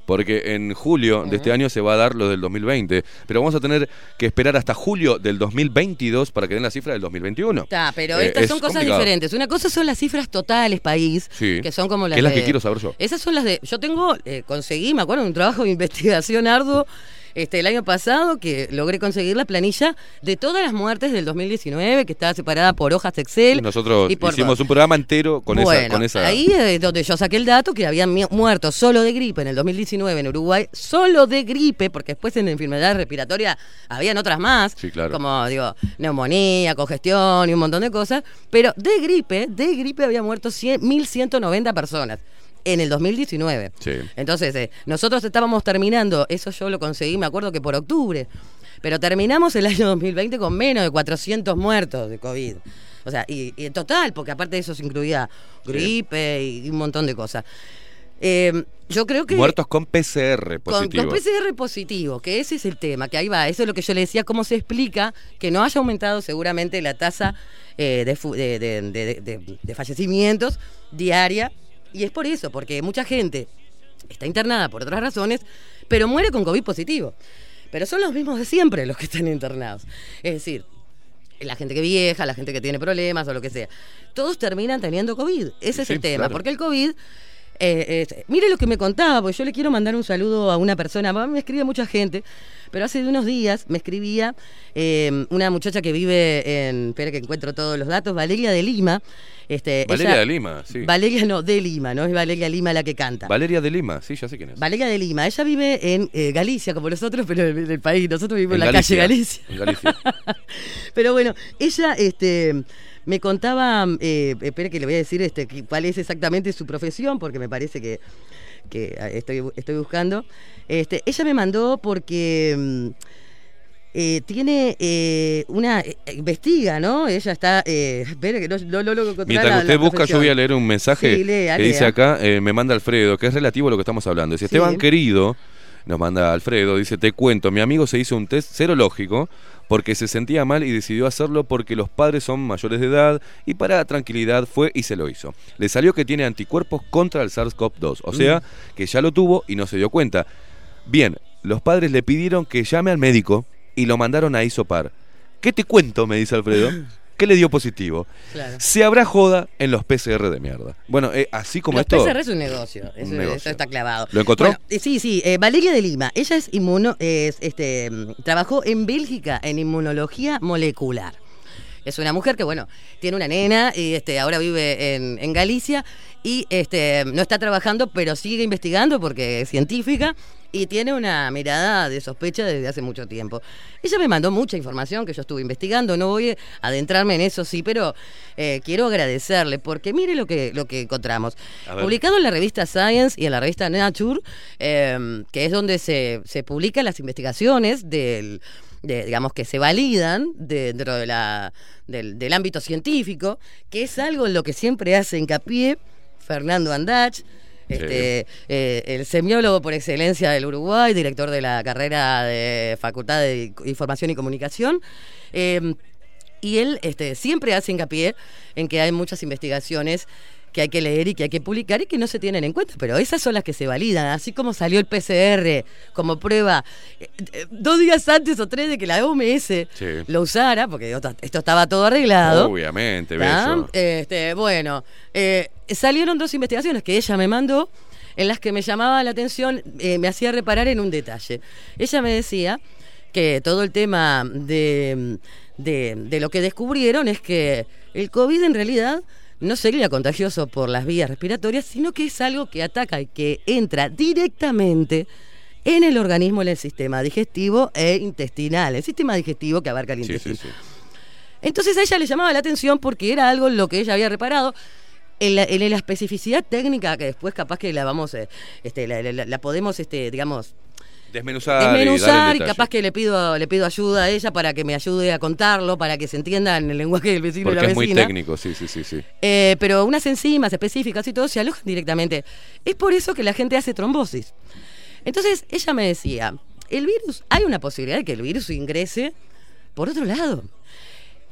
S3: Porque en julio de este año se va a dar lo del 2020. Pero vamos a tener que esperar hasta julio del 2022 para que den la cifra del 2021.
S11: Está, pero
S3: Eh,
S11: estas
S3: es
S11: son cosas
S3: complicado.
S11: diferentes. Una cosa son las cifras totales país,
S3: Sí.
S11: que son como las
S3: Que es las
S11: de-
S3: que quiero saber yo.
S11: Esas son las de. Yo tengo, eh, conseguí, me acuerdo, un trabajo de investigación arduo este, el año pasado que logré conseguir la planilla de todas las muertes del 2019, que estaba separada por hojas Excel.
S3: Y nosotros
S11: y por-
S3: hicimos un programa entero con esa, con esa.
S11: ahí es donde yo saqué el dato que habían muerto solo de gripe en el 2019 en Uruguay, solo de gripe, porque después en enfermedades respiratorias habían otras más,
S3: Sí, claro.
S11: como digo, neumonía, congestión y un montón de cosas, pero de gripe, de gripe había muerto 100 1.190 personas en el 2019.
S3: Sí.
S11: Entonces, eh, nosotros estábamos terminando, eso yo lo conseguí, me acuerdo que por octubre, pero terminamos el año 2020 con menos de 400 muertos de COVID. O sea, y, en total, porque aparte de eso se incluía gripe y un montón de cosas. Eh, yo creo que...
S3: Muertos con PCR positivo.
S11: con PCR positivo, que ese es el tema, que ahí va, eso es lo que yo le decía, cómo se explica que no haya aumentado seguramente la tasa eh, de fallecimientos diaria, y es por eso, porque mucha gente está internada por otras razones, pero muere con COVID positivo. Pero son los mismos de siempre los que están internados. Es decir, la gente que vieja, la gente que tiene problemas o lo que sea. Todos terminan teniendo COVID. Ese es el tema,
S3: claro.
S11: porque el COVID Eh, este, mire lo que me contaba, porque yo le quiero mandar un saludo a una persona. Me escribe mucha gente, pero hace unos días me escribía eh, una muchacha que vive en. Espera que encuentro todos los datos, Valeria de Lima. Este,
S3: Valeria
S11: ella-
S3: de Lima, sí.
S11: Valeria no, de Lima, no es Valeria Lima la que canta.
S3: Valeria de Lima, sí, ya sé quién es.
S11: Valeria de Lima, ella vive en eh, Galicia, como nosotros, pero en el país. Nosotros vivimos en,
S3: En
S11: la calle Galicia.
S3: En Galicia. (laughs)
S11: Pero bueno, ella este, me contaba, eh, espere que le voy a decir este, cuál es exactamente su profesión, porque me parece que, que ah, estoy, estoy buscando. Este, ella me mandó porque mm, eh, tiene eh, una... eh, investiga, ¿no? Ella está... Eh, espere que no, no, no logro encontrar
S3: Mientras
S11: la-
S3: que usted
S11: la
S3: busca, yo voy a leer un mensaje
S11: Sí, lea,
S3: que dice acá, eh, me manda Alfredo, que es relativo a lo que estamos hablando. Dice,
S11: Sí.
S3: Esteban querido, nos manda Alfredo, dice, te cuento, mi amigo se hizo un test serológico porque se sentía mal y decidió hacerlo porque los padres son mayores de edad y para tranquilidad fue y se lo hizo. Le salió que tiene anticuerpos contra el SARS-CoV-2, o sea, que ya lo tuvo y no se dio cuenta. Bien, los padres le pidieron que llame al médico y lo mandaron a isopar. ¿Qué te cuento? me dice Alfredo. (laughs) ¿Qué le dio positivo?
S11: Claro.
S3: Se habrá joda en los PCR de mierda. Bueno, eh, así como
S11: Los
S3: esto.
S11: PCR es un negocio, eso,
S3: negocio.
S11: eso está clavado.
S3: ¿Lo encontró?
S11: Bueno, eh, sí, sí, eh, Valeria de Lima, ella es inmuno, es, este, mm, trabajó en Bélgica en inmunología molecular. Es una mujer que, bueno, tiene una nena y este, ahora vive en, en Galicia y este, no está trabajando, pero sigue investigando porque es científica y tiene una mirada de sospecha desde hace mucho tiempo. Ella me mandó mucha información que yo estuve investigando, no voy a adentrarme en eso, sí, pero eh, quiero agradecerle porque mire lo que, lo que encontramos. Publicado en la revista Science y en la revista Nature, eh, que es donde se, se publican las investigaciones del, de, digamos, que se validan de- dentro de la, del, del ámbito científico, que es algo en lo que siempre hace hincapié Fernando Andach, este, eh, el semiólogo por excelencia del Uruguay, director de la carrera de Facultad de Información y Comunicación. eh, y él este, siempre hace hincapié en que hay muchas investigaciones que hay que leer y que hay que publicar y que no se tienen en cuenta, pero esas son las que se validan, así como salió el PCR como prueba eh, eh, dos días antes o tres de que la OMS
S3: Sí.
S11: lo usara, porque esto estaba todo arreglado.
S3: Obviamente.
S11: Este, bueno, eh, salieron dos investigaciones que ella me mandó, en las que me llamaba la atención, eh, me hacía reparar en un detalle. Ella me decía que todo el tema de, de, de lo que descubrieron es que el COVID en realidad no sería contagioso por las vías respiratorias, sino que es algo que ataca y que entra directamente en el organismo, en el sistema digestivo e intestinal, el sistema digestivo que abarca el
S3: Sí,
S11: intestino.
S3: sí, sí.
S11: Entonces a ella le llamaba la atención porque era algo lo que ella había reparado. En la, en la especificidad técnica, que después capaz que la vamos, eh, este, la, la- la podemos, este, digamos,
S3: Desmenuzar, y
S11: desmenuzar y, capaz que le pido, le pido ayuda a ella para que me ayude a contarlo, para que se entienda en el lenguaje del vecino y
S3: Porque
S11: la
S3: es muy
S11: vecina.
S3: técnico, sí, sí, sí, sí.
S11: Eh, pero unas enzimas específicas y todo se alojan directamente. Es por eso que la gente hace trombosis. Entonces ella me decía, el virus, hay una posibilidad de que el virus ingrese por otro lado.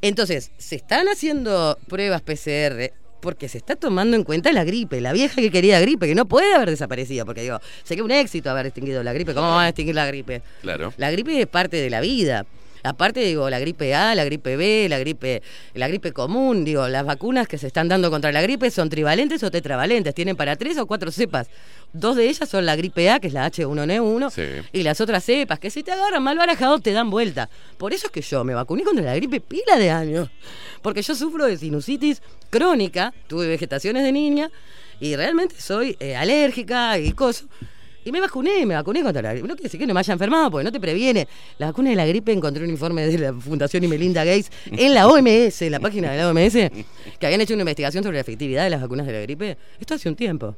S11: Entonces, se están haciendo pruebas PCR porque se está tomando en cuenta la gripe, la vieja que quería gripe, que no puede haber desaparecido, porque digo, sería un éxito haber extinguido la gripe. ¿Cómo van a extinguir la gripe?
S3: Claro.
S11: La gripe es parte de la vida. Aparte, digo, la gripe A, la gripe B, la gripe, la gripe común, digo, las vacunas que se están dando contra la gripe son trivalentes o tetravalentes, tienen para tres o cuatro cepas. Dos de ellas son la gripe A, que es la H1N1,
S3: Sí.
S11: y las otras cepas, que si te agarran mal barajado te dan vuelta. Por eso es que yo me vacuné contra la gripe pila de años, porque yo sufro de sinusitis crónica, tuve vegetaciones de niña, y realmente soy eh, alérgica y cosas. Y me vacuné, me vacuné contra la gripe. No quiere decir que no me haya enfermado, porque no te previene. La vacuna de la gripe encontré un informe de la Fundación y Melinda Gates en la OMS, en la página de la OMS, que habían hecho una investigación sobre la efectividad de las vacunas de la gripe. Esto hace un tiempo.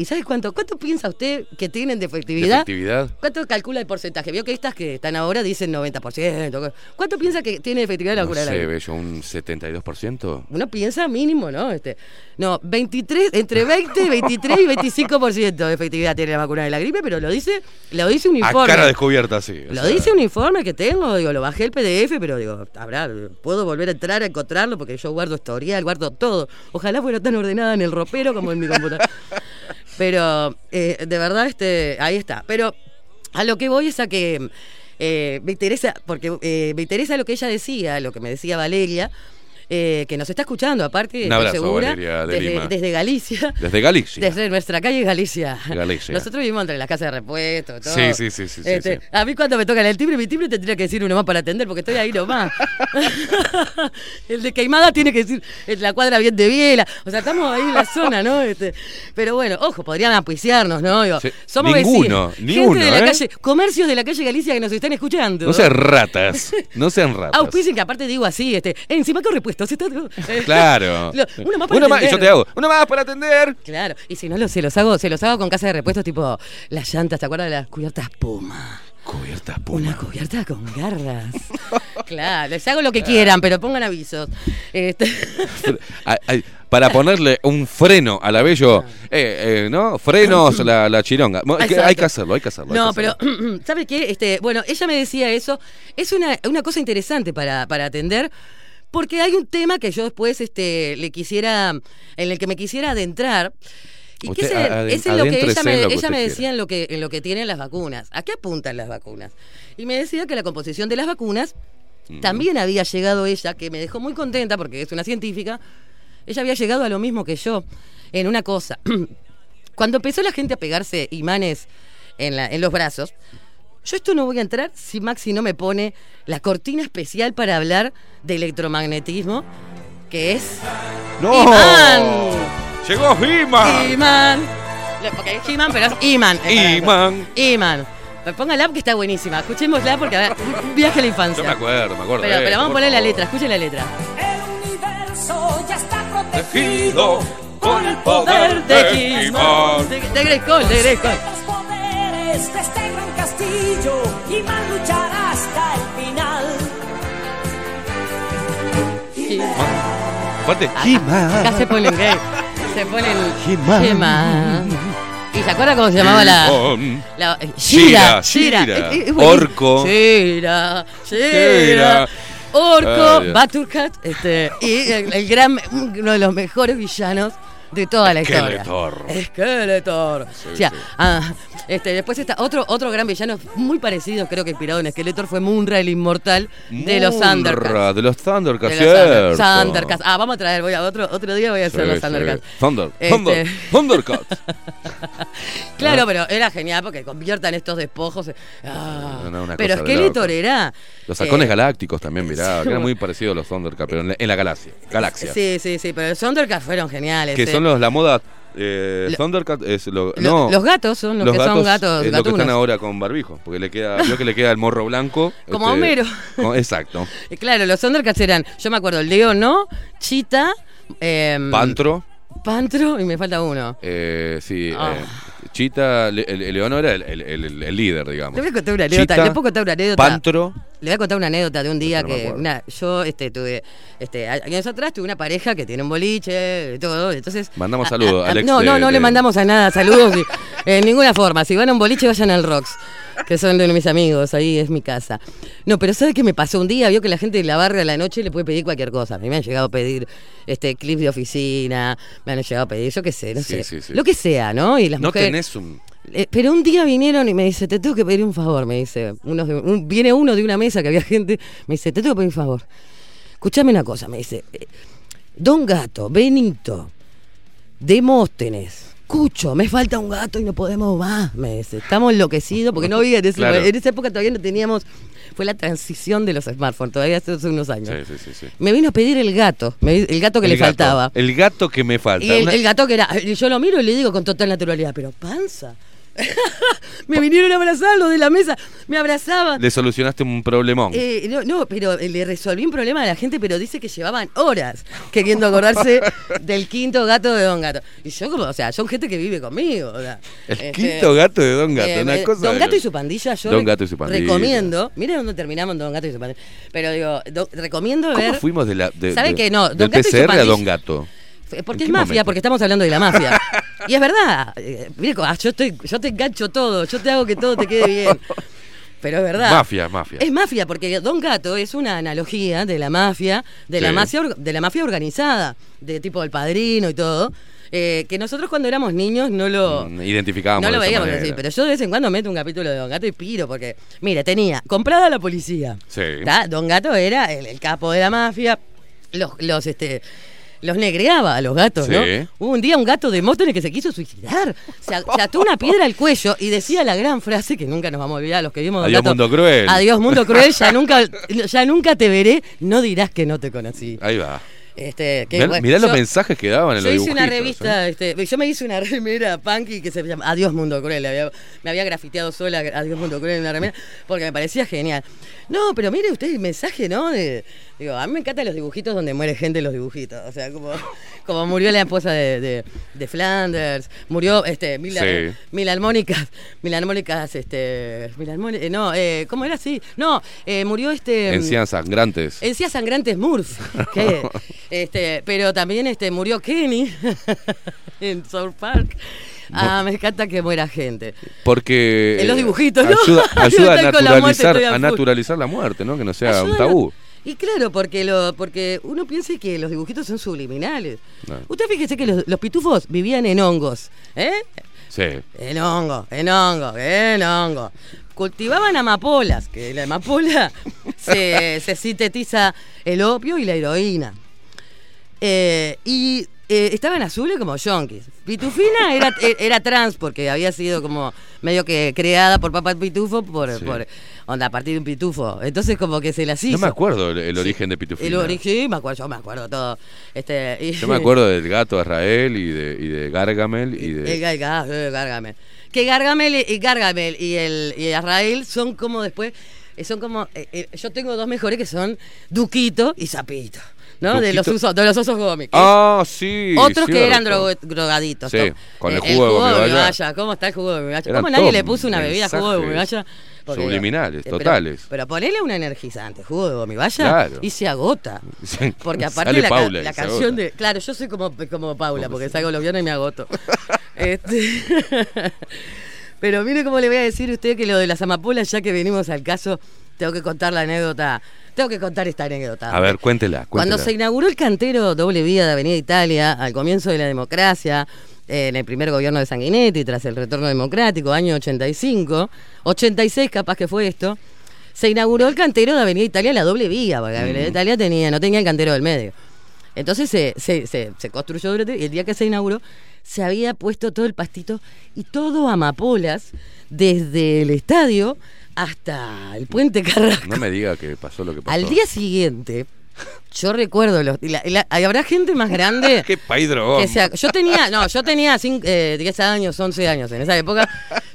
S11: ¿Y sabes cuánto? ¿Cuánto piensa usted que tienen de
S3: ¿De
S11: efectividad?
S3: efectividad?
S11: ¿Cuánto calcula el porcentaje? Vio que estas que están ahora dicen 90%. ¿Cuánto piensa que tiene de efectividad la
S3: No
S11: vacuna de la
S3: sé, bello, un 72%.
S11: Uno piensa mínimo, ¿no? Este, no, 23, entre 20, 23 y 25% de efectividad tiene la vacuna de la gripe, pero lo dice, lo dice un
S3: A
S11: informe.
S3: cara descubierta, sí.
S11: Lo
S3: sea,
S11: dice un informe que tengo, digo, lo bajé el PDF, pero digo, habrá, puedo volver a entrar a encontrarlo porque yo guardo historial, guardo todo. Ojalá fuera tan ordenada en el ropero como en mi computadora. Pero, eh, de verdad, este, ahí está. Pero a lo que voy es a que eh, me interesa, porque eh, me interesa lo que ella decía, lo que me decía Valeria, eh, que nos está escuchando, aparte,
S3: Un abrazo,
S11: segura,
S3: Valeria, de
S11: desde,
S3: Lima.
S11: desde Galicia.
S3: Desde Galicia.
S11: Desde nuestra calle Galicia.
S3: Galicia.
S11: Nosotros vivimos entre las casas de repuesto, todo.
S3: Sí, sí, sí,
S11: Este,
S3: sí.
S11: A mí cuando me tocan el timbre, mi timbre tendría que decir uno más para atender porque estoy ahí nomás. (laughs) el de Queimada tiene que decir la cuadra bien de Biela. O sea, estamos ahí en la zona, ¿no? Este, pero bueno, ojo, podrían apuiciarnos, ¿no? Digo,
S3: Sí,
S11: Somos
S3: ninguno,
S11: vecinos.
S3: ni
S11: gente
S3: uno,
S11: de la
S3: ¿eh?
S11: calle, comercios de la calle Galicia que nos están escuchando.
S3: No sean ratas. No sean ratas. (laughs)
S11: Auspicien que aparte digo así, este, encima que Está, eh, (laughs)
S3: Claro.
S11: lo- uno más para
S3: Uno más, yo te hago. Uno más para atender.
S11: Claro, y si no lo, se los hago, se los hago con casa de repuestos tipo las llantas, ¿te acuerdas de las cubiertas Puma?
S3: Cubiertas
S11: Una cubierta con garras. (laughs) claro, les hago lo que quieran, pero pongan avisos. Este,
S3: Para ponerle un freno al abello, eh, eh, ¿no? Frenos la, la chironga.
S11: Exacto.
S3: hay que hacerlo, hay que hacerlo.
S11: no,
S3: que
S11: pero. (clears throat) ¿sabe qué? Este, bueno, ella me decía eso. Es una, una cosa interesante para, para atender, porque hay un tema que yo después este, le quisiera, en el que me quisiera adentrar. Y que es, el-
S3: aden-
S11: es en lo que ella me,
S3: que
S11: ella
S3: quiera.
S11: decía en lo, que, en lo que tienen las vacunas. ¿A qué apuntan las vacunas? Y me decía que la composición de las vacunas
S3: Mm.
S11: también había llegado ella, que me dejó muy contenta porque es una científica, ella había llegado a lo mismo que yo en una cosa. (clears throat) Cuando empezó la gente a pegarse imanes en, la- en los brazos, yo esto no voy a entrar si Maxi no me pone la cortina especial para hablar de electromagnetismo, que es
S3: ¡No!
S11: Iman.
S3: ¡Llegó He-Man!
S11: Iman. Le- Porque es He-Man, pero es Iman. Iman. Pero Póngala porque está buenísima. Escuchémosla porque a ver, viaje a la infancia.
S3: Yo me acuerdo, me acuerdo.
S11: Pero,
S3: de
S11: pero
S3: esto,
S11: vamos a poner la letra, escuchen la letra.
S5: El universo ya está
S3: Protegido
S5: con el
S11: Poder de He-Man. De, de Grayskull, de Grayskull.
S5: los poderes de este gran castillo y mal luchará hasta el final.
S3: Aparte,
S11: Acá se ponen gay. Se ponen
S3: He-Man.
S11: He-Man. ¿Y se acuerda cómo se llamaba la, la eh,
S3: Shira,
S11: Shira,
S3: Shira.
S11: Es- es- es buenísimo.
S3: Orco.
S11: Shira, Shira. Orco. Battlecat, este, y el, el gran, uno de los mejores villanos de toda la historia.
S3: Skeletor.
S11: Skeletor. o sea, ah, este, después está otro, otro gran villano muy parecido, creo que inspirado en Skeletor, fue Munra, el inmortal de los Thundercats.
S3: De los Thundercats,
S11: De los. Thundercats. Ah, vamos a traer, voy a otro, otro día voy a hacer
S3: Sí,
S11: los
S3: sí.
S11: Thundercats.
S3: Thunder,
S11: Este-
S3: Thunder, (laughs) Thundercats. (laughs)
S11: Claro, pero era genial porque conviertan estos despojos. ah.
S3: No, no, una
S11: pero Skeletor era.
S3: Los halcones
S11: eh,
S3: galácticos también, mirá,
S11: sí.
S3: que eran muy parecidos a los Thundercats, pero en la, en la galaxia. galaxia.
S11: Sí, sí, sí, pero los Thundercats fueron geniales.
S3: Que
S11: eh.
S3: Son los, la moda. Eh,
S11: Lo-
S3: Thundercat es lo,
S11: Lo-
S3: no,
S11: los gatos son los, que son gatos
S3: es lo que están ahora con barbijo, porque le queda, que le queda el morro blanco. (laughs) este,
S11: Como a Homero.
S3: exacto.
S11: Y claro, los Thundercats eran, yo me acuerdo, Leo, ¿no? Chita, em,
S3: Pantro,
S11: Pantro y me falta uno.
S3: eh, sí,
S11: Ah.
S3: Eh, Chita, Le- el, el el, el- líder, digamos.
S11: Te voy a contar una anécdota.
S3: Chita,
S11: Le puedo contar una anécdota.
S3: Pantro,
S11: Le voy a contar una anécdota de un día
S3: No
S11: que una, yo este, tuve, este, años atrás tuve una pareja que tiene un boliche y todo, entonces...
S3: Mandamos saludos, Alex
S11: No,
S3: de-
S11: no, no
S3: de-
S11: le mandamos a nada saludos y- en ninguna forma. Si van a un boliche, vayan al Rocks, que son de mis amigos, ahí es mi casa. No, pero ¿sabe qué me pasó un día? Vio que la gente de la barra a la noche le puede pedir cualquier cosa. A mí me han llegado a pedir este clips de oficina, me han llegado a pedir, yo qué sé, no
S3: Sí,
S11: sé.
S3: sí, sí.
S11: Lo que sea, ¿no? Y las
S3: no
S11: mujeres...
S3: tenés un...
S11: Eh, pero un día vinieron y me dice, te tengo que pedir un favor, me dice. Unos de- un- viene uno de una mesa que había gente, me dice, te tengo que pedir un favor. Escuchame una cosa, me dice. eh, Don Gato, Benito, Demóstenes, Cucho, me falta un gato y no podemos más, me dice. Estamos enloquecidos porque no había en,
S3: Claro.
S11: en esa época todavía no teníamos, fue la transición de los smartphones, todavía hace unos años.
S3: Sí, sí, sí.
S11: Me vino a pedir el gato, el gato que
S3: El
S11: le
S3: gato,
S11: faltaba.
S3: El gato que me falta.
S11: Y el,
S3: una-
S11: el gato que era, y yo lo miro y le digo con total naturalidad, pero panza. (laughs) me vinieron a abrazar los de la mesa, me abrazaban.
S3: Le solucionaste un problemón.
S11: Eh, no, no, pero eh, le resolví un problema a la gente, pero dice que llevaban horas queriendo acordarse (laughs) del quinto gato de Don Gato. Y yo como, o sea, son gente que vive conmigo. o sea,
S3: el
S11: este,
S3: quinto gato de Don Gato,
S11: eh,
S3: una cosa.
S11: Don Gato y su pandilla, yo
S3: Don Gato y su pandilla.
S11: recomiendo. Miren dónde terminamos Don Gato y su pandilla. Pero digo, do- recomiendo
S3: ¿Cómo
S11: ver.
S3: fuimos de la, de,
S11: ¿Sabe
S3: de-
S11: que no?
S3: del
S11: Don Gato y su
S3: PCR a
S11: pandilla-
S3: Don Gato?
S11: Porque
S3: ¿En
S11: es mafia,
S3: momento?
S11: porque estamos hablando de la mafia. (laughs) y es verdad. eh, mire, ah, yo, estoy, yo te engancho todo, yo te hago que todo te quede bien. Pero es verdad.
S3: Mafia, mafia.
S11: Es mafia, porque Don Gato es una analogía de la mafia, de, la, mafia de la mafia organizada, de tipo el padrino y todo. eh, que nosotros cuando éramos niños no lo,
S3: Mm, Identificábamos.
S11: no lo veíamos así, pero yo de vez en cuando meto un capítulo de Don Gato y piro, porque, mire, tenía comprada la policía.
S3: Sí.
S11: ¿tá? Don Gato era el, el capo de la mafia. los, los, este, los negreaba a los gatos, ¿no?
S3: Sí.
S11: Hubo un día un gato de Móstoles que se quiso suicidar. Se, ató una piedra al cuello y decía la gran frase que nunca nos vamos a olvidar, los que vimos
S3: Adiós,
S11: gato.
S3: mundo cruel.
S11: Adiós, mundo cruel. Ya (laughs) nunca, ya nunca te veré. No dirás que no te conocí.
S3: Ahí va.
S11: Este, que,
S3: Mirá,
S11: bueno,
S3: mirá los
S11: yo-
S3: mensajes que daban en
S11: yo
S3: los
S11: hice una revista,
S3: ¿eh?
S11: este, yo me hice una remera punky que se llama Adiós Mundo Cruel. había- me había grafiteado sola Adiós Mundo Cruel en una remera porque me parecía genial. No, pero mire usted el mensaje, ¿no? De- digo, a mí me encantan los dibujitos donde muere gente en los dibujitos. O sea, como, (laughs) como murió la esposa de, de- de Flanders, murió este, mil,
S3: Sí.
S11: mil armónicas, mil armónicas, este, mil armónicas, eh, no, eh, ¿cómo era así? No, eh, murió este...
S3: Encías sangrantes.
S11: Encías sangrantes Murph. (laughs) que, este, pero también este, murió Kenny (laughs) en South Park. Ah, me encanta que muera gente.
S3: Porque
S11: En los
S3: eh,
S11: dibujitos, ¿no?
S3: ayuda, (laughs) a
S11: muerte,
S3: naturalizar,
S11: a
S3: naturalizar la muerte, ¿no? Que no sea un tabú.
S11: Y claro, porque lo, porque uno piensa que los dibujitos son subliminales.
S3: No.
S11: Usted fíjese que los, los pitufos vivían en hongos, ¿eh?
S3: Sí.
S11: En hongo, en hongo, en hongo. Cultivaban amapolas, que la amapola (laughs) se, se sintetiza el opio y la heroína. Eh, y eh, estaban azules como yonkis. Pitufina era, (laughs) eh, era trans porque había sido como medio que creada por Papá Pitufo por,
S3: Sí.
S11: por onda a partir de un pitufo. Entonces como que se las hizo.
S3: No me acuerdo el, el origen de Pitufina.
S11: El origen, sí, me acuerdo, yo me acuerdo todo. Este, y-
S3: Yo me acuerdo del (laughs) gato de Israel y de, y de Gargamel y de...
S11: El Gar- Gar- eh, Gargamel. Que Gargamel y, y Gargamel y el y Israel son como después, eh, son como, eh, eh, yo tengo dos mejores que son Duquito y Zapito, ¿no? De los, usos, de los osos gómicos.
S3: Ah, sí.
S11: Otros que eran drogo- drogaditos.
S3: Sí,
S11: ¿no?
S3: con el
S11: Eh,
S3: jugo de. Gomibaya.
S11: ¿Cómo está el jugo de?
S3: Eran
S11: ¿Cómo nadie le puso una bebida jugo de? Porque,
S3: subliminales,
S11: eh, pero-
S3: totales.
S11: Pero, ponele una energizante, jugo de Gomibaya,
S3: Claro.
S11: y se agota. Porque aparte la,
S3: Paula
S11: la canción de. Claro, yo soy como, como Paula, porque salgo los viernes y me agoto. (laughs) Este, (laughs) Pero mire cómo le voy a decir a usted que lo de las amapolas, ya que venimos al caso, tengo que contar la anécdota. Tengo que contar esta anécdota.
S3: A ver, cuéntela,
S11: Cuando se inauguró el cantero doble vía de Avenida Italia, al comienzo de la democracia, eh, en el primer gobierno de Sanguinetti, tras el retorno democrático, año 85, 86 capaz que fue esto, se inauguró el cantero de Avenida Italia, la doble vía, porque Avenida Italia tenía, no tenía el cantero del medio. Entonces se, se, se- se construyó durante, y el día que se inauguró, se había puesto todo el pastito y todo amapolas, desde el estadio hasta el puente (laughs) Carrasco.
S3: No me diga que pasó lo que pasó.
S11: Al día siguiente, yo recuerdo, los, la- la- habrá gente más grande (laughs)
S3: Qué país drogón.
S11: que sea, yo tenía, no, yo tenía cin- eh, 10 años, 11 años en esa época,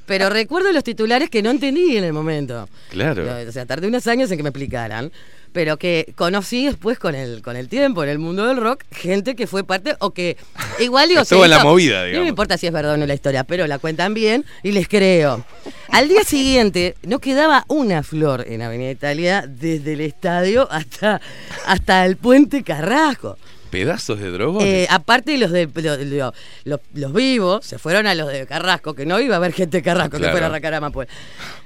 S11: pero recuerdo los titulares que no entendí en el momento.
S3: Claro.
S11: O sea, tardé unos años en que me explicaran, pero que conocí después con el, con el tiempo en el mundo del rock, gente que fue parte o que igual digo,
S3: Estuvo en la movida,
S11: No
S3: digamos.
S11: me importa si es verdad o no la historia, pero la cuentan bien y les creo. Al día siguiente no quedaba una flor en Avenida Italia desde el estadio hasta, hasta el puente Carrasco.
S3: Pedazos de drogones.
S11: Eh, aparte los de lo- lo- los, los vivos se fueron a los de Carrasco, que no iba a haber gente de Carrasco que fuera a arrancar a Mapuel.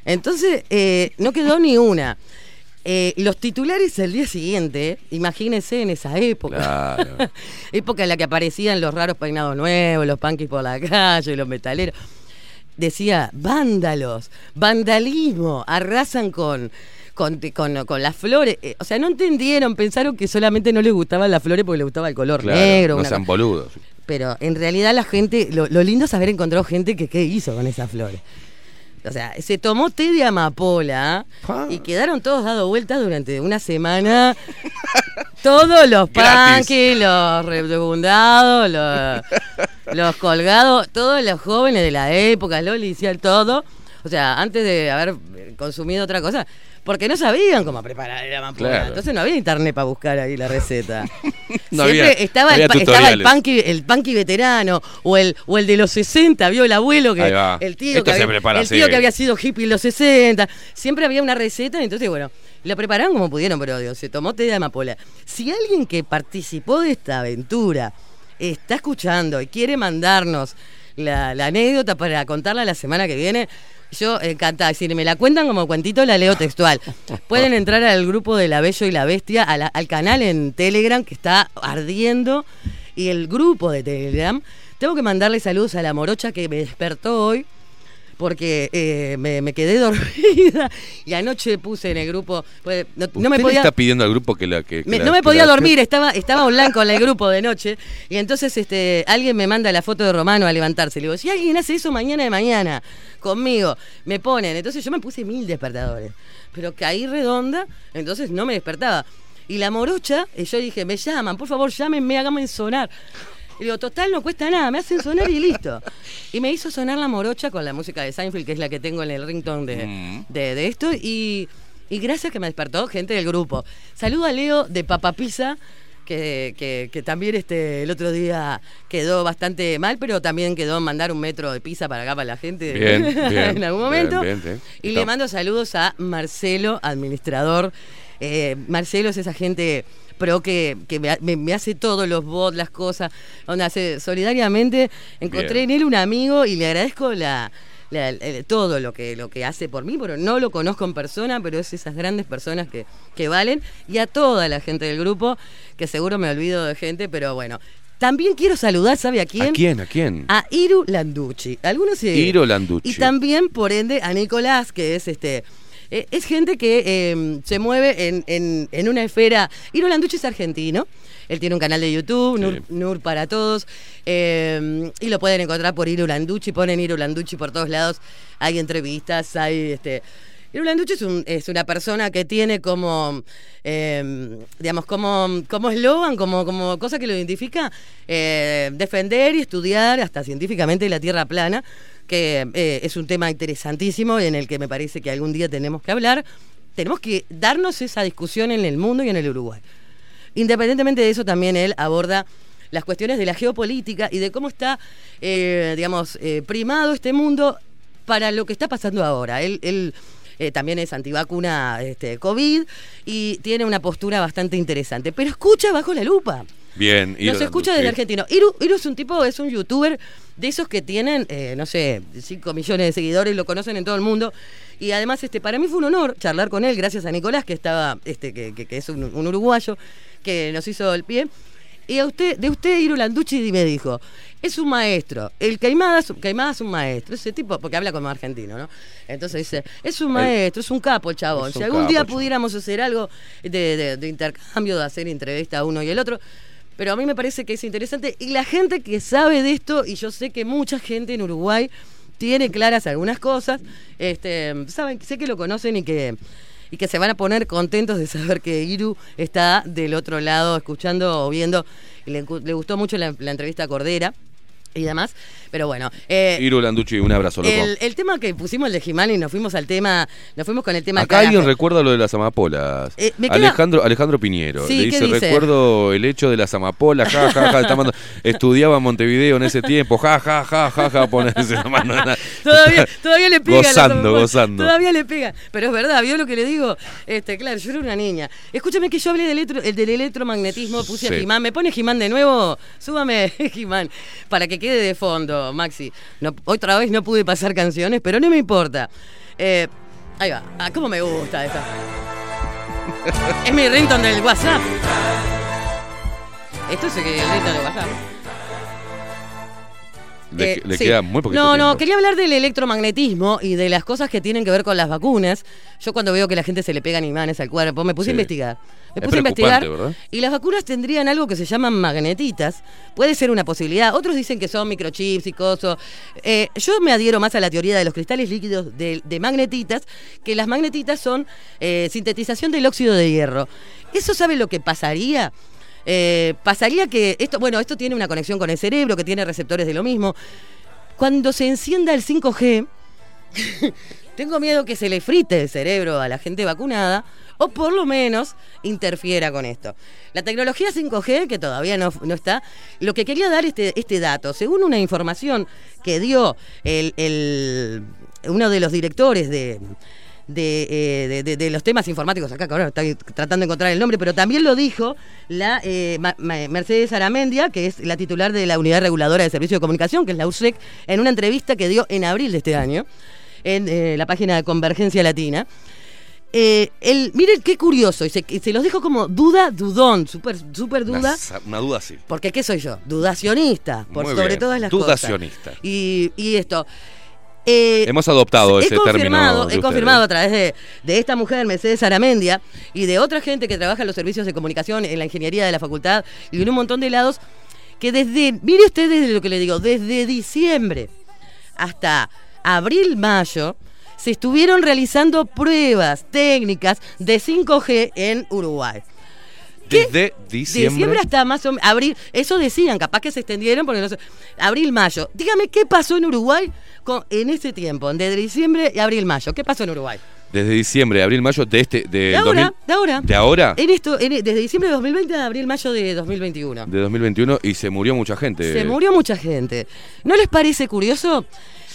S11: Entonces, eh, no quedó ni una. Eh, los titulares el día siguiente, imagínense en esa época.
S3: Claro. (laughs)
S11: época en la que aparecían los raros peinados nuevos, los punkis por la calle, los metaleros. Decía, vándalos, vandalismo, arrasan con, con, con, con las flores. Eh, o sea, no entendieron, pensaron que solamente no les gustaban las flores porque les gustaba el color
S3: Claro,
S11: negro.
S3: no sean boludos.
S11: Pero en realidad la gente, lo, lo lindo es haber encontrado gente que qué hizo con esas flores. O sea, se tomó té de amapola
S3: Ah.
S11: y quedaron todos dado vueltas durante una semana. (laughs) Todos los punkies, los rebundados, los, los colgados, todos los jóvenes de la época, Loli hicieron todo. O sea, antes de haber consumido otra cosa, porque no sabían cómo preparar el amapola.
S3: Claro.
S11: Entonces no había internet para buscar ahí la receta. (laughs)
S3: No
S11: Siempre
S3: había-
S11: estaba, el,
S3: había
S11: pa- estaba el punky, el punky veterano o el, o el de los 60, vio el abuelo que el tío, que había,
S3: prepara
S11: el
S3: así.
S11: tío que había sido hippie en los 60. Siempre había una receta, entonces bueno, lo prepararon como pudieron, pero Dios, se tomó té de amapola. Si alguien que participó de esta aventura está escuchando y quiere mandarnos la, la anécdota para contarla la semana que viene, yo encantada. Si me la cuentan como cuentito, la leo textual. Pueden entrar al grupo de La Bello y la Bestia, al canal en Telegram que está ardiendo. Y el grupo de Telegram, tengo que mandarle saludos a la morocha que me despertó hoy porque eh, me, me quedé (laughs) dormida y anoche puse en el grupo, pues, no, no me
S3: ¿Usted le
S11: podía...
S3: está pidiendo al grupo que la que, que
S11: Me-
S3: la-
S11: no me podía
S3: la-
S11: dormir, estaba, estaba online con el grupo de noche. Y entonces este, alguien me manda la foto de Romano a levantarse. Le digo, si alguien hace eso mañana de mañana conmigo, me ponen. Entonces yo me puse mil despertadores. Pero caí redonda, entonces no me despertaba. Y la morocha, y yo dije, me llaman, por favor, llámenme, háganme sonar. Y digo, total, no cuesta nada, me hacen sonar y listo. Y me hizo sonar la morocha con la música de Seinfeld, que es la que tengo en el ringtone de,
S3: Mm.
S11: de, de esto. Y, y gracias que me despertó gente del grupo. Saludo a Leo de Papa Pizza, que, que- que también este, el otro día quedó bastante mal, pero también quedó mandar un metro de pizza para acá para la gente
S3: Bien, (laughs) bien,
S11: en algún momento.
S3: bien.
S11: Y le mando saludos a Marcelo, administrador. Eh, Marcelo es esa gente pro que, que me, ha- me- me hace todos los bots, las cosas. Donde hace solidariamente. Encontré
S3: Bien.
S11: en él un amigo y le agradezco la, todo lo que, lo que hace por mí, pero no lo conozco en persona, pero es esas grandes personas que, que valen. Y a toda la gente del grupo, que seguro me olvido de gente, pero bueno. También quiero saludar, ¿sabe a quién?
S3: ¿A quién? ¿A quién?
S11: A Iru Landucci. Algunos se-
S3: Iro Landucci.
S11: Y también, por ende, a Nicolás, que es este. Eh, es gente que eh, se mueve en, en- en una esfera. Landucci es argentino. Él tiene un canal de YouTube, Nur, Nur para todos. eh, y lo pueden encontrar por Iro Landucci. Ponen Iro Landucci por todos lados. Hay entrevistas, hay este. Iro Landucci es, un- es una persona que tiene como, eh, digamos, como como eslogan, como, como cosa que lo identifica, eh, defender y estudiar hasta científicamente la Tierra plana, que eh, es un tema interesantísimo en el que me parece que algún día tenemos que hablar. Tenemos que darnos esa discusión en el mundo y en el Uruguay. Independientemente de eso, también él aborda las cuestiones de la geopolítica y de cómo está, eh, digamos, primado este mundo para lo que está pasando ahora. Él, eh, también es antivacuna este, COVID y tiene una postura bastante interesante, pero escucha bajo la lupa.
S3: Bien. Iro
S11: Nos escucha desde argentino. Iru, Iru es un tipo, es un youtuber de esos que tienen, eh, no sé, 5 millones de seguidores, lo conocen en todo el mundo. Y además, este, para mí fue un honor charlar con él, gracias a Nicolás, que estaba, este, que, que- que es un, un uruguayo, que nos hizo el pie. Y a usted, de usted, Iru Landucci, me dijo, es un maestro. El Caimada Caimada es un maestro. Ese tipo, porque habla como argentino, ¿no? Entonces dice, es un maestro, es un capo chabón. Si algún
S3: capo
S11: día pudiéramos hacer algo de, de- de intercambio, de hacer entrevista a uno y el otro, pero a mí me parece que es interesante. Y la gente que sabe de esto, y yo sé que mucha gente en Uruguay tiene claras algunas cosas, este, saben, sé que lo conocen y que, y que se van a poner contentos de saber que Iru está del otro lado escuchando o viendo. Le, le gustó mucho la, la entrevista a Cordera y demás. Pero bueno. eh,
S3: Iro Landucci, un abrazo, loco.
S11: el, el tema que pusimos el de Jimán y nos fuimos al tema, nos fuimos con el tema
S3: Acá alguien recuerda lo de las amapolas.
S11: Eh, me queda-
S3: Alejandro, Alejandro Piñero.
S11: Sí,
S3: le
S11: ¿qué
S3: dice,
S11: dice?
S3: recuerdo el hecho de las amapolas, ja, ja, ja, está mandando- (laughs) estudiaba en Montevideo en ese tiempo, ja, ja, ja, ja, ja, ponerse la (laughs) mano.
S11: Todavía, todavía le pega.
S3: Gozando, gozando.
S11: Todavía le pega. Pero es verdad, ¿vio lo que le digo? Este, claro, yo era una niña. Escúchame que yo hablé del, electro- el del electromagnetismo, puse a
S3: Sí.
S11: Jimán. ¿Me pone Jimán de nuevo? Súbame, (laughs) Jimán, para que quede de fondo, Maxi. No, otra vez no pude pasar canciones, pero no me importa. Eh, ahí va. Ah, ¿Cómo me gusta esta? (laughs) es mi ringtone del WhatsApp. Esto es el ringtone del WhatsApp.
S3: Le,
S11: Eh,
S3: le
S11: sí.
S3: queda muy poquito
S11: No, no, quería hablar del electromagnetismo y de las cosas que tienen que ver con las vacunas. Yo cuando veo que la gente se le pegan imanes al cuerpo, me puse
S3: Sí.
S11: a investigar. Me
S3: Es
S11: puse a investigar y las vacunas tendrían algo que se llaman magnetitas. Puede ser una posibilidad. Otros dicen que son microchips y cosas. Eh, yo me adhiero más a la teoría de los cristales líquidos de, de magnetitas, que las magnetitas son eh, sintetización del óxido de hierro. ¿Eso sabe lo que pasaría? Eh, pasaría que esto, bueno, esto tiene una conexión con el cerebro, que tiene receptores de lo mismo. Cuando se encienda el 5G, (laughs) tengo miedo que se le frite el cerebro a la gente vacunada o por lo menos interfiera con esto. La tecnología 5G, que todavía no, no está, lo que quería dar este, este dato, según una información que dio el, uno de los directores de, de, eh, de- los temas informáticos acá, que ahora estoy tratando de encontrar el nombre, pero también lo dijo la eh, Mercedes Aramendia, que es la titular de la Unidad Reguladora de Servicios de Comunicación, que es la USEC, en una entrevista que dio en abril de este año en eh, la página de Convergencia Latina. Eh, el, miren qué curioso, y se, y se los dejo como duda, dudón, súper super duda.
S3: Una, duda así.
S11: Porque ¿qué soy yo? Dudacionista, por
S3: Muy
S11: sobre
S3: bien,
S11: todas las cosas.
S3: dudacionista.
S11: Y, y esto. Eh,
S3: Hemos adoptado
S11: he
S3: ese
S11: confirmado,
S3: término.
S11: He confirmado a través de, de esta mujer, Mercedes Aramendia, y de otra gente que trabaja en los servicios de comunicación, en la ingeniería de la facultad y en un montón de lados, que desde, mire usted desde lo que le digo, desde diciembre hasta abril, mayo, se estuvieron realizando pruebas técnicas de 5G en Uruguay.
S3: Desde diciembre.
S11: Diciembre hasta más o menos abril, eso decían, capaz que se extendieron porque no sé. Abril, mayo. Dígame qué pasó en Uruguay con- en ese tiempo, desde diciembre y abril, mayo. ¿Qué pasó en Uruguay?
S3: Desde diciembre, abril, mayo de este. De,
S11: De ahora, de ahora.
S3: ¿De ahora?
S11: En esto, en- desde diciembre de 2020 a abril, mayo de 2021.
S3: De 2021 y se murió mucha gente.
S11: Se murió mucha gente. ¿No les parece curioso?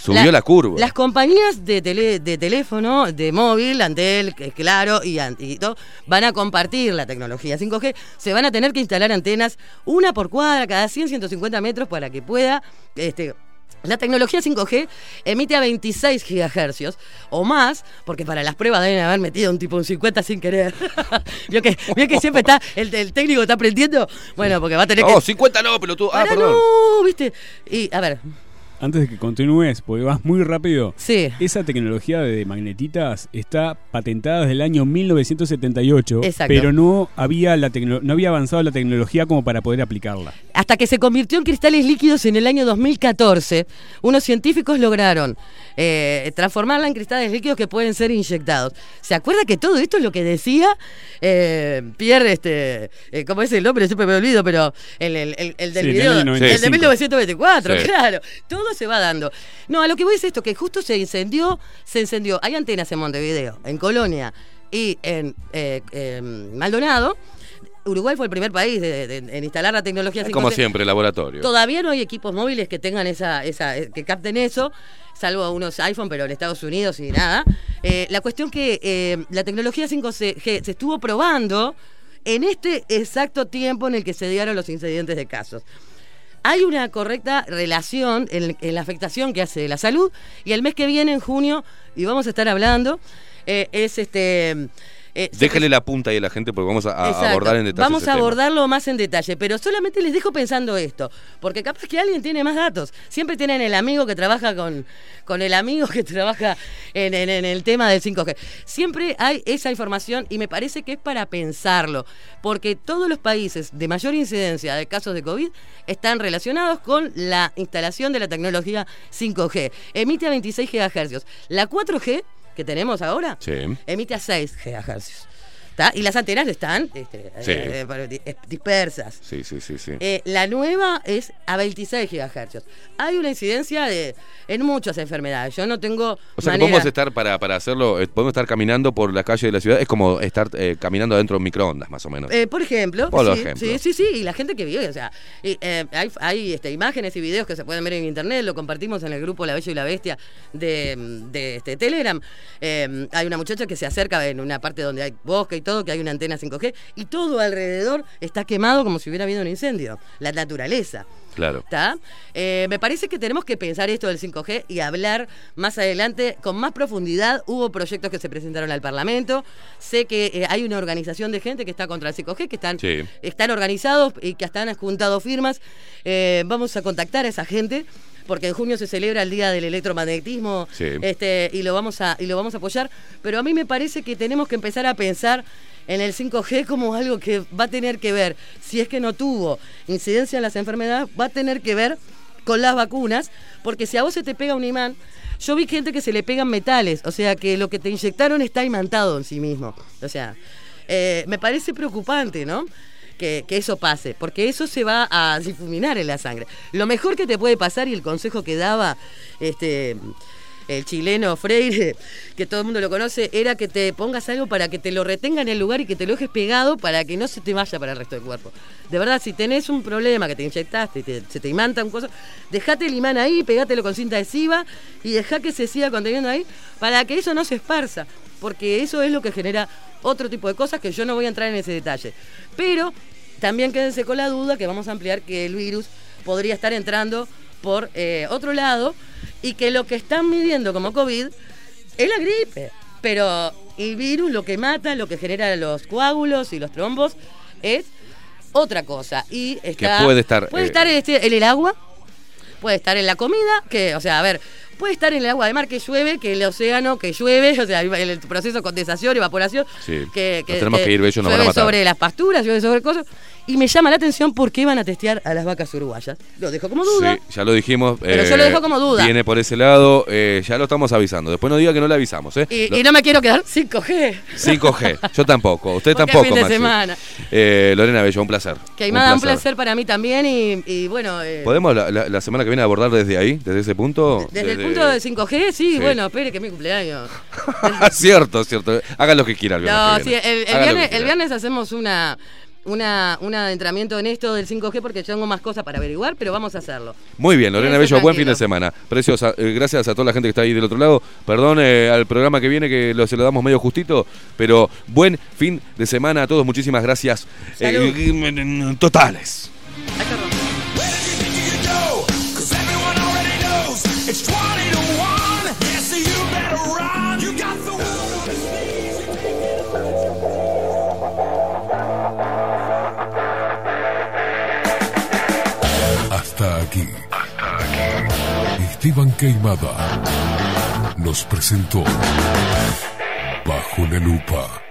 S3: Subió la curva.
S11: Las compañías de, tele- de teléfono, de móvil, Antel, Claro y, y todo, van a compartir la tecnología 5G. Se van a tener que instalar antenas una por cuadra, cada 100, 150 metros, para que pueda. Este, la tecnología 5G emite a 26 gigahercios o más, porque para las pruebas deben haber metido un tipo un 50 sin querer. (laughs) vio, que, vio que siempre está, el, el técnico está aprendiendo. Bueno, porque va a tener
S3: No,
S11: que.
S3: 50 no, pelotudo. Ah, perdón.
S11: no, viste. Y, a ver,
S4: Antes de que continúes, porque vas muy rápido.
S11: Sí.
S4: Esa tecnología de magnetitas está patentada desde el año 1978,
S11: Exacto.
S4: pero no había la no había avanzado la tecnología como para poder aplicarla.
S11: Hasta que se convirtió en cristales líquidos en el año 2014, unos científicos lograron eh, transformarla en cristales líquidos que pueden ser inyectados. ¿Se acuerda que todo esto es lo que decía eh, Pierre, este, eh, ¿cómo es el nombre? Siempre me olvido, pero el, el- el- el del
S4: Sí, en el
S11: video, el de
S4: 95.
S11: 1924,
S3: Sí.
S11: claro. Todo se va dando. No, a lo que voy es esto, que justo se incendió, se encendió. Hay antenas en Montevideo, en Colonia y en eh, eh, Maldonado. Uruguay fue el primer país de- de- en instalar la tecnología 5G.
S3: Como siempre, laboratorio.
S11: Todavía no hay equipos móviles que tengan esa, esa eh, que capten eso, salvo unos iPhone, pero en Estados Unidos y nada. Eh, la cuestión que eh, la tecnología 5G se estuvo probando en este exacto tiempo en el que se dieron los incidentes de casos. Hay una correcta relación en, la afectación que hace de la salud y el mes que viene, en junio, y vamos a estar hablando, eh, es este... eh,
S3: Déjale la punta ahí a la gente porque vamos a, abordar en detalle.
S11: Vamos
S3: ese
S11: a
S3: tema.
S11: abordarlo más en detalle, pero solamente les dejo pensando esto, porque capaz que alguien tiene más datos. Siempre tienen el amigo que trabaja con, con el amigo que (laughs) trabaja en, en- en el tema del 5G. Siempre hay esa información y me parece que es para pensarlo, porque todos los países de mayor incidencia de casos de COVID están relacionados con la instalación de la tecnología 5G. Emite a 26 GHz. La 4G que tenemos ahora
S3: Sí.
S11: emite a 6 GHz. Y las antenas están este,
S3: Sí.
S11: eh, eh, di- dispersas.
S3: Sí, sí, sí, sí.
S11: Eh, la nueva es a 26 GHz. Hay una incidencia de en muchas enfermedades. Yo no tengo
S3: O sea, que podemos estar, para, para hacerlo, eh, podemos estar caminando por la calle de la ciudad. Es como estar eh, caminando dentro de un microondas, más o menos.
S11: Por ejemplo,
S3: Por
S11: sí,
S3: ejemplo.
S11: sí, sí, sí, y la gente que vive, o sea, y, hay, hay, este, imágenes y videos que se pueden ver en internet, lo compartimos en el grupo La Bella y la Bestia de, de, este, Telegram. Hay una muchacha que se acerca en una parte donde hay bosque y todo, que hay una antena 5G, y todo alrededor está quemado como si hubiera habido un incendio. La naturaleza.
S3: Claro.
S11: ¿Está? Eh, me parece que tenemos que pensar esto del 5G y hablar más adelante con más profundidad. Hubo proyectos que se presentaron al Parlamento. Sé que eh, hay una organización de gente que está contra el 5G, que están,
S3: Sí.
S11: están organizados y que hasta han juntado firmas. Eh, vamos a contactar a esa gente. Porque en junio se celebra el Día del Electromagnetismo
S3: Sí.
S11: este, y, lo vamos a, y lo vamos a apoyar. Pero a mí me parece que tenemos que empezar a pensar en el 5G como algo que va a tener que ver, si es que no tuvo incidencia en las enfermedades, va a tener que ver con las vacunas, porque si a vos se te pega un imán, yo vi gente que se le pegan metales, o sea que lo que te inyectaron está imantado en sí mismo. O sea, eh, me parece preocupante, ¿no? Que, eso pase, porque eso se va a difuminar en la sangre. Lo mejor que te puede pasar, y el consejo que daba este el chileno Freire, que todo el mundo lo conoce, era que te pongas algo para que te lo retenga en el lugar y que te lo dejes pegado para que no se te vaya para el resto del cuerpo. De verdad, si tenés un problema que te inyectaste, se te imanta un cosa, dejate el imán ahí, pegátelo con cinta adhesiva y dejá que se siga conteniendo ahí para que eso no se esparza, porque eso es lo que genera otro tipo de cosas que yo no voy a entrar en ese detalle. Pero también quédense con la duda que vamos a ampliar que el virus podría estar entrando por eh, otro lado y que lo que están midiendo como COVID es la gripe. Pero el virus lo que mata, lo que genera los coágulos y los trombos es otra cosa. Y está,
S3: puede estar,
S11: Puede
S3: eh,
S11: estar este, en el agua, puede estar en la comida, que, o sea, a ver, puede estar en el agua de mar que llueve, que en el océano que llueve, (laughs) o sea, el proceso de condensación, evaporación,
S3: Sí.
S11: que,
S3: tenemos que ir, Bello, nos van a
S11: llueve sobre las pasturas, llueve sobre cosas. Y me llama la atención por qué van a testear a las vacas uruguayas. Lo dejo como duda.
S3: Sí, ya lo dijimos.
S11: Pero
S3: eh,
S11: yo lo dejo como duda.
S3: Viene por ese lado, eh, ya lo estamos avisando. Después no diga que no le avisamos, ¿eh?
S11: Y,
S3: Lo-
S11: y no me quiero quedar 5G.
S3: 5G, yo tampoco, usted
S11: Porque
S3: tampoco,
S11: fin de semana.
S3: Eh, Lorena Bello, un placer.
S11: Que Aymada, un placer para mí también y, y bueno... eh,
S3: ¿Podemos la, la- la semana que viene abordar desde ahí, desde ese punto?
S11: Desde el punto de 5G, sí,
S3: Sí.
S11: bueno, espere que es mi cumpleaños. (laughs)
S3: cierto, cierto. Hagan lo que quieran. el
S11: No,
S3: viernes
S11: sí,
S3: que
S11: el, viernes, el viernes hacemos una, una, un adentramiento en esto del 5G porque tengo más cosas para averiguar, pero vamos a hacerlo.
S3: Muy bien, Lorena Bello, buen fin de semana. Preciosa. Eh, gracias a toda la gente que está ahí del otro lado. Perdón eh, al programa que viene que lo, se lo damos medio justito, pero buen fin de semana a todos. Muchísimas gracias. Eh, totales.
S1: Hasta aquí. Hasta aquí. Esteban Queimada nos presentó Bajo la Lupa.